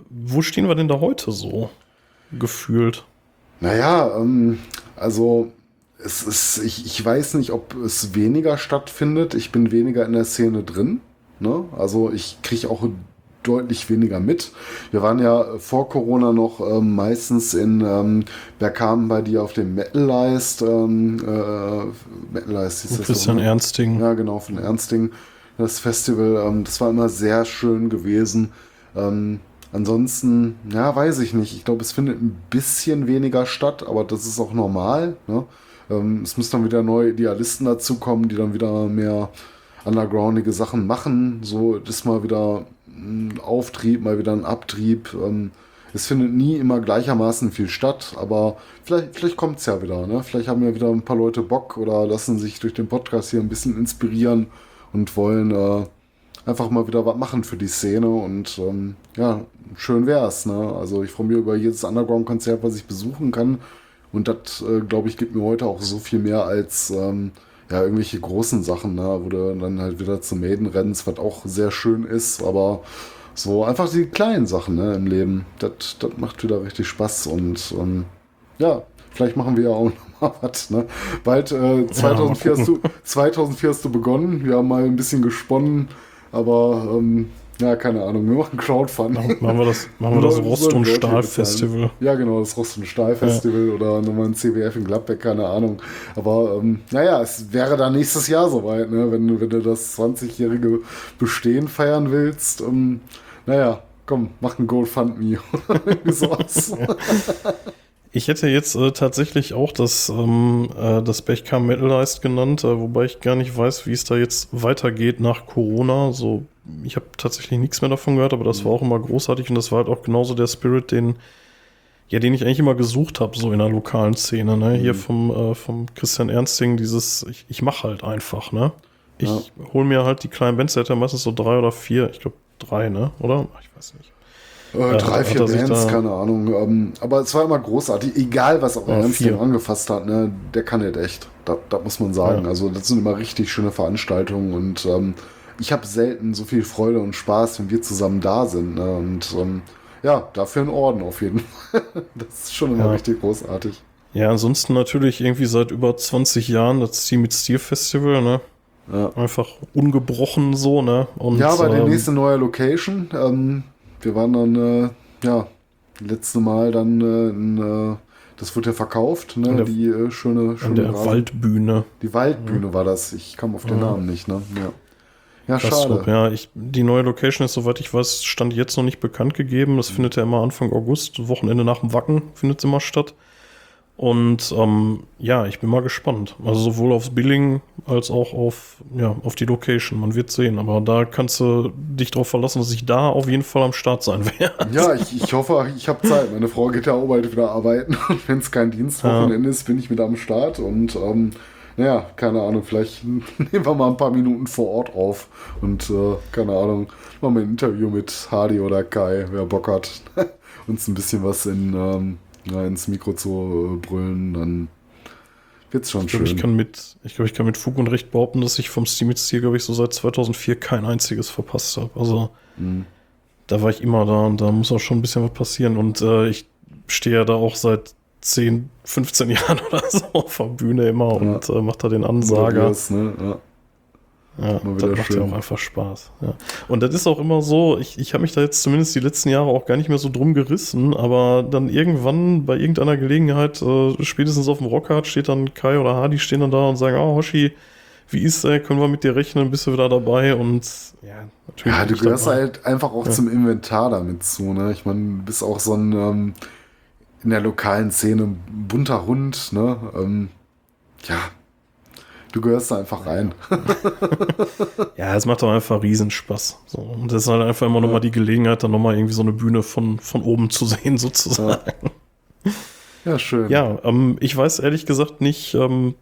wo stehen wir denn da heute so gefühlt? Naja, ähm, also es ist, ich, ich weiß nicht, ob es weniger stattfindet. Ich bin weniger in der Szene drin. Ne? Also ich kriege auch deutlich weniger mit. Wir waren ja vor Corona noch ähm, meistens in ähm, Bergkamen bei dir auf dem Metal-Leist. Ähm, äh, Metal-Leist hieß das. Christian so, ne? Ernsting. Ja, genau, von Ernsting. Das Festival, ähm, das war immer sehr schön gewesen. Ähm, Ansonsten, ja, weiß ich nicht. Ich glaube, es findet ein bisschen weniger statt, aber das ist auch normal. Ne? Ähm, es müssen dann wieder neue Idealisten dazukommen, die dann wieder mehr undergroundige Sachen machen. So ist mal wieder ein Auftrieb, mal wieder ein Abtrieb. Ähm, es findet nie immer gleichermaßen viel statt, aber vielleicht, vielleicht kommt es ja wieder. Ne? Vielleicht haben ja wieder ein paar Leute Bock oder lassen sich durch den Podcast hier ein bisschen inspirieren und wollen äh, einfach mal wieder was machen für die Szene und ähm, ja, schön wär's. Ne? Also ich freue mich über jedes Underground-Konzert, was ich besuchen kann. Und das, äh, glaube ich, gibt mir heute auch so viel mehr als ähm, ja, irgendwelche großen Sachen, ne? wo du dann halt wieder zum Maiden rennst, was auch sehr schön ist, aber so einfach die kleinen Sachen ne, im Leben, das macht wieder richtig Spaß und ähm, ja, vielleicht machen wir ja auch [LAUGHS] noch mal was. Ne? Bald äh, 2004, ja, hast du, 2004 hast du begonnen, wir haben mal ein bisschen gesponnen, aber ähm, ja, keine Ahnung, wir machen Crowdfunding. Machen wir das, machen wir das Rost- und Stahl-Festival. Ja, genau, das Rost- und Stahl-Festival ja. oder nochmal ein CWF in Gladbeck, keine Ahnung. Aber ähm, naja, es wäre dann nächstes Jahr soweit, ne? wenn, wenn du das 20-jährige Bestehen feiern willst. Ähm, naja, komm, mach ein GoFundMe [LAUGHS] oder irgendwie sowas. [LAUGHS] Ich hätte jetzt äh, tatsächlich auch das, ähm, äh, das Bechkam Metalized genannt, äh, wobei ich gar nicht weiß, wie es da jetzt weitergeht nach Corona. So, ich habe tatsächlich nichts mehr davon gehört, aber das war auch immer großartig und das war halt auch genauso der Spirit, den, ja, den ich eigentlich immer gesucht habe, so in der lokalen Szene. Ne? Hier mhm. vom, äh, vom Christian Ernsting, dieses, ich, ich mache halt einfach, ne? Ich ja. hole mir halt die kleinen Bands, der hat ja meistens so drei oder vier, ich glaube drei, ne? Oder? Ich weiß nicht. Äh, drei, vier Bands, keine Ahnung. Ähm, aber es war immer großartig, egal was auch ja, Ernst angefasst hat, ne, der kann nicht echt. Da, da muss man sagen. Ja. Also das sind immer richtig schöne Veranstaltungen und ähm, ich habe selten so viel Freude und Spaß, wenn wir zusammen da sind. Ne? Und ähm, ja, dafür ein Orden auf jeden Fall. [LAUGHS] das ist schon immer ja. richtig großartig. Ja, ansonsten natürlich irgendwie seit über 20 Jahren das Team mit Steel Festival, ne? Ja. Einfach ungebrochen so, ne? Und, ja, aber ähm, die nächste neue Location, ähm, wir waren dann, äh, ja, letzte Mal dann äh, in, äh, das wurde ja verkauft, ne? Der, die äh, schöne, schöne der Rasen. Waldbühne. Die Waldbühne ja. war das. Ich kam auf den ja. Namen nicht, ne? Ja. Ja, schade. Ja, ich, die neue Location ist, soweit ich weiß, stand jetzt noch nicht bekannt gegeben. Das mhm. findet ja immer Anfang August, Wochenende nach dem Wacken findet es immer statt. Und ähm, ja, ich bin mal gespannt. Also sowohl aufs Billing als auch auf, ja, auf die Location. Man wird sehen. Aber da kannst du dich darauf verlassen, dass ich da auf jeden Fall am Start sein [LAUGHS] werde. Ja, ich, ich hoffe, ich habe Zeit. Meine Frau geht ja auch bald wieder arbeiten. [LAUGHS] Und wenn es kein Dienstwochenende ja. ist, bin ich mit am Start. Und ähm, naja, keine Ahnung, vielleicht [LAUGHS] nehmen wir mal ein paar Minuten vor Ort auf. Und äh, keine Ahnung, machen wir ein Interview mit Hardy oder Kai, wer Bock hat, [LAUGHS] uns ein bisschen was in... Ähm, ja, ins Mikro zu äh, brüllen, dann wird's schon Ich glaube, schön. ich kann mit, ich glaube, ich kann mit Fug und Recht behaupten, dass ich vom Steam jetzt hier, glaube ich, so seit 2004 kein einziges verpasst habe. Also, Mhm. da war ich immer da und da muss auch schon ein bisschen was passieren. Und äh, ich stehe ja da auch seit 10, 15 [LAUGHS] Jahren oder so auf der Bühne immer und äh, mache da den Ansager. Modulierst, ne? ja. Ja, das macht ja auch einfach Spaß. Ja. Und das ist auch immer so, ich, ich habe mich da jetzt zumindest die letzten Jahre auch gar nicht mehr so drum gerissen, aber dann irgendwann bei irgendeiner Gelegenheit, äh, spätestens auf dem Rockhard, steht dann Kai oder Hardy stehen dann da und sagen, oh Hoshi, wie ist der, können wir mit dir rechnen, bist du wieder dabei und ja, natürlich. Ja, du gehörst dabei. halt einfach auch Ja. zum Inventar damit zu, ne? Ich meine, du bist auch so ein ähm, in der lokalen Szene bunter Hund, ne? Ähm, ja, du gehörst da einfach rein. [LAUGHS] Ja, es macht doch einfach Riesenspaß. So, und das ist halt einfach immer nochmal die Gelegenheit, dann nochmal irgendwie so eine Bühne von, von oben zu sehen, sozusagen. Ja, schön. Ja, ähm, ich weiß ehrlich gesagt nicht, ähm,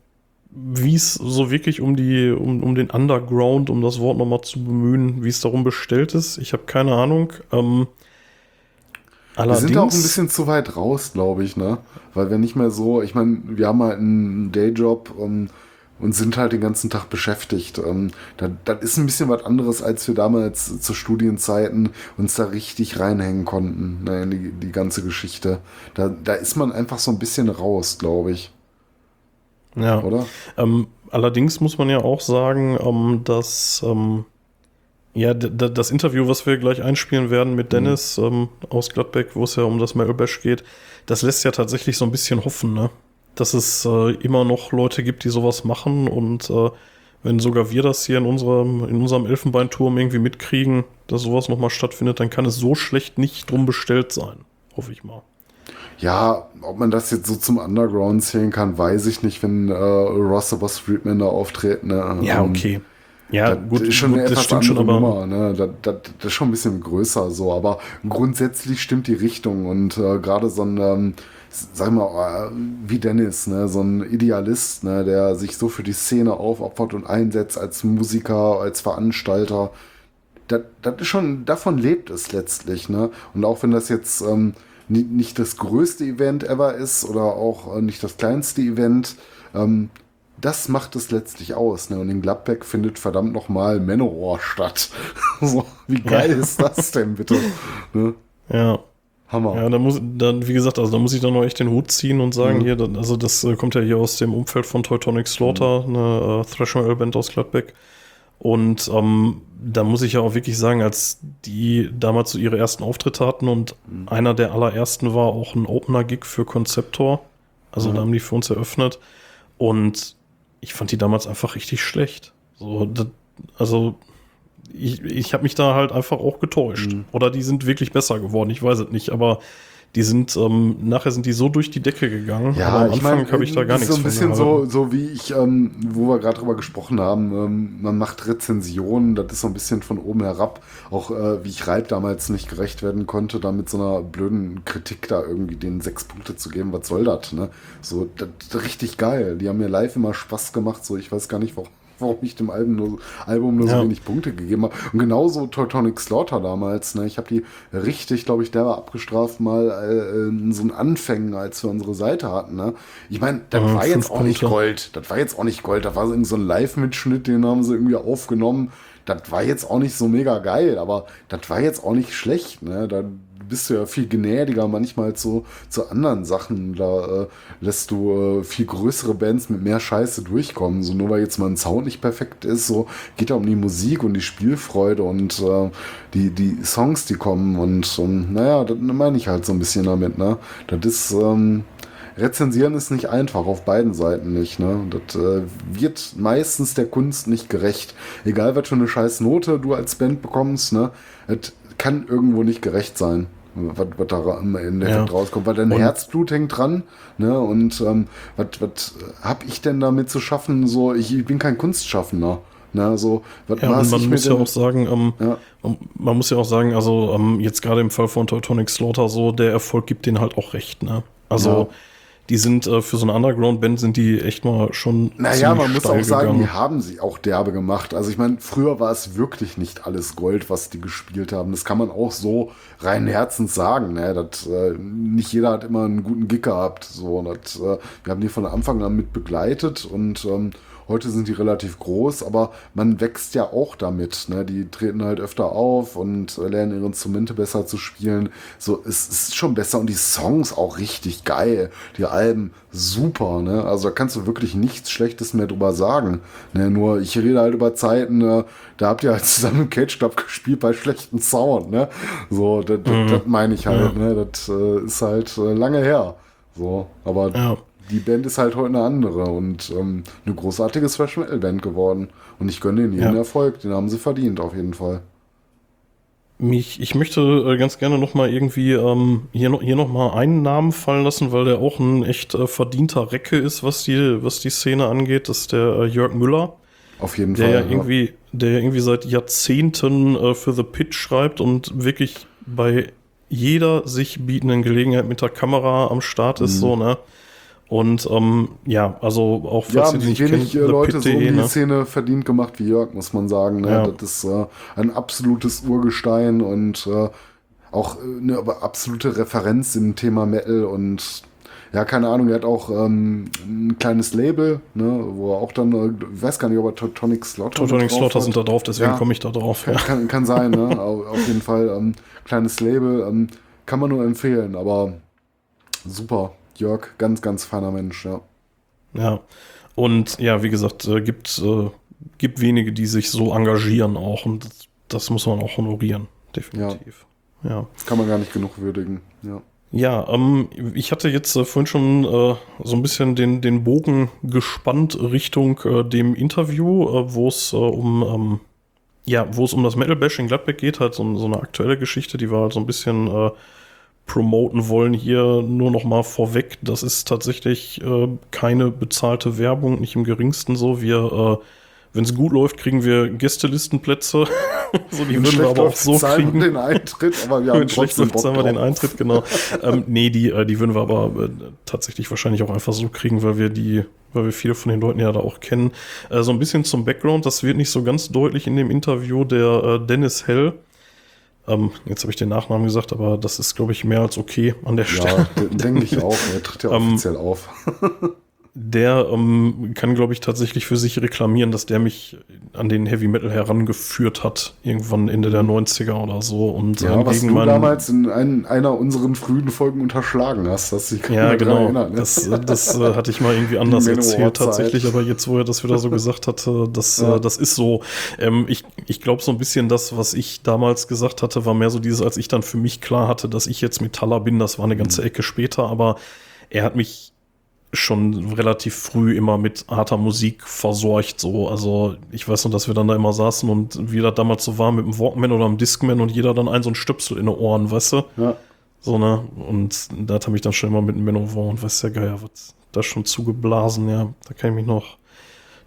wie es so wirklich um die, um, um den Underground, um das Wort nochmal zu bemühen, wie es darum bestellt ist. Ich habe keine Ahnung. Ähm, Wir allerdings, sind auch ein bisschen zu weit raus, glaube ich, ne? Weil wir nicht mehr so, ich meine, wir haben halt einen Dayjob ähm, und sind halt den ganzen Tag beschäftigt. Ähm, das, das ist ein bisschen was anderes, als wir damals zu Studienzeiten uns da richtig reinhängen konnten, ne, in die, die ganze Geschichte. Da, da ist man einfach so ein bisschen raus, glaube ich, ja, oder? ähm, allerdings muss man ja auch sagen, ähm, dass ähm, ja, das Interview, was wir gleich einspielen werden mit Dennis ähm, aus Gladbeck, wo es ja um das Metal Bash geht, das lässt ja tatsächlich so ein bisschen hoffen, ne? Dass es äh, immer noch Leute gibt, die sowas machen und äh, wenn sogar wir das hier in unserem, in unserem Elfenbeinturm irgendwie mitkriegen, dass sowas nochmal stattfindet, dann kann es so schlecht nicht drum bestellt sein. Hoffe ich mal. Ja, ob man das jetzt so zum Underground zählen kann, weiß ich nicht, wenn äh, Ross Streetman da auftreten. Ne? Ja, Ähm, okay. Ja, das gut, ist schon gut eine das etwas stimmt schon, aber. Nummer, ne? das, das, das ist schon ein bisschen größer so, aber grundsätzlich stimmt die Richtung und äh, gerade so ein, ähm, sag mal, äh, wie Dennis, ne? so ein Idealist, ne? der sich so für die Szene aufopfert und einsetzt als Musiker, als Veranstalter, das, das ist schon, davon lebt es letztlich, ne? Und auch wenn das jetzt ähm, ni- nicht das größte Event ever ist oder auch äh, nicht das kleinste Event, ähm, das macht es letztlich aus, ne? Und in Gladbeck findet verdammt nochmal Manowar statt. [LAUGHS] so, wie geil Ja. ist das denn bitte? Ne? Ja. Hammer. Ja, da muss dann, wie gesagt, also da muss ich dann noch echt den Hut ziehen und sagen, Mhm. hier, dann- also das äh, kommt ja hier aus dem Umfeld von Teutonic Slaughter, eine äh, Thrash Metal Band aus Gladbeck. Und ähm, da muss ich ja auch wirklich sagen, als die damals so ihre ersten Auftritte hatten und einer der allerersten war auch ein Opener-Gig für Conceptor. Also Mhm. da haben die für uns eröffnet. Und ich fand die damals einfach richtig schlecht. So, das, also ich, ich habe mich da halt einfach auch getäuscht. Mhm. Oder die sind wirklich besser geworden, ich weiß es nicht. Aber die sind, ähm, nachher sind die so durch die Decke gegangen. Ja, aber am ich Anfang habe ich da gar das nichts ist so ein bisschen so, so wie ich, ähm, wo wir gerade drüber gesprochen haben, ähm, man macht Rezensionen, das ist so ein bisschen von oben herab, auch äh, wie ich Reib damals nicht gerecht werden konnte, da mit so einer blöden Kritik da irgendwie den sechs Punkte zu geben, was soll das, ne? So, das das richtig geil, die haben mir live immer Spaß gemacht, so, ich weiß gar nicht, warum warum ich dem Album nur, Album nur Ja. so wenig Punkte gegeben habe. Und genauso Teutonic Slaughter damals. Ne? Ich habe die richtig, glaube ich, der war abgestraft mal äh, in so einen Anfängen, als wir unsere Seite hatten. Ne? Ich meine, das Ja, war jetzt auch nicht Punkte. Gold. Das war jetzt auch nicht Gold. Das war so irgend so ein Live-Mitschnitt, den haben sie irgendwie aufgenommen. Das war jetzt auch nicht so mega geil, aber das war jetzt auch nicht schlecht. Ne? Da bist du ja viel gnädiger manchmal zu, zu anderen Sachen. Da äh, lässt du äh, viel größere Bands mit mehr Scheiße durchkommen. So nur weil jetzt mal ein Sound nicht perfekt ist, so geht ja um die Musik und die Spielfreude und äh, die, die Songs, die kommen. Und ähm, naja, das meine ich halt so ein bisschen damit. Ne? Das ist. Ähm, Rezensieren ist nicht einfach, auf beiden Seiten nicht. Ne? Das äh, wird meistens der Kunst nicht gerecht. Egal, was für eine scheiß Note du als Band bekommst, ne? es kann irgendwo nicht gerecht sein, was, was da am Ende Ja. rauskommt. Weil dein Und- Herzblut hängt dran. Ne? Und ähm, was, was hab ich denn damit zu schaffen? So, ich, ich bin kein Kunstschaffender. Ne? So, was Ja, und man muss ja auch sagen, ähm, Ja. man- man muss ja auch sagen, also ähm, jetzt gerade im Fall von Teutonic Slaughter so, der Erfolg gibt denen halt auch recht, ne? Also Ja. Die sind äh, für so eine Underground-Band sind die echt mal schon. Naja, man muss auch sagen, gegangen. die haben sie auch derbe gemacht. Also ich meine, früher war es wirklich nicht alles Gold, was die gespielt haben. Das kann man auch so rein herzens sagen. Ne? Das, äh, nicht jeder hat immer einen guten Gig gehabt. So, das, äh, wir haben die von Anfang an mit begleitet und ähm, Heute sind die relativ groß, aber man wächst ja auch damit. Ne? Die treten halt öfter auf und lernen ihre Instrumente besser zu spielen. So, es ist schon besser und die Songs auch richtig geil. Die Alben super. Ne? Also da kannst du wirklich nichts Schlechtes mehr drüber sagen. Ne? Nur ich rede halt über Zeiten, ne? da habt ihr halt zusammen im Cage Club gespielt bei schlechten Sound. Ne? So, das, Mhm. das meine ich halt. Ja. Ne? Das äh, ist halt äh, lange her. So, aber Ja. Die Band ist halt heute eine andere und ähm, eine großartige Thrash Metal Band geworden. Und ich gönne ihnen jeden Ja. Erfolg, den haben sie verdient, auf jeden Fall. Mich, ich möchte äh, ganz gerne noch mal irgendwie ähm, hier noch hier noch mal einen Namen fallen lassen, weil der auch ein echt äh, verdienter Recke ist, was die was die Szene angeht. Das ist der äh, Jörg Müller, Auf jeden der Fall. ja irgendwie der ja irgendwie seit Jahrzehnten äh, für The Pitch schreibt und wirklich bei jeder sich bietenden Gelegenheit mit der Kamera am Start ist so ne. Und ähm, ja, also auch Ja, die sich nicht wenig kennt, äh, Leute so um die ne? Szene verdient gemacht wie Jörg, muss man sagen. Ne? Ja. Das ist äh, ein absolutes Urgestein und äh, auch äh, eine aber absolute Referenz im Thema Metal und ja, keine Ahnung, er hat auch ähm, ein kleines Label, ne, wo er auch dann, äh, ich weiß gar nicht, ob er Totonic Slaughter Totonic Slaughter hat. sind da drauf, deswegen Ja. komme ich da drauf. Kann, Ja. kann, kann sein, ne? Au- Auf jeden Fall. Ähm, kleines Label. Ähm, kann man nur empfehlen, aber super. Jörg, ganz, ganz feiner Mensch, ja. Ja. Und ja, wie gesagt, äh, gibt, äh, gibt wenige, die sich so engagieren auch und das, das muss man auch honorieren. Definitiv. Ja. Kann man gar nicht genug würdigen. Ja. Ja, ähm, ich hatte jetzt äh, vorhin schon äh, so ein bisschen den, den Bogen gespannt Richtung äh, dem Interview, äh, wo es äh, um ähm, ja, wo es um das Metal Bash in Gladbeck geht, halt so, so eine aktuelle Geschichte, die wir halt so ein bisschen äh, promoten wollen. Hier nur noch mal vorweg, das ist tatsächlich äh, keine bezahlte Werbung, nicht im geringsten so. Wir, äh, wenn es gut läuft, kriegen wir Gästelistenplätze. [LAUGHS] so, die würden wir aber auch so zahlen wir kriegen. den Eintritt, aber wir [LAUGHS] haben Mit schlecht Bock zahlen wir den. Eintritt, genau. [LAUGHS] ähm, nee, die, äh, die würden wir aber äh, tatsächlich wahrscheinlich auch einfach so kriegen, weil wir die, weil wir viele von den Leuten ja da auch kennen. Äh, so ein bisschen zum Background, das wird nicht so ganz deutlich in dem Interview der äh, Dennis Hell. Ähm, jetzt habe ich den Nachnamen gesagt, aber das ist, glaube ich, mehr als okay an der Stelle. Ja, de- denke ich [LAUGHS] auch. Er tritt ja Ähm, offiziell auf. Der ähm, kann, glaube ich, tatsächlich für sich reklamieren, dass der mich an den Heavy Metal herangeführt hat, irgendwann Ende der 90er oder so. Und Ja, äh, was du damals in ein, einer unseren frühen Folgen unterschlagen hast, dass ich Ja, genau. Erinnert, ne? Das, äh, das äh, hatte ich mal irgendwie anders erzählt tatsächlich, aber jetzt, wo er das wieder so [LAUGHS] gesagt hatte, das, Ja. äh, das ist so. Ähm, ich ich glaube, so ein bisschen das, was ich damals gesagt hatte, war mehr so dieses, als ich dann für mich klar hatte, dass ich jetzt Metaller bin, das war eine ganze Ecke später, aber er hat mich schon relativ früh immer mit harter Musik versorgt, so. Also, ich weiß noch, dass wir dann da immer saßen und wie das damals so war mit dem Walkman oder dem Discman und jeder dann ein so ein Stöpsel in den Ohren, weißt du? Ja. So, ne? Und da hat er mich dann schon immer mit dem Manowar und weiß der Geier, was da schon zugeblasen, ja. Da kann ich mich noch,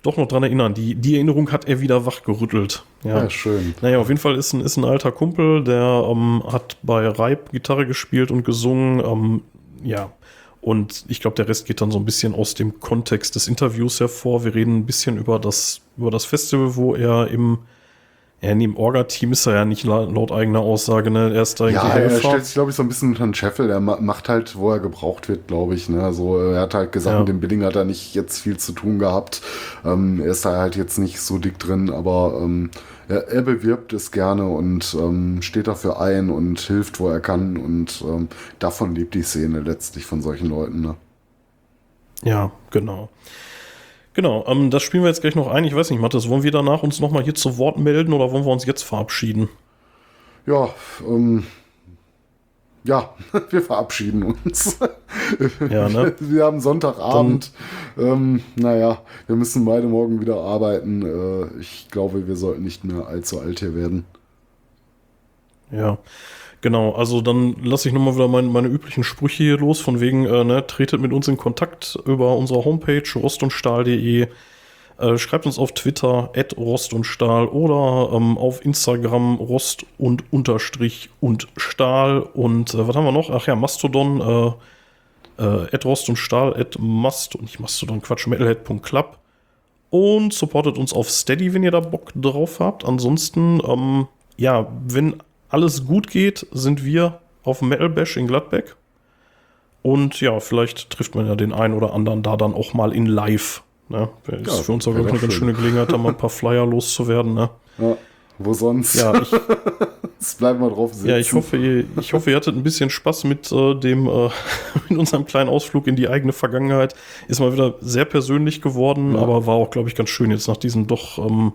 doch noch dran erinnern. Die, die Erinnerung hat er wieder wachgerüttelt. Ja. ja, schön. Naja, auf jeden Fall ist ein, ist ein alter Kumpel, der ähm, hat bei Reib Gitarre gespielt und gesungen. Ähm, ja. Und ich glaube, der Rest geht dann so ein bisschen aus dem Kontext des Interviews hervor. Wir reden ein bisschen über das, über das Festival, wo er im, ja, in dem Orga-Team ist er ja nicht la- laut eigener Aussage, ne? Er ist da Ja, er stellt sich, glaube ich, so ein bisschen unter den Scheffel. Er ma- macht halt, wo er gebraucht wird, glaube ich. Ne? Also, er hat halt gesagt, Ja. mit dem Billing hat er nicht jetzt viel zu tun gehabt. Ähm, er ist da halt jetzt nicht so dick drin, aber ähm, er, er bewirbt es gerne und ähm, steht dafür ein und hilft, wo er kann. Und ähm, davon lebt die Szene letztlich von solchen Leuten. Ne? Ja, genau. Genau, ähm, das spielen wir jetzt gleich noch ein. Ich weiß nicht, Mathis, wollen wir danach uns nochmal hier zu Wort melden oder wollen wir uns jetzt verabschieden? Ja, ähm, ja, [LAUGHS] wir verabschieden uns. Ja, ne? [LAUGHS] Wir haben Sonntagabend. ähm, naja, wir müssen beide morgen wieder arbeiten. Äh, ich glaube, wir sollten nicht mehr allzu alt hier werden. Ja, genau. Also dann lasse ich nochmal wieder meine, meine üblichen Sprüche hier los, von wegen, äh, ne, tretet mit uns in Kontakt über unsere Homepage rostundstahl.de. Äh, schreibt uns auf Twitter at Rost und Stahl oder ähm, auf Instagram Rost und Unterstrich und Stahl. Und äh, was haben wir noch? Ach ja, Mastodon. Äh, äh, Rost und Stahl, at Mast und ich Mastodon Quatsch, metalhead.club und supportet uns auf Steady, wenn ihr da Bock drauf habt. Ansonsten, ähm, ja, wenn alles gut geht, sind wir auf Metal Bash in Gladbeck. Und ja, vielleicht trifft man ja den einen oder anderen da dann auch mal in live. Ne? Ist ja, für uns auch wirklich eine ganz schöne Gelegenheit, da mal ein paar Flyer loszuwerden. Ne? Ja, wo sonst? Ja, ich, [LAUGHS] Jetzt bleiben wir drauf sitzen. Ja, ich hoffe, ihr, ich hoffe, ihr hattet ein bisschen Spaß mit äh, dem, äh, [LAUGHS] mit unserem kleinen Ausflug in die eigene Vergangenheit. Ist mal wieder sehr persönlich geworden, ja. aber war auch, glaube ich, ganz schön jetzt nach diesen doch ähm,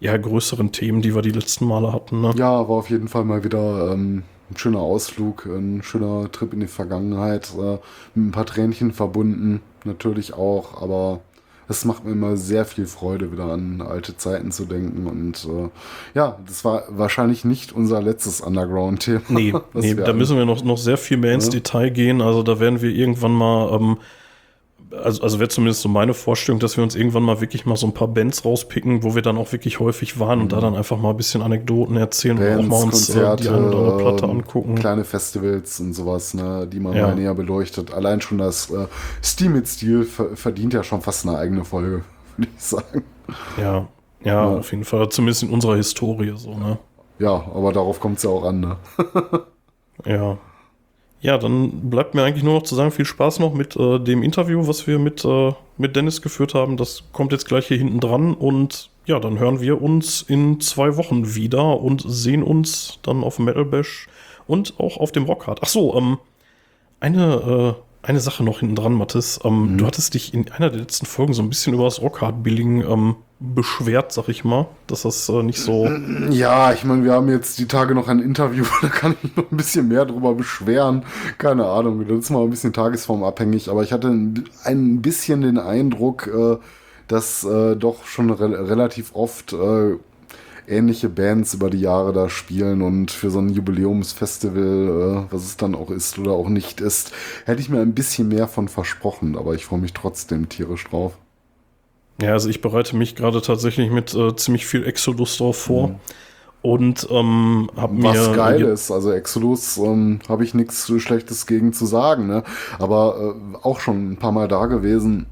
ja, größeren Themen, die wir die letzten Male hatten. Ne? Ja, war auf jeden Fall mal wieder ähm, ein schöner Ausflug, ein schöner Trip in die Vergangenheit, äh, mit ein paar Tränchen verbunden, natürlich auch, aber es macht mir immer sehr viel Freude, wieder an alte Zeiten zu denken. Und äh, ja, das war wahrscheinlich nicht unser letztes Underground-Thema. Nee, [LAUGHS] nee da müssen wir noch, noch sehr viel mehr ins ja. Detail gehen. Also da werden wir irgendwann mal ähm, also, also wäre zumindest so meine Vorstellung, dass wir uns irgendwann mal wirklich mal so ein paar Bands rauspicken, wo wir dann auch wirklich häufig waren mhm. und da mhm. dann einfach mal ein bisschen Anekdoten erzählen Bands, und auch mal uns Konzerte, äh, die eine oder andere Platte ähm, angucken. Kleine Festivals und sowas, ne, die man ja. mal näher beleuchtet. Allein schon das äh, Steam mit Stil verdient ja schon fast eine eigene Folge, [LAUGHS] würde ich sagen. Ja, ja, ja, auf jeden Fall. Zumindest in unserer Historie so, ne? Ja, aber darauf kommt es ja auch an, ne? [LAUGHS] ja. Ja, dann bleibt mir eigentlich nur noch zu sagen, viel Spaß noch mit äh, dem Interview, was wir mit, äh, mit Dennis geführt haben. Das kommt jetzt gleich hier hinten dran und ja, dann hören wir uns in zwei Wochen wieder und sehen uns dann auf Metal Bash und auch auf dem Rockhard. Ach so, ähm, eine, äh, eine Sache noch hinten dran, Mathis. Ähm, mhm. Du hattest dich in einer der letzten Folgen so ein bisschen über das Rockhard-Billing ähm, beschwert, sag ich mal, dass das äh, nicht so. Ja, ich meine, wir haben jetzt die Tage noch ein Interview, [LAUGHS] da kann ich noch ein bisschen mehr drüber beschweren. Keine Ahnung, das ist mal ein bisschen tagesformabhängig, aber ich hatte ein bisschen den Eindruck, äh, dass äh, doch schon re relativ oft äh, ähnliche Bands über die Jahre da spielen und für so ein Jubiläumsfestival, äh, was es dann auch ist oder auch nicht ist, hätte ich mir ein bisschen mehr von versprochen, aber ich freue mich trotzdem tierisch drauf. Ja, also ich bereite mich gerade tatsächlich mit äh, ziemlich viel Exodus drauf vor. Mhm. Und ähm, habe mir. Was geil ist, also Exodus ähm, habe ich nichts Schlechtes gegen zu sagen, ne? Aber äh, auch schon ein paar Mal da gewesen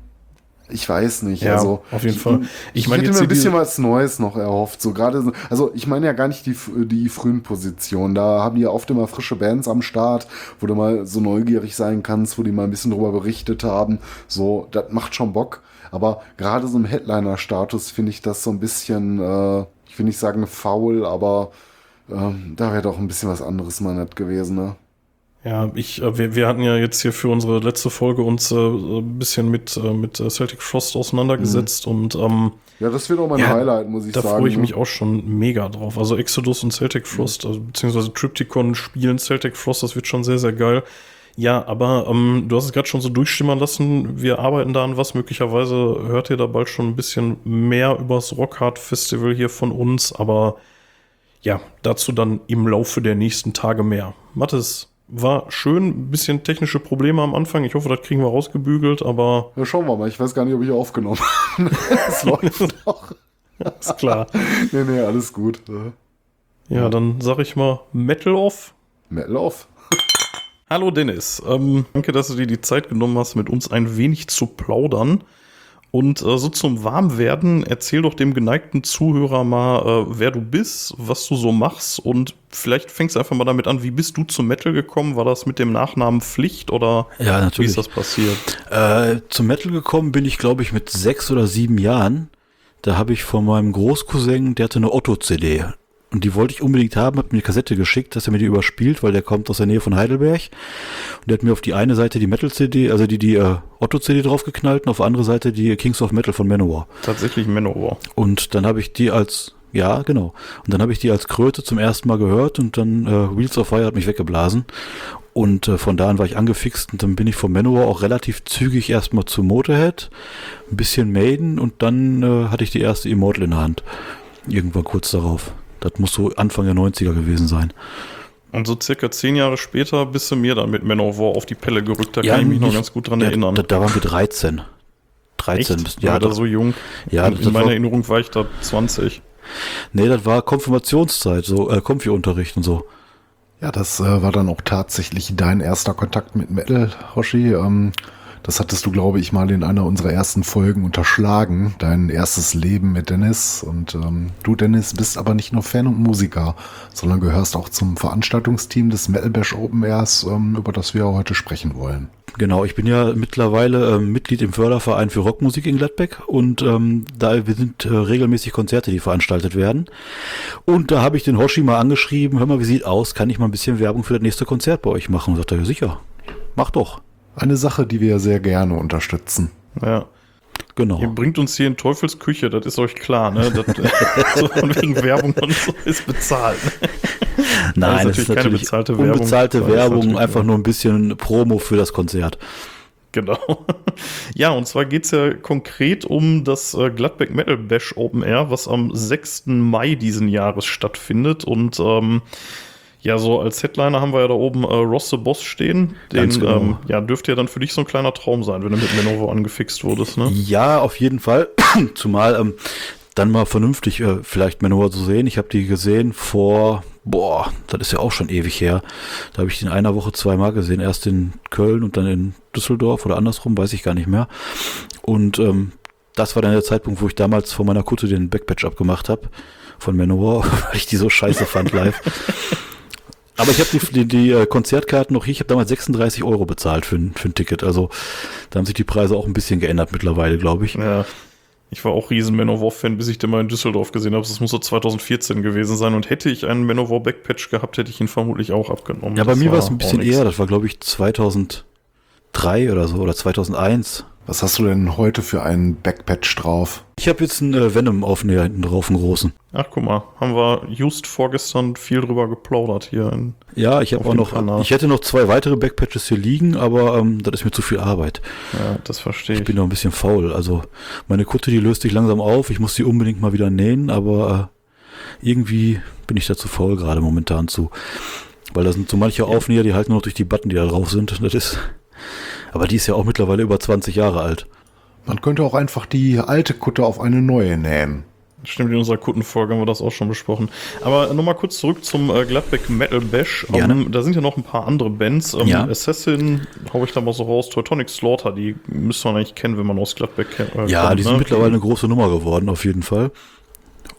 ich weiß nicht. Ja, also auf jeden Fall. Ich, ich, meine, ich hätte mir ein bisschen was Neues noch erhofft. So gerade, also ich meine ja gar nicht die, die frühen Positionen. Da haben die ja oft immer frische Bands am Start, wo du mal so neugierig sein kannst, wo die mal ein bisschen drüber berichtet haben. So, das macht schon Bock. Aber gerade so im Headliner-Status finde ich das so ein bisschen, äh, ich will nicht sagen faul, aber äh, da wäre doch ein bisschen was anderes mal nett gewesen, ne? Ja, ich, äh, wir, wir hatten ja jetzt hier für unsere letzte Folge uns äh, ein bisschen mit, äh, mit Celtic Frost auseinandergesetzt mhm. und ähm, ja, das wird auch mein ja, Highlight, muss ich da sagen. Da freue ich ne? mich auch schon mega drauf. Also Exodus und Celtic mhm. Frost, mhm. also, beziehungsweise Triptychon spielen Celtic Frost, das wird schon sehr, sehr geil. Ja, aber ähm, du hast es gerade schon so durchschimmern lassen. Wir arbeiten da an was. Möglicherweise hört ihr da bald schon ein bisschen mehr übers Rockhard Festival hier von uns. Aber ja, dazu dann im Laufe der nächsten Tage mehr. Mathis, war schön, ein bisschen technische Probleme am Anfang. Ich hoffe, das kriegen wir rausgebügelt, aber. Ja, schauen wir mal. Ich weiß gar nicht, ob ich aufgenommen habe. [LAUGHS] es läuft [LAUGHS] doch. Ist klar. nee, nee, alles gut. Ja, dann sag ich mal Metal off. Metal off. Hallo Dennis. Ähm, danke, dass du dir die Zeit genommen hast, mit uns ein wenig zu plaudern. Und äh, so zum Warmwerden, erzähl doch dem geneigten Zuhörer mal, äh, wer du bist, was du so machst und vielleicht fängst du einfach mal damit an, wie bist du zum Metal gekommen? War das mit dem Nachnamen Pflicht oder ja, natürlich. wie ist das passiert? Äh, zum Metal gekommen bin ich, glaube ich, mit sechs oder sieben Jahren. Da habe ich von meinem Großcousin, der hatte eine Otto-CD. Und die wollte ich unbedingt haben, hat mir die Kassette geschickt, dass er mir die überspielt, weil der kommt aus der Nähe von Heidelberg. Und der hat mir auf die eine Seite die Metal-CD, also die, die äh, Otto-CD draufgeknallt und auf die andere Seite die Kings of Metal von Manowar. Tatsächlich Manowar. Und dann habe ich die als, ja, genau. Und dann habe ich die als Kröte zum ersten Mal gehört und dann äh, Wheels of Fire hat mich weggeblasen. Und äh, von da an war ich angefixt und dann bin ich von Manowar auch relativ zügig erstmal zu Motorhead, ein bisschen Maiden und dann äh, hatte ich die erste Immortal in der Hand. Irgendwann kurz darauf. Das muss so Anfang der 90er gewesen sein. Und so circa zehn Jahre später bist du mir dann mit Manowar auf die Pelle gerückt. Da ja, kann ich mich nicht, noch ganz gut dran ja, erinnern. Da, da, waren wir 13. 13. Echt? Ja, da so jung. Ja, in, in meiner war, Erinnerung war ich da 20. Nee, das war Konfirmationszeit, so äh, Konfi-Unterricht und so. Ja, das äh, war dann auch tatsächlich dein erster Kontakt mit Metal, Hoshi. Ähm, das hattest du, glaube ich, mal in einer unserer ersten Folgen unterschlagen. Dein erstes Leben mit Dennis. Und ähm, du, Dennis, bist aber nicht nur Fan und Musiker, sondern gehörst auch zum Veranstaltungsteam des Metal Bash Open Airs, ähm, über das wir heute sprechen wollen. Genau, ich bin ja mittlerweile ähm, Mitglied im Förderverein für Rockmusik in Gladbeck und ähm, da sind äh, regelmäßig Konzerte, die veranstaltet werden. Und da habe ich den Hoshi mal angeschrieben, hör mal, wie sieht aus, kann ich mal ein bisschen Werbung für das nächste Konzert bei euch machen? Und sagt er, ja sicher, mach doch. Eine Sache, die wir sehr gerne unterstützen. Ja. Genau. Ihr bringt uns hier in Teufels Küche, das ist euch klar, ne? Das, [LAUGHS] so von wegen Werbung und so ist bezahlt. Nein, das ist das ist natürlich keine natürlich bezahlte Werbung. unbezahlte Werbung, natürlich einfach nur- ein bisschen Promo für das Konzert. Genau. Ja, und zwar geht's ja konkret um das äh, Gladbeck Metal Bash Open Air, was am 6. Mai diesen Jahres stattfindet. Und ähm, ja, so als Headliner haben wir ja da oben äh, Ross the Boss stehen. Den genau. ähm, ja, dürfte ja dann für dich so ein kleiner Traum sein, wenn du mit Lenovo angefixt wurdest, ne? Ja, auf jeden Fall. [CLEARS THROAT] Zumal ähm, dann mal vernünftig äh, vielleicht Manowar zu sehen. Ich habe die gesehen vor, boah, das ist ja auch schon ewig her. Da habe ich die in einer Woche zweimal gesehen. Erst in Köln und dann in Düsseldorf oder andersrum, weiß ich gar nicht mehr. Und ähm, das war dann der Zeitpunkt, wo ich damals vor meiner Kutte den Backpatch abgemacht habe von Manowar, [LAUGHS] weil ich die so scheiße fand live. Aber ich habe die, die, die äh, Konzertkarten noch hier. Ich habe damals 36 Euro bezahlt für, ein- für ein Ticket. Also da haben sich die Preise auch ein bisschen geändert mittlerweile, glaube ich. Ja. Ich war auch riesen Manowar-Fan, bis ich den mal in Düsseldorf gesehen habe. Das muss so 2014 gewesen sein. Und hätte ich einen Manowar Backpatch gehabt, hätte ich ihn vermutlich auch abgenommen. Ja, bei Das mir war es ein bisschen eher. Das war, glaube ich, 2003 oder so oder 2001. Was hast du denn heute für einen Backpatch drauf? Ich habe jetzt einen äh, Venom-Aufnäher hinten drauf, einen großen. Ach, guck mal, haben wir just vorgestern viel drüber geplaudert hier. In, Ja, ich habe auch noch, Kanal. ich hätte noch zwei weitere Backpatches hier liegen, aber ähm, das ist mir zu viel Arbeit. ja, das verstehe Ich ich. bin noch ein bisschen faul. Also meine Kutte, die löst sich langsam auf. Ich muss sie unbedingt mal wieder nähen, aber äh, irgendwie bin ich da zu faul gerade momentan zu. Weil da sind so manche Aufnäher, die halten nur noch durch die Button, die da drauf sind. Das ist. Aber die ist ja auch mittlerweile über 20 Jahre alt. Man könnte auch einfach die alte Kutte auf eine neue nähen. Stimmt, in unserer Kuttenfolge haben wir das auch schon besprochen. Aber nochmal kurz zurück zum äh, Gladbeck Metal Bash. Gerne. Ähm, da sind ja noch ein paar andere Bands. Ähm, Ja. Assassin, hau ich da mal so raus. Teutonic Slaughter, die müsste man eigentlich kennen, wenn man aus Gladbeck kennt. Äh, Ja, kommt, die sind ne? mittlerweile eine große Nummer geworden, auf jeden Fall.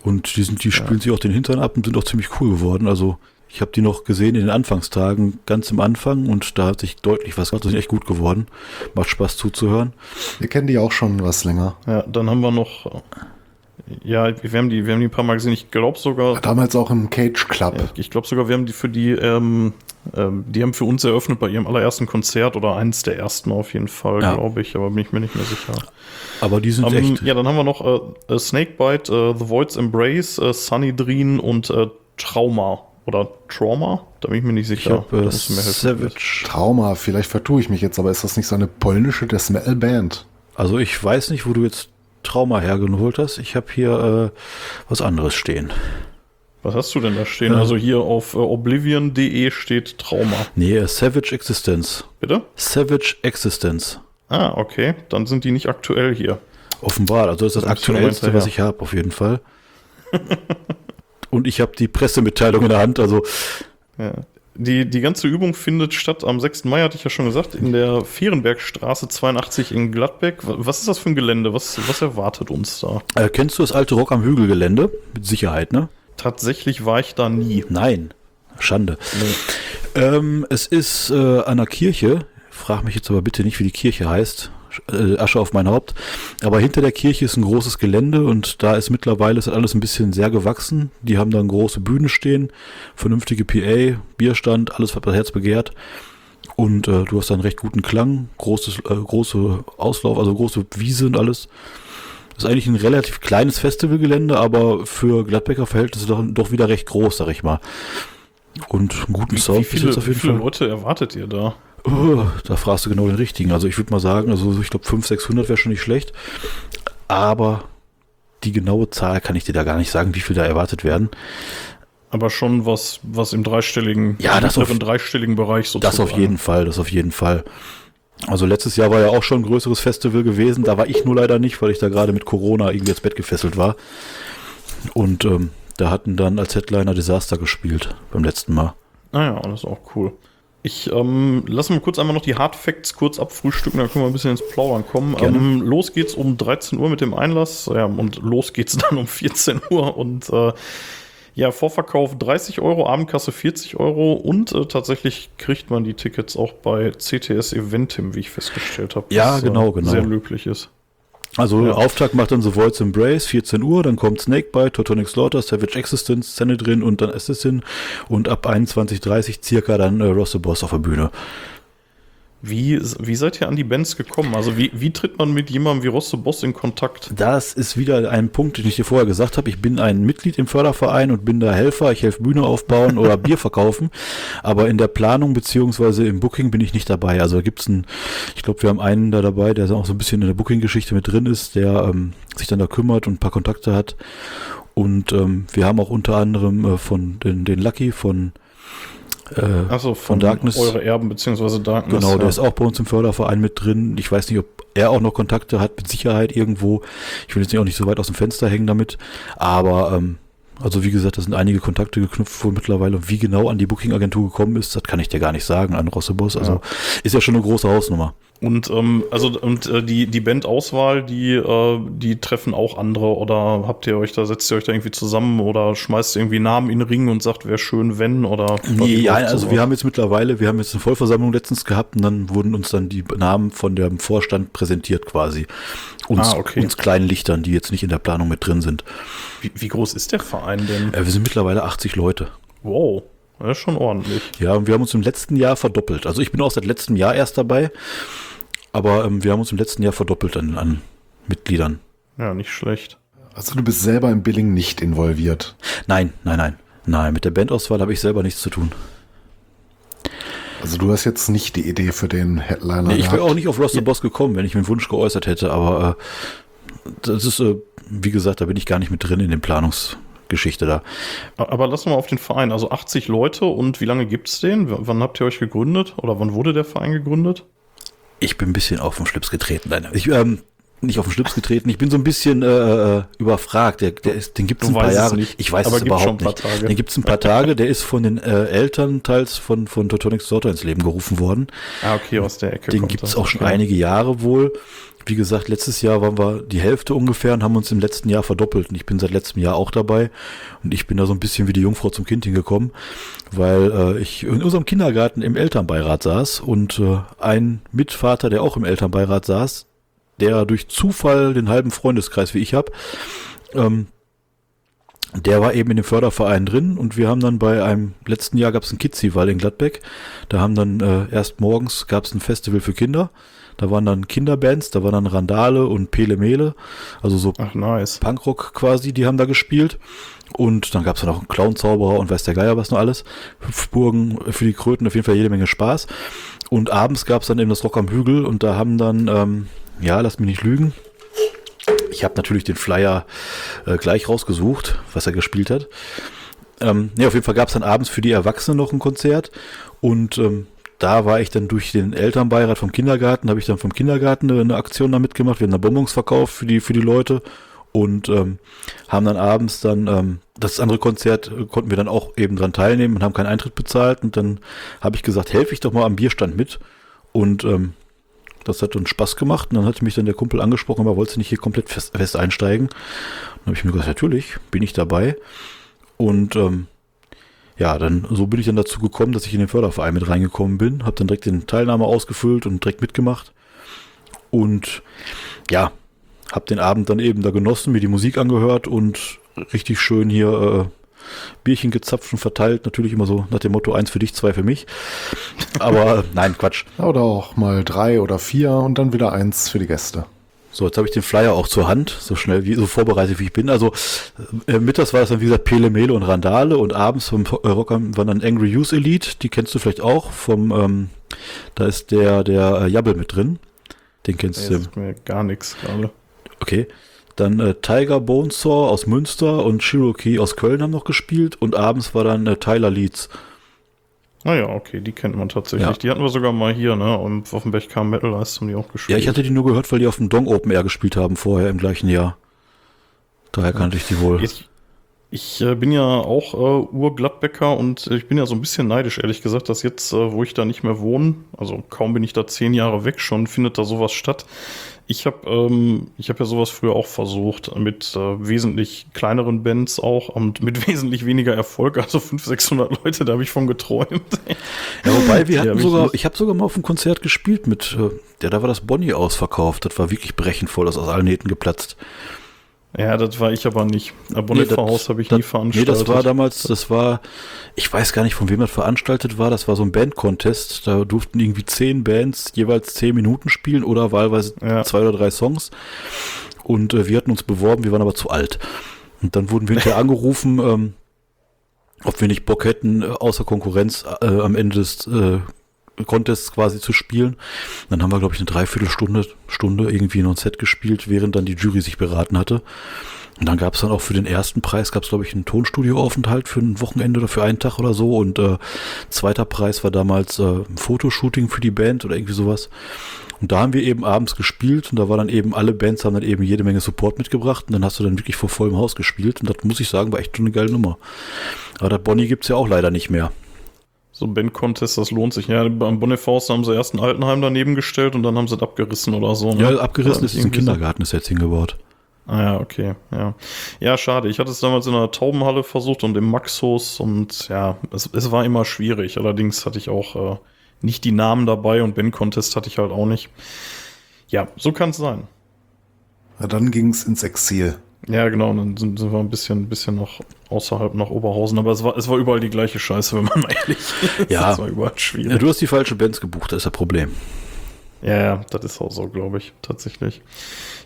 Und die, sind, die spielen sich auch den Hintern ab und sind auch ziemlich cool geworden. Also ich habe die noch gesehen in den Anfangstagen, ganz am Anfang und da hat sich deutlich was gemacht. Die sind echt gut geworden. Macht Spaß zuzuhören. Wir kennen die auch schon was länger. Ja, dann haben wir noch. äh, Ja, wir haben die, wir haben die ein paar Mal gesehen. Ich glaube sogar, Damals auch im Cage Club. Ja, ich glaube sogar, wir haben die für die, ähm, ähm, die haben für uns eröffnet bei ihrem allerersten Konzert oder eines der ersten auf jeden Fall, Ja. glaube ich, aber bin ich mir nicht mehr sicher. Aber die sind Ähm, echt. ja, dann haben wir noch äh, äh, Snakebite, äh, The Void's Embrace, äh, Sunny Dreen und äh, Trauma oder Trauma, da bin ich mir nicht Ich sicher. habe Da äh. Savage. Trauma, vielleicht vertue ich mich jetzt, aber ist das nicht so eine polnische Death Metal Band? Also ich weiß nicht, wo du jetzt Trauma hergeholt hast. Ich habe hier äh, was anderes stehen. Was hast du denn da stehen? Ja. Also hier auf äh, oblivion.de steht Trauma. Nee, äh, Savage Existence. Bitte? Savage Existence. Ah, okay. Dann sind die nicht aktuell hier. Offenbar, also das ist das Da musst du noch mal aktuellste, was ich habe, auf jeden Fall. [LAUGHS] Und ich habe die Pressemitteilung in der Hand, also Ja. Die, die ganze Übung findet statt am 6. Mai, hatte ich ja schon gesagt, in der Fehrenbergstraße 82 in Gladbeck. Wa- Was ist das für ein Gelände? Was, was erwartet uns da? äh, kennst du das alte Rock am Hügel-Gelände? Mit Sicherheit, ne? Tatsächlich war ich da nie. Nein, Schande. Ähm, es ist äh, an der Kirche, frag mich jetzt aber bitte nicht, wie die Kirche heißt. Äh, Asche auf mein Haupt. Aber hinter der Kirche ist ein großes Gelände und da ist mittlerweile ist alles ein bisschen sehr gewachsen. Die haben da eine große Bühne stehen, vernünftige PA, Bierstand, alles, was das Herz begehrt. Und äh, du hast da einen recht guten Klang, großes, äh, große Auslauf, also große Wiese und alles. Das ist eigentlich ein relativ kleines Festivalgelände, aber für Gladbecker Verhältnisse doch, doch wieder recht groß, sag ich mal. Und einen guten Wie, Sound wie, viele, auf wie jeden viele Fall. Leute erwartet ihr da? Oh, da fragst du genau den richtigen. Also ich würde mal sagen, also ich glaube 500, 600 wäre schon nicht schlecht. Aber die genaue Zahl kann ich dir da gar nicht sagen, wie viel da erwartet werden. Aber schon was, was im dreistelligen, Ja, das auf- im dreistelligen Bereich sozusagen. Das auf jeden Fall, das auf jeden Fall. Also letztes Jahr war ja auch schon ein größeres Festival gewesen. Da war ich nur leider nicht, weil ich da gerade mit Corona irgendwie ins Bett gefesselt war. Und ähm, da hatten dann als Headliner Disaster gespielt beim letzten Mal. Naja, das ist auch cool. Ich ähm, lasse mal kurz einmal noch die Hard Facts kurz abfrühstücken, dann können wir ein bisschen ins Plaudern kommen. Ähm, los geht's um 13 Uhr mit dem Einlass ja, und los geht's [LAUGHS] dann um 14 Uhr und äh, ja, Vorverkauf 30 Euro, Abendkasse 40 Euro und äh, tatsächlich kriegt man die Tickets auch bei CTS Eventim, wie ich festgestellt habe. Ja, was, genau, äh, genau. Sehr löblich ist. Also Ja. Auftakt macht dann The Void's Embrace, 14 Uhr, dann kommt Snakebite, Totonic Slaughter, Savage Existence, Sanhedrin und dann Assassin und ab 21.30 circa dann äh, Ross the Boss auf der Bühne. Wie, wie seid ihr an die Bands gekommen? Also wie, wie tritt man mit jemandem wie Rosse Boss in Kontakt? Das ist wieder ein Punkt, den ich dir vorher gesagt habe. Ich bin ein Mitglied im Förderverein und bin da Helfer. Ich helfe Bühne aufbauen oder [LAUGHS] Bier verkaufen. Aber in der Planung beziehungsweise im Booking bin ich nicht dabei. Also da gibt's einen, ich glaube, wir haben einen da dabei, der auch so ein bisschen in der Booking-Geschichte mit drin ist, der ähm, sich dann da kümmert und ein paar Kontakte hat. Und ähm, wir haben auch unter anderem äh, von den, den Lucky von äh, Achso, von Darkness. Eure Erben beziehungsweise Darkness. Genau, der ja. ist auch bei uns im Förderverein mit drin. Ich weiß nicht, ob er auch noch Kontakte hat, mit Sicherheit irgendwo. Ich will jetzt nicht auch nicht so weit aus dem Fenster hängen damit. Aber, ähm, also wie gesagt, da sind einige Kontakte geknüpft wohl mittlerweile. Und wie genau an die Booking-Agentur gekommen ist, das kann ich dir gar nicht sagen, an Rosseboss. Also Ja. ist ja schon eine große Hausnummer. Und ähm, also und äh, die die Bandauswahl, die äh, die treffen auch andere oder habt ihr euch da setzt ihr euch da irgendwie zusammen oder schmeißt irgendwie Namen in den Ring und sagt, wäre schön, wenn oder Nee, ja, also wir haben jetzt mittlerweile, wir haben jetzt eine Vollversammlung letztens gehabt und dann wurden uns dann die Namen von dem Vorstand präsentiert quasi. Uns, Ah, okay. uns kleinen Lichtern, die jetzt nicht in der Planung mit drin sind. wie, wie groß ist der Verein denn? Äh, wir sind mittlerweile 80 Leute. Wow, das ist schon ordentlich. Ja, und wir haben uns im letzten Jahr verdoppelt. Also ich bin auch seit letztem Jahr erst dabei, aber ähm, wir haben uns im letzten Jahr verdoppelt an, an Mitgliedern. Ja, nicht schlecht. Also du bist selber im Billing nicht involviert. Nein, nein, nein. Nein, mit der Bandauswahl habe ich selber nichts zu tun. Also du hast jetzt nicht die Idee für den Headliner. Nee, ich wäre auch nicht auf Roster Boss gekommen, wenn ich mir einen Wunsch geäußert hätte, aber äh, das ist, äh, wie gesagt, da bin ich gar nicht mit drin in den Planungsgeschichte da. Aber wir mal auf den Verein. Also 80 Leute und wie lange gibt's den? W wann habt ihr euch gegründet? Oder wann wurde der Verein gegründet? Ich bin ein bisschen auf den Schlips getreten. Nein, ich, ähm, nicht auf den Schlips getreten. Ich bin so ein bisschen äh, äh, überfragt. Der, der ist, den gibt es ein paar Jahre. nicht, Ich weiß aber es überhaupt ein paar nicht. Tage. Den gibt es ein paar Tage. Der ist von den äh, Eltern teils von von Totonic Slaughter ins Leben gerufen worden. Ah, okay, aus der Ecke. Den gibt es auch schon Okay. einige Jahre wohl. Wie gesagt, letztes Jahr waren wir die Hälfte ungefähr und haben uns im letzten Jahr verdoppelt. Und ich bin seit letztem Jahr auch dabei. Und ich bin da so ein bisschen wie die Jungfrau zum Kind hingekommen, weil äh, ich in unserem Kindergarten im Elternbeirat saß und äh, ein Mitvater, der auch im Elternbeirat saß, der durch Zufall den halben Freundeskreis wie ich habe, ähm, der war eben in dem Förderverein drin und wir haben dann bei einem letzten Jahr gab es ein Kidzival in Gladbeck. Da haben dann äh, erst morgens gab es ein Festival für Kinder. Da waren dann Kinderbands, da waren dann Randale und Pele Mele, also so Ach, nice. Punkrock quasi, die haben da gespielt. Und dann gab es dann auch einen Clown-Zauberer und weiß der Geier was noch alles. Hüpfburgen für die Kröten, auf jeden Fall jede Menge Spaß. Und abends gab es dann eben das Rock am Hügel und da haben dann, ähm, ja, lass mich nicht lügen. Ich habe natürlich den Flyer äh, gleich rausgesucht, was er gespielt hat. Ähm, nee, auf jeden Fall gab es dann abends für die Erwachsenen noch ein Konzert und ähm, da war ich dann durch den Elternbeirat vom Kindergarten, habe ich dann vom Kindergarten eine, eine Aktion da mitgemacht. Wir haben da Bonbons verkauft für die, für die Leute und ähm, haben dann abends dann ähm, das andere Konzert äh, konnten wir dann auch eben dran teilnehmen und haben keinen Eintritt bezahlt und dann habe ich gesagt, helfe ich doch mal am Bierstand mit und ähm, das hat uns Spaß gemacht und dann hat mich dann der Kumpel angesprochen, aber wolltest du nicht hier komplett fest, fest einsteigen? Dann habe ich mir gesagt, natürlich, bin ich dabei und ähm, ja, dann so bin ich dann dazu gekommen, dass ich in den Förderverein mit reingekommen bin, habe dann direkt den Teilnahme ausgefüllt und direkt mitgemacht und ja, habe den Abend dann eben da genossen, mir die Musik angehört und richtig schön hier äh, Bierchen gezapft und verteilt, natürlich immer so nach dem Motto eins für dich, zwei für mich. Aber [LAUGHS] nein, Quatsch. Oder auch mal drei oder vier und dann wieder eins für die Gäste. So, jetzt habe ich den Flyer auch zur Hand, so schnell wie, so vorbereitet wie ich bin. Also äh, mittags war es dann wie gesagt Pele Mele und Randale und abends vom äh, Rocker waren dann Angry Youth Elite, die kennst du vielleicht auch vom, ähm, da ist der, der äh, Jabbel mit drin. Den kennst Das du. mir gar nichts gerade. Okay. Dann äh, Tiger Bonesaw aus Münster und Cherokee aus Köln haben noch gespielt und abends war dann äh, Tyler Leeds. Naja, Ah okay, die kennt man tatsächlich. Ja. Die hatten wir sogar mal hier, ne? Und auf dem Berchtesgaden Metal Ice haben die auch gespielt. Ja, ich hatte die nur gehört, weil die auf dem Dong Open Air gespielt haben vorher im gleichen Jahr. Daher kannte ich die wohl. Jetzt, Ich äh, bin ja auch äh, Urgladbecker und ich bin ja so ein bisschen neidisch, ehrlich gesagt, dass jetzt, äh, wo ich da nicht mehr wohne, also kaum bin ich da zehn Jahre weg, schon findet da sowas statt. Ich habe ähm, ich hab ja sowas früher auch versucht, mit äh, wesentlich kleineren Bands auch und mit [LAUGHS] wesentlich weniger Erfolg, also 500, 600 Leute, da habe ich von geträumt. [LAUGHS] Ja, wobei wir hatten ich sogar, nicht. ich habe sogar mal auf einem Konzert gespielt mit, äh, ja, da war das Bonnie ausverkauft. Das war wirklich brechend voll, das ist aus allen Nähten geplatzt. Ja, das war ich aber nicht. Abonnentenhaus Nee, habe ich das- nie veranstaltet. Nee, das war damals, das war, ich weiß gar nicht, von wem das veranstaltet war, das war so ein Band-Contest, da durften irgendwie zehn Bands jeweils zehn Minuten spielen oder wahlweise Ja. zwei oder drei Songs. Und äh, wir hatten uns beworben, wir waren aber zu alt. Und dann wurden wir hinterher [LAUGHS] angerufen, ähm, ob wir nicht Bock hätten, äh, außer Konkurrenz äh, am Ende des äh, Contests quasi zu spielen. Dann haben wir, glaube ich, eine Dreiviertelstunde Stunde irgendwie noch ein Set gespielt, während dann die Jury sich beraten hatte. Und dann gab es dann auch für den ersten Preis, gab es, glaube ich, einen Tonstudioaufenthalt für ein Wochenende oder für einen Tag oder so. Und äh, zweiter Preis war damals äh, ein Fotoshooting für die Band oder irgendwie sowas. Und da haben wir eben abends gespielt und da war dann eben, alle Bands haben dann eben jede Menge Support mitgebracht und dann hast du dann wirklich vor vollem Haus gespielt und das muss ich sagen, war echt schon eine geile Nummer. Aber das Bonnie gibt's ja auch leider nicht mehr. So ein Band-Contest, das lohnt sich. Ja, beim Bonifaus haben sie erst ein Altenheim daneben gestellt und dann haben sie es abgerissen oder so. ne? Ja, abgerissen ist ein. Kindergarten, ist jetzt hingebaut. Ah ja, okay, ja. Ja, schade. Ich hatte es damals in einer Taubenhalle versucht und im Maxus und ja, es, es war immer schwierig. Allerdings hatte ich auch äh, nicht die Namen dabei und Band-Contest hatte ich halt auch nicht. Ja, so kann es sein. Ja, dann ging's ins Exil. Ja, genau, und dann sind, sind wir ein bisschen, bisschen noch außerhalb nach Oberhausen, aber es war, es war überall die gleiche Scheiße, wenn man mal [LAUGHS] ehrlich ist. Ja. Es war überall schwierig. Ja, du hast die falsche Bands gebucht, das ist das Problem. Ja, ja, das ist auch so, glaube ich, tatsächlich.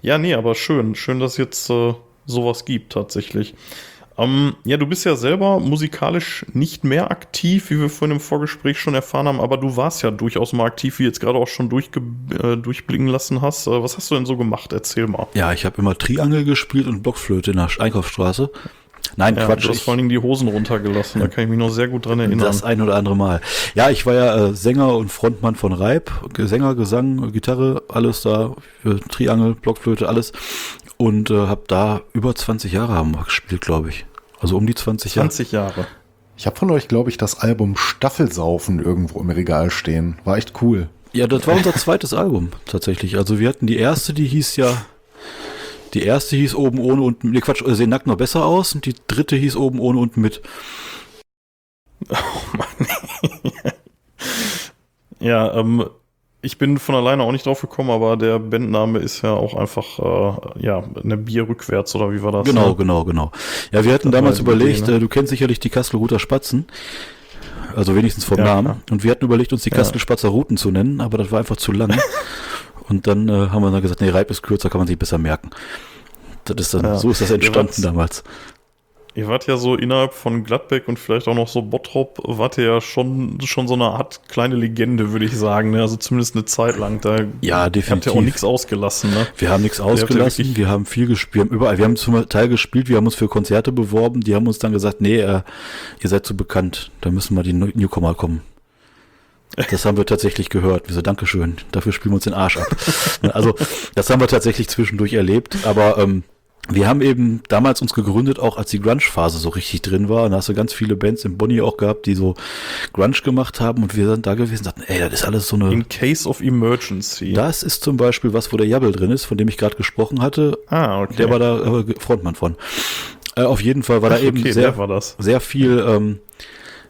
Ja, nee, aber schön. Schön, dass jetzt äh, sowas gibt, tatsächlich. Ähm, ja, du bist ja selber musikalisch nicht mehr aktiv, wie wir vorhin im Vorgespräch schon erfahren haben, aber du warst ja durchaus mal aktiv, wie jetzt gerade auch schon durchge äh, durchblicken lassen hast. Äh, was hast du denn so gemacht? Erzähl mal. Ja, ich habe immer Triangel gespielt und Blockflöte in der Einkaufsstraße. Nein, Ja, Quatsch. du hast vor allen Dingen die Hosen runtergelassen, da kann ich mich noch sehr gut dran erinnern. das ein oder andere Mal. Ja, ich war ja äh, Sänger und Frontmann von Reib. Ge- Sänger, Gesang, Gitarre, alles da. Triangel, Blockflöte, alles. Und äh, habe da über 20 Jahre haben wir gespielt, glaube ich. Also um die 20 Jahre. 20 Jahre. Ich habe von euch, glaube ich, das Album Staffelsaufen irgendwo im Regal stehen. War echt cool. Ja, das war unser zweites Album tatsächlich. Also wir hatten die erste, die hieß ja, die erste hieß oben ohne unten, nee Quatsch, äh, sehen nackt noch besser aus und die dritte hieß oben ohne unten mit. [LAUGHS] [LAUGHS] Ja, ähm, ich bin von alleine auch nicht drauf gekommen, aber der Bandname ist ja auch einfach, äh, ja, eine Bier rückwärts oder wie war das? Genau, ne? genau, genau. Ja, wir hatten damals überlegt, Idee, ne? äh, du kennst sicherlich die Kastelruther Spatzen. Also wenigstens vom Ja, Namen. klar. Und wir hatten überlegt, uns die Ja. Kastelspatzer Routen zu nennen, aber das war einfach zu lang. [LAUGHS] Und dann äh, haben wir dann gesagt, nee, Reib ist kürzer, kann man sich besser merken. Das ist dann, Ja. so ist das Ja, entstanden damals. Ihr wart ja so innerhalb von Gladbeck und vielleicht auch noch so Bottrop, wart ihr ja schon, schon so eine Art kleine Legende, würde ich sagen. Ne? Also zumindest eine Zeit lang. Da Ja, habt ihr definitiv. auch nichts ausgelassen. Ne? Wir haben nichts ja ausgelassen, wir haben viel gespielt, wir haben überall, wir haben zum Teil gespielt, wir haben uns für Konzerte beworben, die haben uns dann gesagt, nee, äh, ihr seid zu bekannt, da müssen mal die Newcomer kommen. Das haben wir tatsächlich gehört. Wir so, Dankeschön, dafür spielen wir uns den Arsch ab. [LAUGHS] also, das haben wir tatsächlich zwischendurch erlebt, aber ähm, wir haben eben damals uns gegründet, auch als die Grunge-Phase so richtig drin war. Und da hast du ganz viele Bands in Bonnie auch gehabt, die so Grunge gemacht haben und wir sind da gewesen und dachten, ey, das ist alles so eine In case of emergency. das ist zum Beispiel was, wo der Jabbel drin ist, von dem ich gerade gesprochen hatte. ah, okay. Der war da äh, Frontmann von. Äh, auf jeden Fall war da Ach, eben okay, sehr, sehr viel ähm,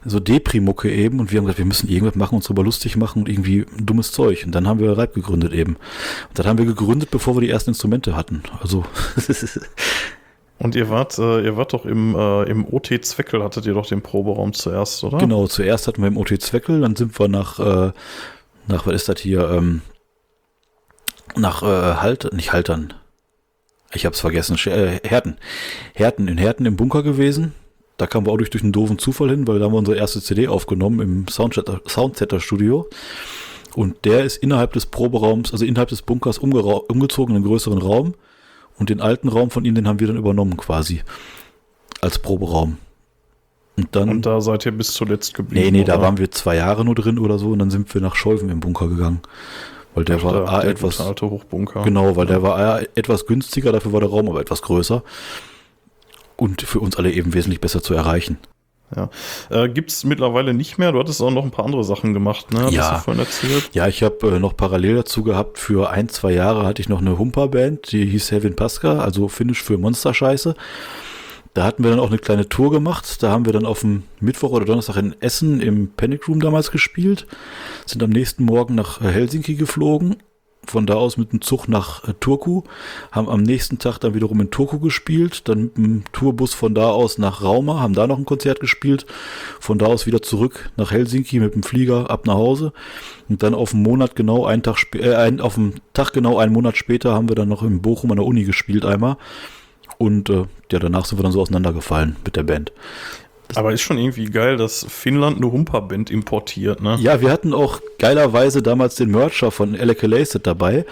so Deprimucke eben und wir haben gesagt, wir müssen irgendwas machen, uns darüber lustig machen und irgendwie dummes Zeug. Und dann haben wir Reib gegründet eben. Und das haben wir gegründet, bevor wir die ersten Instrumente hatten. Also [LAUGHS] Und ihr wart, äh, ihr wart doch im, äh, im OT Zweckel, hattet ihr doch den Proberaum zuerst, oder? genau, zuerst hatten wir im OT Zweckel, dann sind wir nach, äh, nach was ist das hier, ähm, nach äh, Halt, nicht Haltern. Ich hab's vergessen, Sch- äh, Herten. Herten, in Herten im Bunker gewesen. Da kamen wir auch durch, durch einen doofen Zufall hin, weil da haben wir unsere erste CD aufgenommen im Soundsetter, Soundsetter Studio. Und der ist innerhalb des Proberaums, also innerhalb des Bunkers umgezogen in einen größeren Raum. Und den alten Raum von ihnen, den haben wir dann übernommen quasi. Als Proberaum. Und dann. Und da seid ihr bis zuletzt geblieben. Nee, nee, da oder? waren wir zwei Jahre nur drin oder so und dann sind wir nach Scholven im Bunker gegangen. Weil der war der, A, der etwas, alte Hochbunker. genau, weil der war A, etwas günstiger, dafür war der Raum aber etwas größer. Und für uns alle eben wesentlich besser zu erreichen. Ja. Äh, Gibt es mittlerweile nicht mehr? Du hattest auch noch ein paar andere Sachen gemacht, ne? Ja. du vorhin erzählt? Ja, ich habe äh, noch parallel dazu gehabt, für ein, zwei Jahre hatte ich noch eine Humper-Band, die hieß Heaven Pasca, also Finnisch für Monsterscheiße. Da hatten wir dann auch eine kleine Tour gemacht. Da haben wir dann auf dem Mittwoch oder Donnerstag in Essen im Panic Room damals gespielt. Sind am nächsten Morgen nach Helsinki geflogen. Von da aus mit dem Zug nach äh, Turku. Haben am nächsten Tag dann wiederum in Turku gespielt. Dann mit dem Tourbus von da aus nach Rauma. Haben da noch ein Konzert gespielt. Von da aus wieder zurück nach Helsinki mit dem Flieger ab nach Hause. Und dann auf den Monat genau, einen Tag äh, ein, auf den Tag genau einen Monat später haben wir dann noch in Bochum an der Uni gespielt einmal. Und äh, ja, danach sind wir dann so auseinandergefallen mit der Band. Aber ist schon irgendwie geil, dass Finnland eine Humperband importiert, ne? Ja, wir hatten auch geilerweise damals den Mercher von Alec dabei,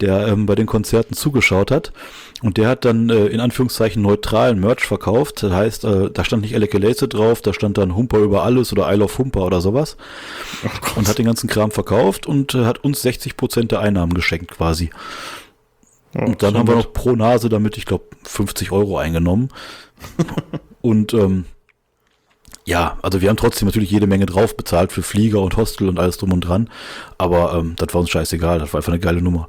der ähm, bei den Konzerten zugeschaut hat. Und der hat dann äh, in Anführungszeichen neutralen Merch verkauft. Das heißt, äh, da stand nicht Alec drauf, da stand dann Humper über alles oder I Love Humper oder sowas. und hat den ganzen Kram verkauft und äh, hat uns 60% der Einnahmen geschenkt quasi. Ja, Und dann so haben wir noch pro Nase damit, ich glaube, 50 Euro eingenommen. [LAUGHS] und ähm, ja, also wir haben trotzdem natürlich jede Menge drauf bezahlt für Flieger und Hostel und alles drum und dran. Aber ähm, das war uns scheißegal, das war einfach eine geile Nummer.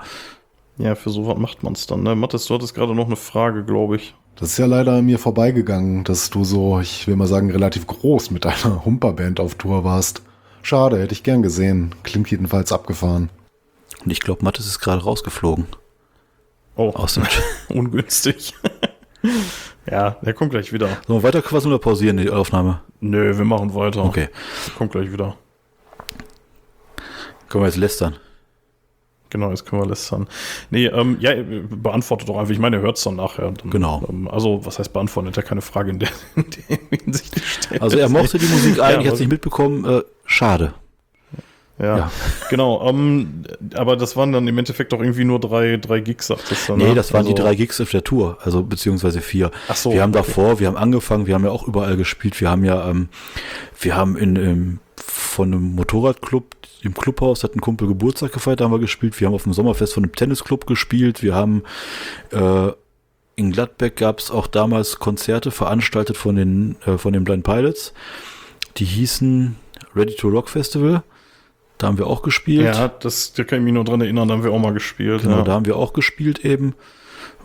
Ja, für sowas macht man es dann, ne? Mathis, du hattest gerade noch eine Frage, glaube ich. Das ist ja leider an mir vorbeigegangen, dass du so, ich will mal sagen, relativ groß mit deiner [LAUGHS] Humperband auf Tour warst. Schade, hätte ich gern gesehen. Klingt jedenfalls abgefahren. Und ich glaube, Mattes ist gerade rausgeflogen Oh, aus dem [LAUGHS] ungünstig. [LAUGHS] [LAUGHS] ja, der kommt gleich wieder. Sollen wir weiter quatschen oder pausieren die Aufnahme? Nö, wir machen weiter. Okay. Kommt gleich wieder. Können wir jetzt lästern? Genau, jetzt können wir lästern. Nee, ähm, ja, beantwortet doch einfach. Ich meine, ihr hört es dann nachher. Dann, Genau. Ähm, also, was heißt beantworten? Hat ja keine Frage in der, [LAUGHS] in der Hinsicht gestellt. Also er mochte die Musik [LAUGHS] eigentlich, Ja, hat es nicht mitbekommen. Äh, schade. Ja, Ja. genau. Ähm, aber das waren dann im Endeffekt doch irgendwie nur drei, drei Gigs, sagtest du, Nee, ne? das waren die Also- drei Gigs auf der Tour, also beziehungsweise vier. Ach so, wir haben okay. davor, wir haben angefangen, wir haben ja auch überall gespielt. Wir haben ja, ähm, wir haben in, ähm, von einem Motorradclub im Clubhaus hat ein Kumpel Geburtstag gefeiert, da haben wir gespielt. Wir haben auf dem Sommerfest von einem Tennisclub gespielt. Wir haben äh, in Gladbeck gab es auch damals Konzerte veranstaltet von den äh, von den Blind Pilots. Die hießen Ready to Rock Festival. Da haben wir auch gespielt. Ja, das, da kann ich mich nur dran erinnern, da haben wir auch mal gespielt. Genau, ja. da haben wir auch gespielt eben.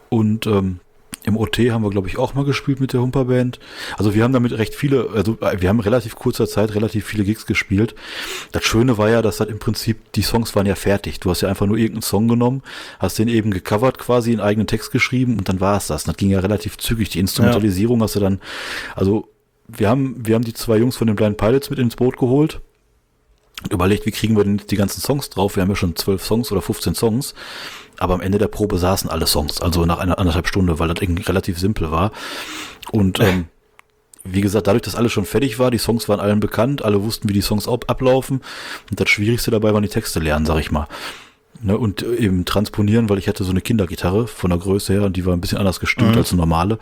Und ähm, im OT haben wir, glaube ich, auch mal gespielt mit der Humperband. Also wir haben damit recht viele, also äh, wir haben in relativ kurzer Zeit relativ viele Gigs gespielt. Das Schöne war ja, dass halt im Prinzip, die Songs waren ja fertig. Du hast ja einfach nur irgendeinen Song genommen, hast den eben gecovert quasi, in eigenen Text geschrieben und dann war es das. Und das ging ja relativ zügig. Die Instrumentalisierung hast du dann, also wir haben, wir haben die zwei Jungs von den Blind Pilots mit ins Boot geholt überlegt, wie kriegen wir denn die ganzen Songs drauf? Wir haben ja schon zwölf Songs oder 15 Songs. Aber am Ende der Probe saßen alle Songs, also nach einer anderthalb Stunde, weil das irgendwie relativ simpel war. Und ähm, wie gesagt, dadurch, dass alles schon fertig war, die Songs waren allen bekannt, alle wussten, wie die Songs ab ablaufen. Und das Schwierigste dabei waren die Texte lernen, sag ich mal. Ne, und äh, eben transponieren, weil ich hatte so eine Kindergitarre von der Größe her und die war ein bisschen anders gestimmt Mhm. als eine normale.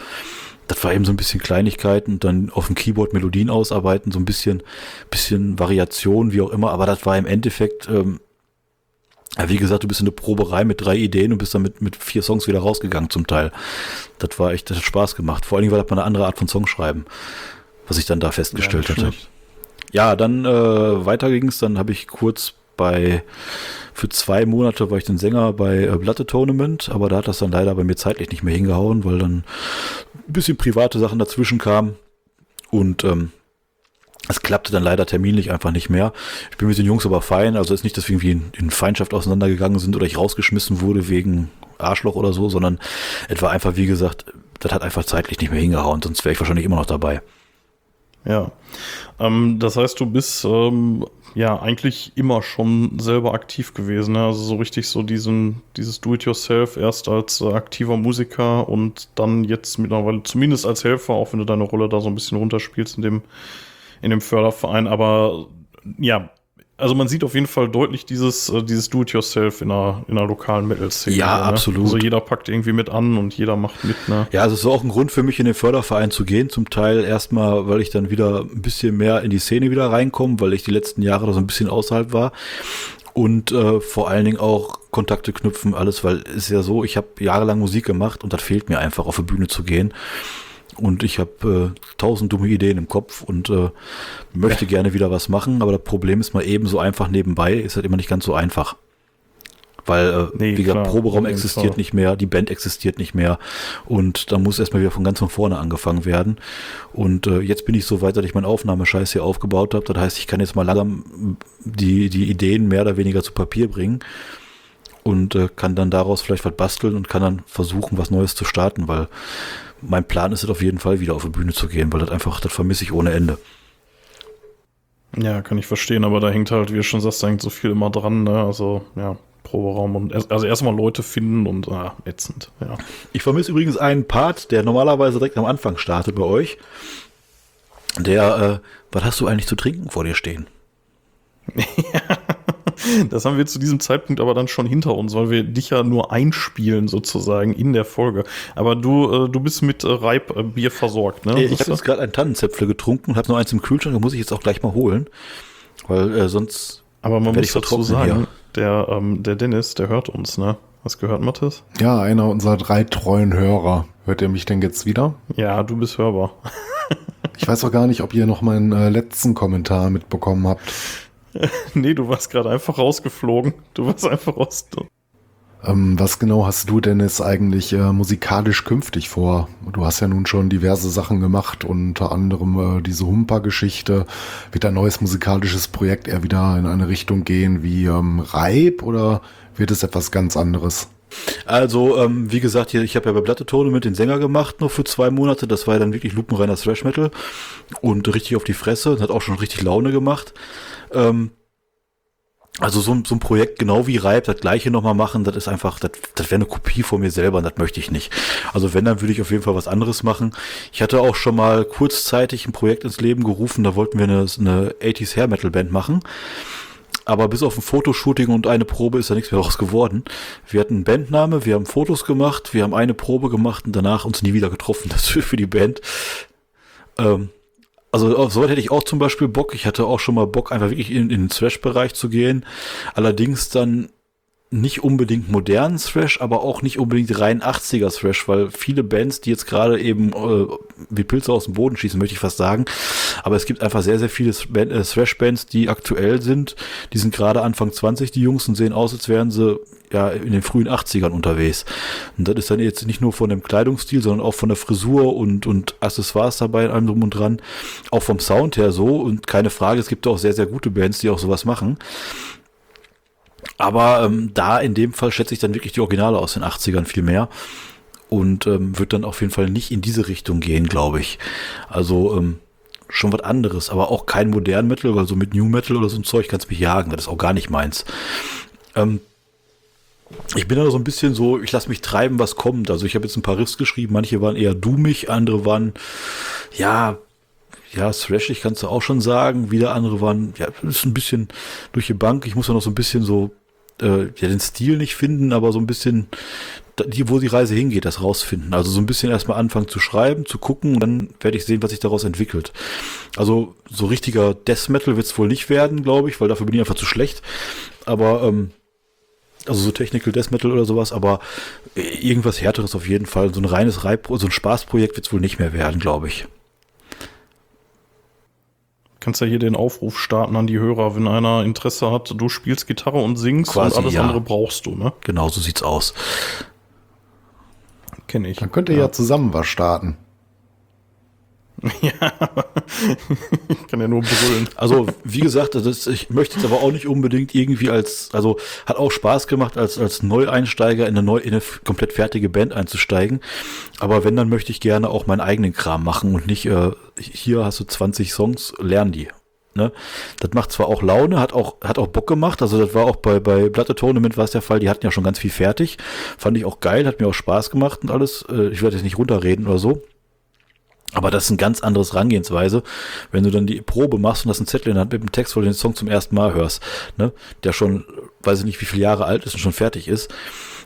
Das war eben so ein bisschen Kleinigkeiten und dann auf dem Keyboard Melodien ausarbeiten, so ein bisschen, bisschen Variation, wie auch immer. Aber das war im Endeffekt, ähm, wie gesagt, du bist in eine Proberei mit drei Ideen und bist dann mit, mit vier Songs wieder rausgegangen zum Teil. Das war echt, das hat Spaß gemacht. Vor allen Dingen war das mal eine andere Art von Songschreiben, was ich dann da festgestellt Ja, hatte. schlecht. Ja, dann äh, weiter ging's. Dann habe ich kurz bei für zwei Monate war ich dann Sänger bei äh, Blood Tournament, aber da hat das dann leider bei mir zeitlich nicht mehr hingehauen, weil dann ein bisschen private Sachen dazwischen kamen und ähm, es klappte dann leider terminlich einfach nicht mehr. Ich bin mit den Jungs aber fein, also ist nicht, dass wir irgendwie in, in Feindschaft auseinandergegangen sind oder ich rausgeschmissen wurde wegen Arschloch oder so, sondern es war einfach, wie gesagt, das hat einfach zeitlich nicht mehr hingehauen, sonst wäre ich wahrscheinlich immer noch dabei. Ja. Ähm, das heißt, du bist ähm, ja eigentlich immer schon selber aktiv gewesen. Ne? Also so richtig so diesen, dieses Do-it-yourself erst als äh, aktiver Musiker und dann jetzt mittlerweile zumindest als Helfer, auch wenn du deine Rolle da so ein bisschen runterspielst in dem, in dem Förderverein. Aber ja, also man sieht auf jeden Fall deutlich dieses, äh, dieses Do-it-yourself in einer, in einer lokalen Metal-Szene. Ja, ne? absolut. Also jeder packt irgendwie mit an und jeder macht mit. Ne? Ja, also es war auch ein Grund für mich, in den Förderverein zu gehen. Zum Teil erstmal, weil ich dann wieder ein bisschen mehr in die Szene wieder reinkomme, weil ich die letzten Jahre da so ein bisschen außerhalb war. Und äh, vor allen Dingen auch Kontakte knüpfen, alles, weil es ist ja so, ich habe jahrelang Musik gemacht und das fehlt mir einfach, auf die Bühne zu gehen. Und ich habe äh, tausend dumme Ideen im Kopf und äh, möchte gerne wieder was machen, aber das Problem ist mal eben so einfach nebenbei, ist halt immer nicht ganz so einfach. Weil, äh, Nee, wie gesagt, klar, Proberaum existiert Fall. nicht mehr, die Band existiert nicht mehr und da muss erstmal wieder von ganz von vorne angefangen werden. Und äh, jetzt bin ich so weit, dass ich meinen Aufnahmescheiß hier aufgebaut habe. Das heißt, ich kann jetzt mal langsam die, die Ideen mehr oder weniger zu Papier bringen und äh, kann dann daraus vielleicht was basteln und kann dann versuchen, was Neues zu starten, weil mein Plan ist es auf jeden Fall, wieder auf die Bühne zu gehen, weil das einfach, das vermisse ich ohne Ende. Ja, kann ich verstehen, aber da hängt halt, wie du schon sagst, da hängt so viel immer dran, ne? Also, ja, Proberaum und also erstmal Leute finden und ah, ätzend, ja. Ich vermisse übrigens einen Part, der normalerweise direkt am Anfang startet bei euch. Der, äh, was hast du eigentlich zu trinken vor dir stehen? [LAUGHS] Das haben wir zu diesem Zeitpunkt aber dann schon hinter uns, weil wir dich ja nur einspielen sozusagen in der Folge. Aber du, äh, du bist mit äh, Reibbier versorgt, ne? ich Bist habe jetzt gerade einen Tannenzäpfle getrunken und habe noch eins im Kühlschrank, da muss ich jetzt auch gleich mal holen. Weil äh, sonst aber man muss ich dazu sagen, der, ähm, der Dennis, der hört uns, ne? Hast gehört, Mathis? Ja, einer unserer drei treuen Hörer. Hört ihr mich denn jetzt wieder? Ja, du bist hörbar. Ich weiß auch gar nicht, ob ihr noch meinen äh, letzten Kommentar mitbekommen habt. [LAUGHS] nee, du warst gerade einfach rausgeflogen. Du warst einfach raus. Ähm, was genau hast du denn jetzt eigentlich äh, musikalisch künftig vor? Du hast ja nun schon diverse Sachen gemacht, unter anderem äh, diese Humper-Geschichte. Wird ein neues musikalisches Projekt eher wieder in eine Richtung gehen wie ähm, Reib oder wird es etwas ganz anderes? Also, ähm, wie gesagt, hier, ich habe ja bei Platte Tournament den Sänger gemacht, noch für zwei Monate. Das war ja dann wirklich lupenreiner Thrash Metal und richtig auf die Fresse. Hat auch schon richtig Laune gemacht. Ähm, also so, ein- so ein Projekt genau wie Reib, das gleiche nochmal machen, das ist einfach, das, das wäre eine Kopie von mir selber und das möchte ich nicht. Also wenn, dann würde ich auf jeden Fall was anderes machen. Ich hatte auch schon mal kurzzeitig ein Projekt ins Leben gerufen, da wollten wir eine, eine 80s Hair Metal Band machen. Aber bis auf ein Fotoshooting und eine Probe ist da nichts mehr raus geworden. Wir hatten einen Bandname, wir haben Fotos gemacht, wir haben eine Probe gemacht und danach uns nie wieder getroffen. [LAUGHS] Das für, für die Band. Ähm, also auf soweit hätte ich auch zum Beispiel Bock. Ich hatte auch schon mal Bock, einfach wirklich in, in den Thrash-Bereich zu gehen. Allerdings dann nicht unbedingt modernen Thrash, aber auch nicht unbedingt rein 80er Thrash, weil viele Bands, die jetzt gerade eben äh, wie Pilze aus dem Boden schießen, möchte ich fast sagen. Aber es gibt einfach sehr, sehr viele äh, Thrash-Bands, die aktuell sind. Die sind gerade Anfang 20, die Jungs, und sehen aus, als wären sie ja in den frühen 80ern unterwegs. Und das ist dann jetzt nicht nur von dem Kleidungsstil, sondern auch von der Frisur und, und Accessoires dabei, allem drum und dran. Auch vom Sound her so. Und keine Frage, es gibt auch sehr, sehr gute Bands, die auch sowas machen. Aber ähm, da in dem Fall schätze ich dann wirklich die Originale aus den 80ern viel mehr. Und ähm, wird dann auf jeden Fall nicht in diese Richtung gehen, glaube ich. Also ähm, schon was anderes, aber auch kein modern Metal, weil so mit New Metal oder so ein Zeug kannst mich jagen. Das ist auch gar nicht meins. Ähm, ich bin da so ein bisschen so, ich lasse mich treiben, was kommt. Also ich habe jetzt ein paar Riffs geschrieben, manche waren eher doomig, andere waren, ja, ja, thrashig kannst du auch schon sagen. Wieder andere waren, ja, ist ein bisschen durch die Bank. Ich muss ja noch so ein bisschen so, äh, ja, den Stil nicht finden, aber so ein bisschen, die, wo die Reise hingeht, das rausfinden. Also so ein bisschen erstmal anfangen zu schreiben, zu gucken und dann werde ich sehen, was sich daraus entwickelt. Also so richtiger Death Metal wird es wohl nicht werden, glaube ich, weil dafür bin ich einfach zu schlecht. Aber, ähm, also so Technical Death Metal oder sowas, aber irgendwas härteres auf jeden Fall. So ein reines Reib, so ein Spaßprojekt wird es wohl nicht mehr werden, glaube ich. Kannst ja hier den Aufruf starten an die Hörer, wenn einer Interesse hat. Du spielst Gitarre und singst Quasi, und alles ja. andere brauchst du, ne? Genau so sieht's aus. Kenne ich. Dann könnt ihr ja, zusammen was starten. [LAUGHS] ich kann ja nur brüllen. Also, wie gesagt, das ist, ich möchte jetzt aber auch nicht unbedingt irgendwie als, also hat auch Spaß gemacht, als, als Neueinsteiger in eine, neu, in eine komplett fertige Band einzusteigen. Aber wenn, dann möchte ich gerne auch meinen eigenen Kram machen und nicht, äh, hier hast du 20 Songs, lern die. Ne? Das macht zwar auch Laune, hat auch, hat auch Bock gemacht. Also das war auch bei, bei Platte Tournament war es der Fall, die hatten ja schon ganz viel fertig. Fand ich auch geil, hat mir auch Spaß gemacht und alles. Äh, Ich werde jetzt nicht runterreden oder so. Aber das ist ein ganz anderes Herangehensweise, wenn du dann die Probe machst und hast einen Zettel in der Hand mit dem Text, weil du den Song zum ersten Mal hörst, ne? der schon, weiß ich nicht, wie viele Jahre alt ist und schon fertig ist.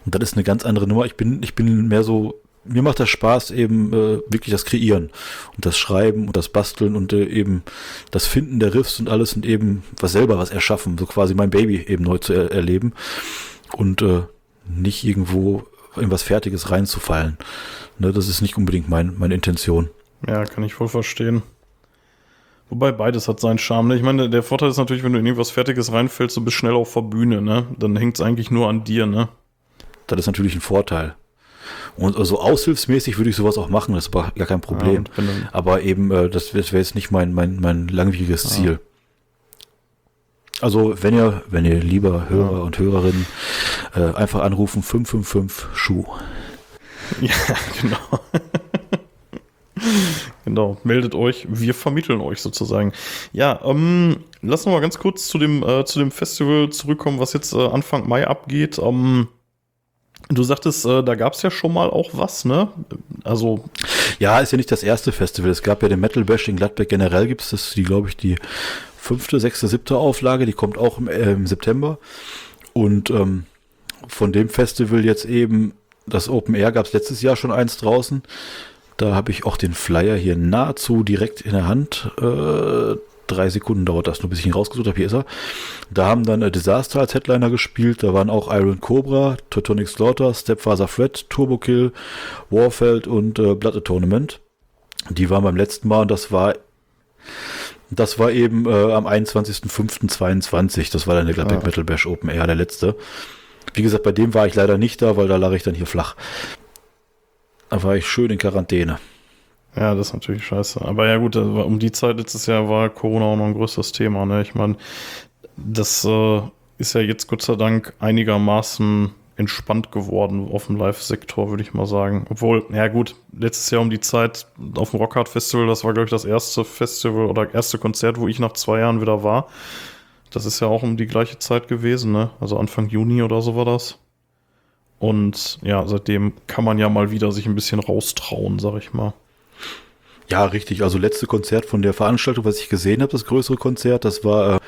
Und das ist eine ganz andere Nummer. Ich bin, ich bin mehr so, mir macht das Spaß eben äh, wirklich das Kreieren und das Schreiben und das Basteln und äh, eben das Finden der Riffs und alles und eben was selber was erschaffen, so quasi mein Baby eben neu zu er erleben und äh, nicht irgendwo in was Fertiges reinzufallen. Ne, das ist nicht unbedingt mein, meine Intention. Ja, kann ich voll verstehen. Wobei beides hat seinen Charme. Ne? Ich meine, der Vorteil ist natürlich, wenn du in irgendwas Fertiges reinfällst, du bist schnell auf der Bühne, ne? Dann hängt es eigentlich nur an dir, ne? Das ist natürlich ein Vorteil. Und also aushilfsmäßig würde ich sowas auch machen, das war gar kein Problem. Ja, Aber eben, äh, das wäre jetzt nicht mein, mein, mein langwieriges ja. Ziel. Also, wenn ihr, wenn ihr lieber Hörer ja. und Hörerinnen äh, einfach anrufen, 555 Schuh. [LAUGHS] Ja, genau. [LAUGHS] genau, meldet euch, wir vermitteln euch sozusagen. Ja, ähm, lassen wir mal ganz kurz zu dem, äh, zu dem Festival zurückkommen, was jetzt äh, Anfang Mai abgeht. Ähm, Du sagtest, äh, da gab es ja schon mal auch was, ne? Also. Ja, ist ja nicht das erste Festival. Es gab ja den Metal Bash in Gladbeck generell gibt es, das die, glaube ich, die fünfte, sechste, siebte Auflage, die kommt auch im, äh, im September. Und ähm, von dem Festival jetzt eben, das Open Air gab es letztes Jahr schon eins draußen. Da habe ich auch den Flyer hier nahezu direkt in der Hand. Äh, drei Sekunden dauert das nur, bis ich ihn rausgesucht habe. Hier ist er. Da haben dann äh, Disaster als Headliner gespielt. Da waren auch Iron Cobra, Teutonic Slaughter, Stepfather Fred, Turbo Kill, Warfeld und äh, Blood Atonement. Die waren beim letzten Mal und das war das war eben äh, am 21.05.22. Das war dann der Gladbeck ah. Metal Bash Open Air, der letzte. Wie gesagt, bei dem war ich leider nicht da, weil da lag ich dann hier flach. Da war ich schön in Quarantäne. Ja, das ist natürlich scheiße. Aber ja gut, um die Zeit letztes Jahr war Corona auch noch ein größeres Thema. Ne? Ich meine, das äh, ist ja jetzt Gott sei Dank einigermaßen entspannt geworden auf dem Live-Sektor, würde ich mal sagen. Obwohl, ja gut, letztes Jahr um die Zeit auf dem Rockhard Festival, das war, glaube ich, das erste Festival oder erste Konzert, wo ich nach zwei Jahren wieder war. Das ist ja auch um die gleiche Zeit gewesen, ne? Also Anfang Juni oder so war das. Und ja, seitdem kann man ja mal wieder sich ein bisschen raustrauen, sag ich mal. Ja, richtig. Also letzte Konzert von der Veranstaltung, was ich gesehen habe, das größere Konzert, das war, äh,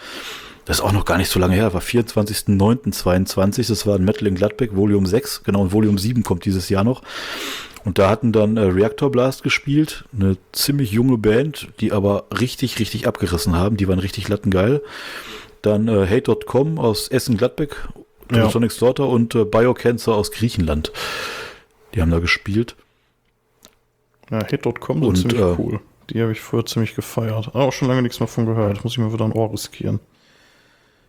das ist auch noch gar nicht so lange her, war 24.09.22. Das war ein Metal in Gladbeck, Volume 6. Genau, und Volume 7 kommt dieses Jahr noch. Und da hatten dann äh, Reactor Blast gespielt, eine ziemlich junge Band, die aber richtig, richtig abgerissen haben. Die waren richtig lattengeil. Dann äh, Hate.com aus Essen-Gladbeck, ja. Sonic Slaughter und äh, Biocancer aus Griechenland. Die haben da gespielt. Ja, Hit.com sind ziemlich äh, cool. Die habe ich früher ziemlich gefeiert. Aber auch schon lange nichts mehr von gehört. Muss ich mir wieder ein Ohr riskieren.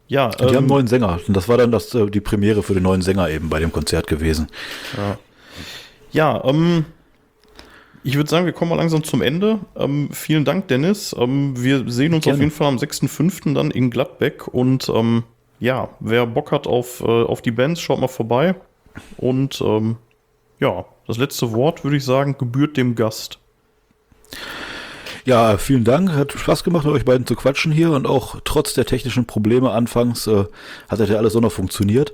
Ja, die ähm, haben einen neuen Sänger. Und das war dann das, äh, die Premiere für den neuen Sänger eben bei dem Konzert gewesen. Ja, ja ähm, ich würde sagen, wir kommen mal langsam zum Ende. Ähm, vielen Dank, Dennis. Ähm, wir sehen uns Gerne. auf jeden Fall am 6.5. dann in Gladbeck. Und ähm, ja, wer Bock hat auf, äh, auf die Bands, schaut mal vorbei. Und ähm, ja, das letzte Wort, würde ich sagen, gebührt dem Gast. Ja, vielen Dank. Hat Spaß gemacht, mit euch beiden zu quatschen hier und auch trotz der technischen Probleme anfangs äh, hat das ja alles auch noch funktioniert.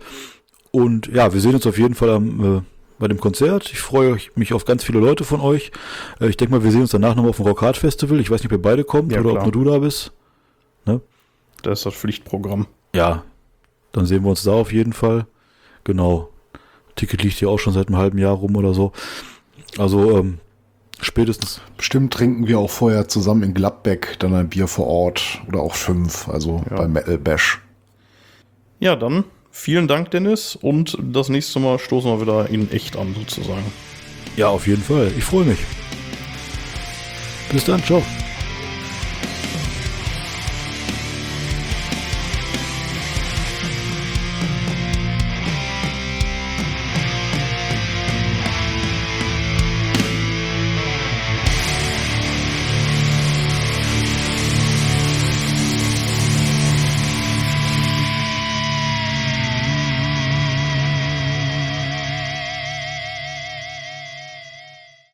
Und ja, wir sehen uns auf jeden Fall am, äh, bei dem Konzert. Ich freue mich auf ganz viele Leute von euch. Äh, ich denke mal, wir sehen uns danach nochmal auf dem Rockhard Festival. Ich weiß nicht, ob ihr beide kommt ja, oder klar. ob nur du da bist. Ne? Das ist das Pflichtprogramm. Ja, dann sehen wir uns da auf jeden Fall. Genau. Ticket liegt ja auch schon seit einem halben Jahr rum oder so. Also ähm, spätestens. Bestimmt trinken wir auch vorher zusammen in Gladbeck dann ein Bier vor Ort oder auch fünf, also ja. bei Metal Bash. Ja, dann vielen Dank, Dennis. Und das nächste Mal stoßen wir wieder in echt an, sozusagen. Ja, auf jeden Fall. Ich freue mich. Bis dann, ciao.